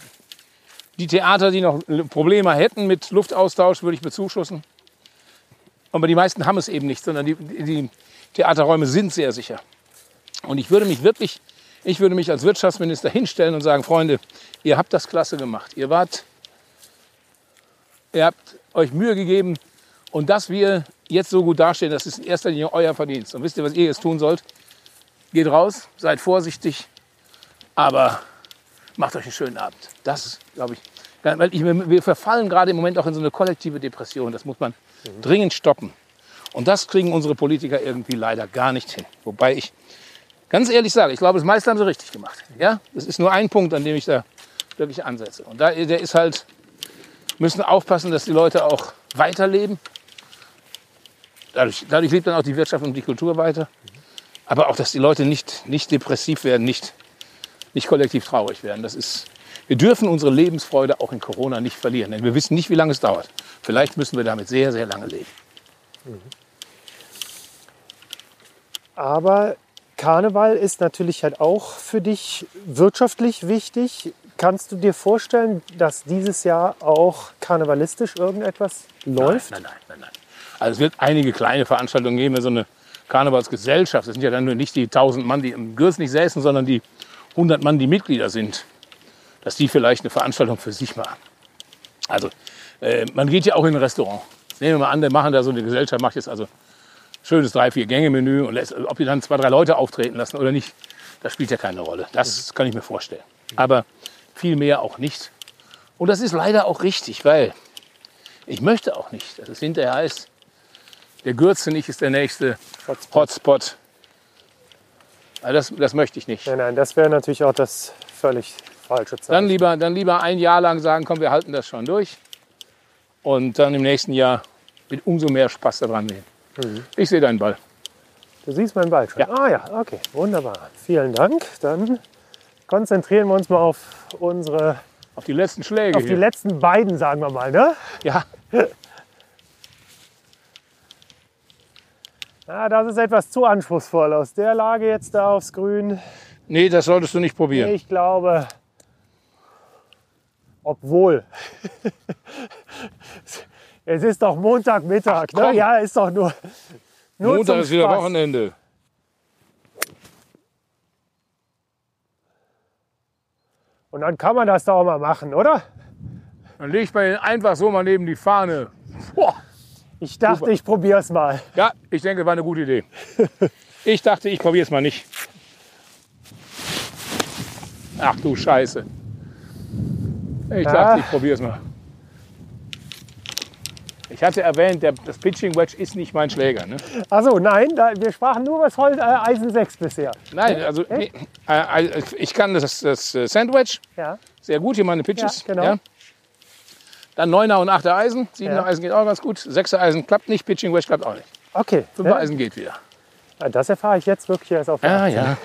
die Theater, die noch Probleme hätten mit Luftaustausch, würde ich bezuschussen. Aber die meisten haben es eben nicht, sondern die, die Theaterräume sind sehr sicher. Und ich würde mich wirklich, ich würde mich als Wirtschaftsminister hinstellen und sagen, Freunde, ihr habt das klasse gemacht. Ihr wart, ihr habt euch Mühe gegeben und dass wir jetzt so gut dastehen, das ist in erster Linie euer Verdienst. Und wisst ihr, was ihr jetzt tun sollt? Geht raus, seid vorsichtig, aber macht euch einen schönen Abend. Das glaube ich. Weil ich, wir verfallen gerade im Moment auch in so eine kollektive Depression. Das muss man dringend stoppen. Und das kriegen unsere Politiker irgendwie leider gar nicht hin. Wobei ich ganz ehrlich sage, ich glaube, das meiste haben sie richtig gemacht. Ja? Das ist nur ein Punkt, an dem ich da wirklich ansetze. Und da, der ist halt, müssen aufpassen, dass die Leute auch weiterleben. Dadurch, dadurch lebt dann auch die Wirtschaft und die Kultur weiter. Aber auch, dass die Leute nicht, nicht depressiv werden, nicht, nicht kollektiv traurig werden. Das ist, wir dürfen unsere Lebensfreude auch in Corona nicht verlieren. Denn wir wissen nicht, wie lange es dauert. Vielleicht müssen wir damit sehr, sehr lange leben. Aber Karneval ist natürlich halt auch für dich wirtschaftlich wichtig. Kannst du dir vorstellen, dass dieses Jahr auch karnevalistisch irgendetwas läuft? Nein, nein, nein, nein. Also es wird einige kleine Veranstaltungen geben, so eine Karnevalsgesellschaft. Das sind ja dann nur nicht die 1000 Mann, die im Gürs nicht säßen, sondern die 100 Mann, die Mitglieder sind. Dass die vielleicht eine Veranstaltung für sich machen. Also äh, man geht ja auch in ein Restaurant. Nehmen wir mal an, der machen da so eine Gesellschaft, macht jetzt also schönes drei, vier Gänge-Menü und lässt, ob die dann zwei, drei Leute auftreten lassen oder nicht, das spielt ja keine Rolle. Das kann ich mir vorstellen. Aber viel mehr auch nicht. Und das ist leider auch richtig, weil ich möchte auch nicht, dass es hinterher heißt, der Gürzenich ist der nächste Hotspot. Hotspot. Also das, das möchte ich nicht. Nein, nein, das wäre natürlich auch das völlig falsche Zeichen. Dann lieber, dann lieber ein Jahr lang sagen, komm, wir halten das schon durch. Und dann im nächsten Jahr mit umso mehr Spaß daran gehen. Ich sehe deinen Ball. Du siehst meinen Ball schon. Ja. Ah ja, okay, wunderbar. Vielen Dank. Dann konzentrieren wir uns mal auf unsere, Auf die letzten Schläge. auf die hier. letzten beiden, sagen wir mal. Ne? ja, Ja, das ist etwas zu anspruchsvoll. Aus der Lage jetzt da aufs Grün. nee, das solltest du nicht probieren. Ich glaube, obwohl. es ist doch Montagmittag. Ach, ne? Ja, ist doch nur. nur Montag ist wieder Spaß. Wochenende. Und dann kann man das doch auch mal machen, oder? Dann leg ich mir einfach so mal neben die Fahne. Boah. Ich dachte, Super. ich probiere es mal. Ja, ich denke, war eine gute Idee. Ich dachte, ich probiere es mal nicht. Ach du Scheiße. Ich Ja. dachte, ich probiere es mal. Ich hatte erwähnt, der, das Pitching Wedge ist nicht mein Schläger. Ne? Also nein, da, wir sprachen nur über das Holz, äh, Eisen 6 bisher. Nein, also nee, äh, äh, ich kann das, das äh, Sandwich Ja, sehr gut, hier meine Pitches. Ja, genau. Dann 9er und 8er Eisen. 7er Ja. Eisen geht auch ganz gut. 6er Eisen klappt nicht, Pitching Wedge klappt auch nicht. okay. 5er Ne? Eisen geht wieder. Das erfahre ich jetzt wirklich erst auf der Ja, 18. ja.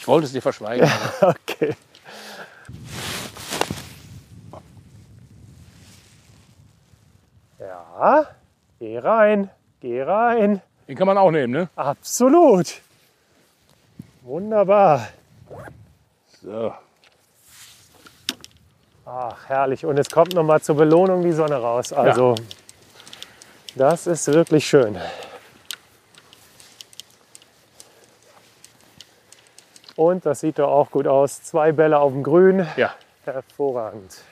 Ich wollte es dir verschweigen. Okay. Ja, geh rein, geh rein. Den kann man auch nehmen, ne? Absolut. Wunderbar. So. Ach, herrlich. Und es kommt noch mal zur Belohnung die Sonne raus. Also, das ist wirklich schön. Und das sieht doch auch gut aus. Zwei Bälle auf dem Grün. Ja. Hervorragend.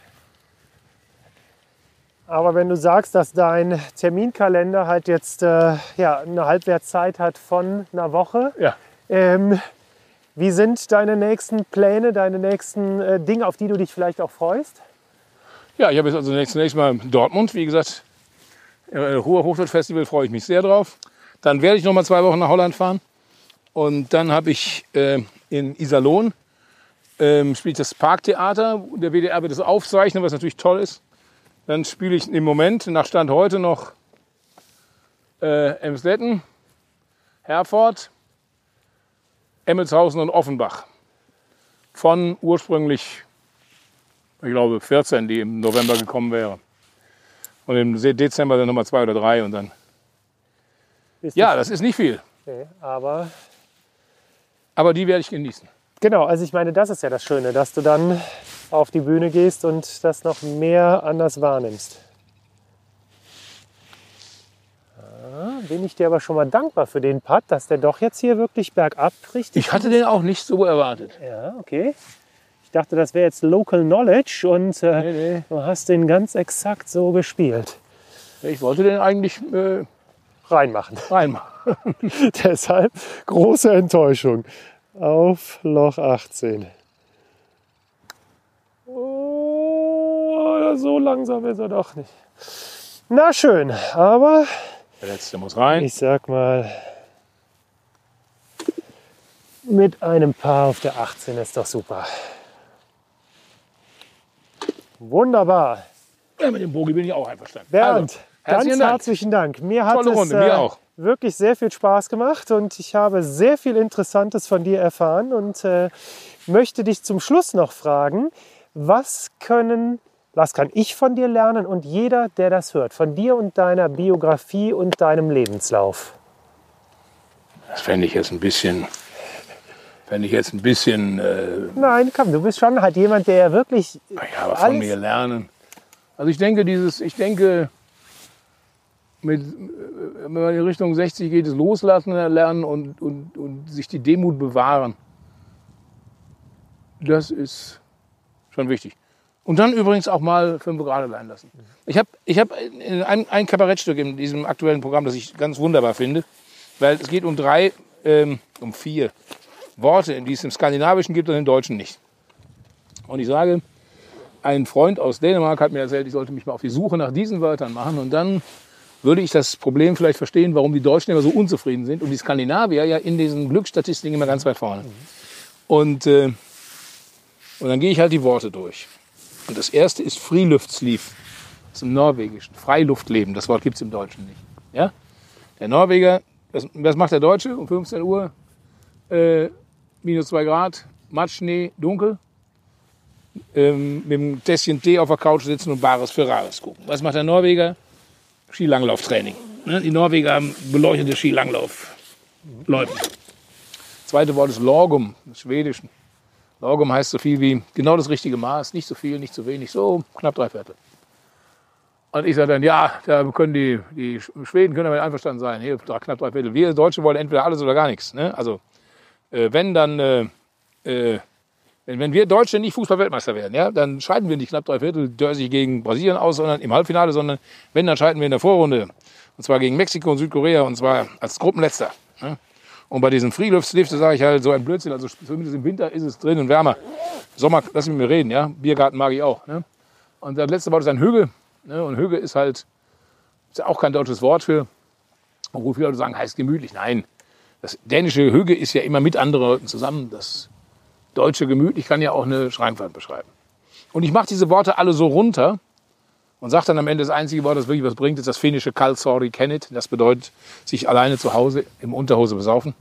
Aber wenn du sagst, dass dein Terminkalender halt jetzt äh, ja, eine Halbwertszeit hat von einer Woche, Ja. ähm, wie sind deine nächsten Pläne, deine nächsten äh, Dinge, auf die du dich vielleicht auch freust? Ja, ich habe jetzt also zunächst, mal Dortmund, wie gesagt. äh, Ruhr Hochschulfestival freue ich mich sehr drauf. Dann werde ich noch mal zwei Wochen nach Holland fahren. Und dann habe ich äh, in Iserlohn ähm, spielt das Parktheater. Der WDR wird das aufzeichnen, was natürlich toll ist. Dann spiele ich im Moment, nach Stand heute, noch äh, Emsletten, Herford, Emmelshausen und Offenbach. Von ursprünglich, ich glaube, 14, die im November gekommen wäre. Und im Dezember dann nochmal zwei oder drei und dann. Ist Ja, das ist nicht viel. Nee, aber Aber die werde ich genießen. genau, also ich meine, das ist ja das Schöne, dass du dann auf die Bühne gehst und das noch mehr anders wahrnimmst. Ah, bin ich dir aber schon mal dankbar für den Putt, dass der doch jetzt hier wirklich bergab richtig. Ich hatte den auch nicht so erwartet. Ja, okay. Ich dachte, das wäre jetzt Local Knowledge und äh, Nee, nee. du hast den ganz exakt so gespielt. Ich wollte den eigentlich äh, Reinmachen. reinmachen. Deshalb große Enttäuschung auf Loch 18. So langsam ist er doch nicht. Na schön, aber Der letzte muss rein. ich sag mal, mit einem Paar auf der 18 ist doch super. Wunderbar. Ja, mit dem Bogi bin ich auch einverstanden. Bernd, Also, ganz herzlichen Dank. herzlichen Dank. Mir hat Tolle es Runde, mir äh, auch. wirklich sehr viel Spaß gemacht und ich habe sehr viel Interessantes von dir erfahren und äh, möchte dich zum Schluss noch fragen, was können, was kann ich von dir lernen und jeder, der das hört, von dir und deiner Biografie und deinem Lebenslauf? Das fände ich jetzt ein bisschen. Fände ich jetzt ein bisschen. Äh, Nein, komm, du bist schon halt jemand, der wirklich ja, aber von mir lernen. Also ich denke, dieses, ich denke, mit, äh, wenn man in Richtung 60 geht, es loslassen lernen und, und, und sich die Demut bewahren. Das ist schon wichtig. Und dann übrigens auch mal fünf gerade leihen lassen. Ich habe ich hab ein, ein Kabarettstück in diesem aktuellen Programm, das ich ganz wunderbar finde, weil es geht um drei, ähm, um vier Worte, die es im Skandinavischen gibt und im Deutschen nicht. Und ich sage, ein Freund aus Dänemark hat mir erzählt, ich sollte mich mal auf die Suche nach diesen Wörtern machen und dann würde ich das Problem vielleicht verstehen, warum die Deutschen immer so unzufrieden sind und die Skandinavier ja in diesen Glücksstatistiken immer ganz weit vorne. Und, äh, und dann gehe ich halt die Worte durch. Und das erste ist Friluftsliv. Das ist im Norwegischen. Freiluftleben. Das Wort gibt es im Deutschen nicht. Ja? Der Norweger, was, macht der Deutsche um 15 Uhr? Äh, minus zwei Grad, Matschnee, dunkel. Ähm, mit dem Tässchen Tee auf der Couch sitzen und Bares für Rares gucken. Was macht der Norweger? Skilanglauftraining. Ne? Die Norweger haben beleuchtete Skilanglaufleute. Zweite Wort ist Lorgum, das Schwedischen. Lorgum heißt so viel wie genau das richtige Maß, nicht so viel, nicht zu wenig, so knapp drei Viertel. Und ich sage dann, ja, da können die, die Schweden können damit einverstanden sein. Hier, knapp drei Viertel. Wir Deutsche wollen entweder alles oder gar nichts. Ne? Also, äh, wenn dann, äh, äh, wenn, wenn wir Deutsche nicht Fußball-Weltmeister werden, ja, dann scheiden wir nicht knapp drei Viertel Jersey gegen Brasilien aus, sondern im Halbfinale, sondern wenn, dann scheiden wir in der Vorrunde. Und zwar gegen Mexiko und Südkorea und zwar als Gruppenletzter. Ne? Und bei diesen Freeluftstifte sage ich halt so ein Blödsinn. Also zumindest im Winter ist es drin und wärmer. Sommer, lass mich mir reden, ja. Biergarten mag ich auch. Ne? Und das letzte Wort ist ein Hügel. Ne? Und Hügel ist halt ist ja auch kein deutsches Wort für. Obwohl viele Leute sagen, heißt gemütlich. Nein, das dänische Hügel ist ja immer mit anderen Leuten zusammen. Das deutsche gemütlich kann ja auch eine Schreibwand beschreiben. Und ich mache diese Worte alle so runter und sage dann am Ende das einzige Wort, das wirklich was bringt, ist das finnische Kalsori Kennit. Das bedeutet, sich alleine zu Hause im Unterhose besaufen.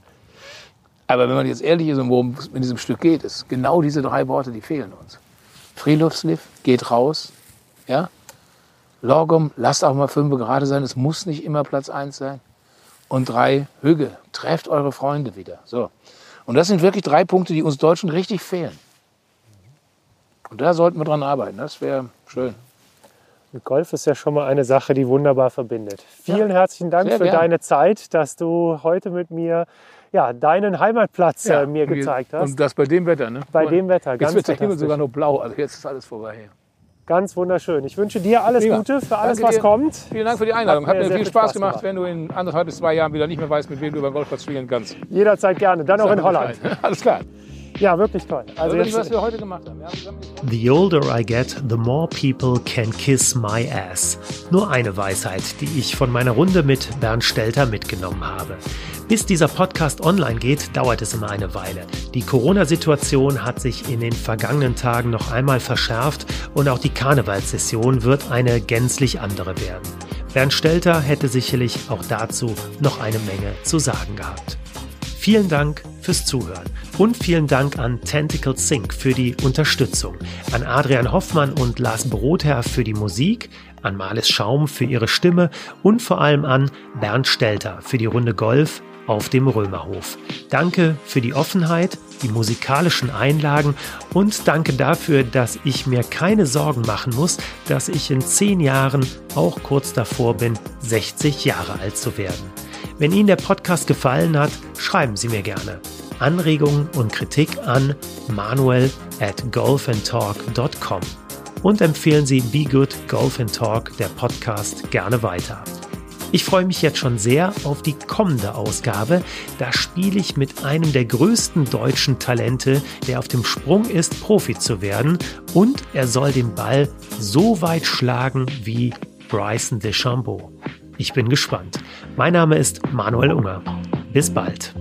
Aber wenn man jetzt ehrlich ist und worum es in diesem Stück geht, ist genau diese drei Worte, die fehlen uns. Friluftsliv, geht raus, ja. Lorgum, lasst auch mal fünf gerade sein, es muss nicht immer Platz eins sein. Und drei, Hüge, trefft eure Freunde wieder. So. Und das sind wirklich drei Punkte, die uns Deutschen richtig fehlen. Und da sollten wir dran arbeiten. Das wäre schön. Golf ist ja schon mal eine Sache, die wunderbar verbindet. Vielen Ja, herzlichen Dank für gern. deine Zeit, dass du heute mit mir ja, deinen Heimatplatz Ja, äh, mir und gezeigt hast. Und das bei dem Wetter, ne? Bei dem Wetter, Jetzt ganz wird der Himmel sogar noch blau, also jetzt ist alles vorbei. Ganz wunderschön. Ich wünsche dir alles Prima. Gute für alles, Danke was dir. kommt. Vielen Dank für die Einladung. Hat Hat mir mir sehr viel Spaß gemacht, gemacht. wenn du in anderthalb bis zwei Jahren wieder nicht mehr weißt, mit wem du über Golfplatz spielen kannst. Jederzeit gerne. Dann auch in Holland. Alles klar. Ja, wirklich toll. Also Also wirklich, was jetzt, wir heute gemacht haben. The older I get, the more people can kiss my ass. Nur eine Weisheit, die ich von meiner Runde mit Bernd Stelter mitgenommen habe. Bis dieser Podcast online geht, dauert es immer eine Weile. Die Corona-Situation hat sich in den vergangenen Tagen noch einmal verschärft und auch die Karnevalssession wird eine gänzlich andere werden. Bernd Stelter hätte sicherlich auch dazu noch eine Menge zu sagen gehabt. Vielen Dank fürs Zuhören und vielen Dank an Tentacle Sync für die Unterstützung, an Adrian Hoffmann und Lars Brotherr für die Musik, an Marlis Schaum für ihre Stimme und vor allem an Bernd Stelter für die Runde Golf auf dem Römerhof. Danke für die Offenheit, die musikalischen Einlagen und danke dafür, dass ich mir keine Sorgen machen muss, dass ich in zehn Jahren auch kurz davor bin, 60 Jahre alt zu werden. Wenn Ihnen der Podcast gefallen hat, schreiben Sie mir gerne. Anregungen und Kritik an manuel at golfandtalk.com und empfehlen Sie Be Good Golf and Talk, der Podcast, gerne weiter. Ich freue mich jetzt schon sehr auf die kommende Ausgabe. Da spiele ich mit einem der größten deutschen Talente, der auf dem Sprung ist, Profi zu werden. Und er soll den Ball so weit schlagen wie Bryson DeChambeau. Ich bin gespannt. Mein Name ist Manuel Unger. Bis bald.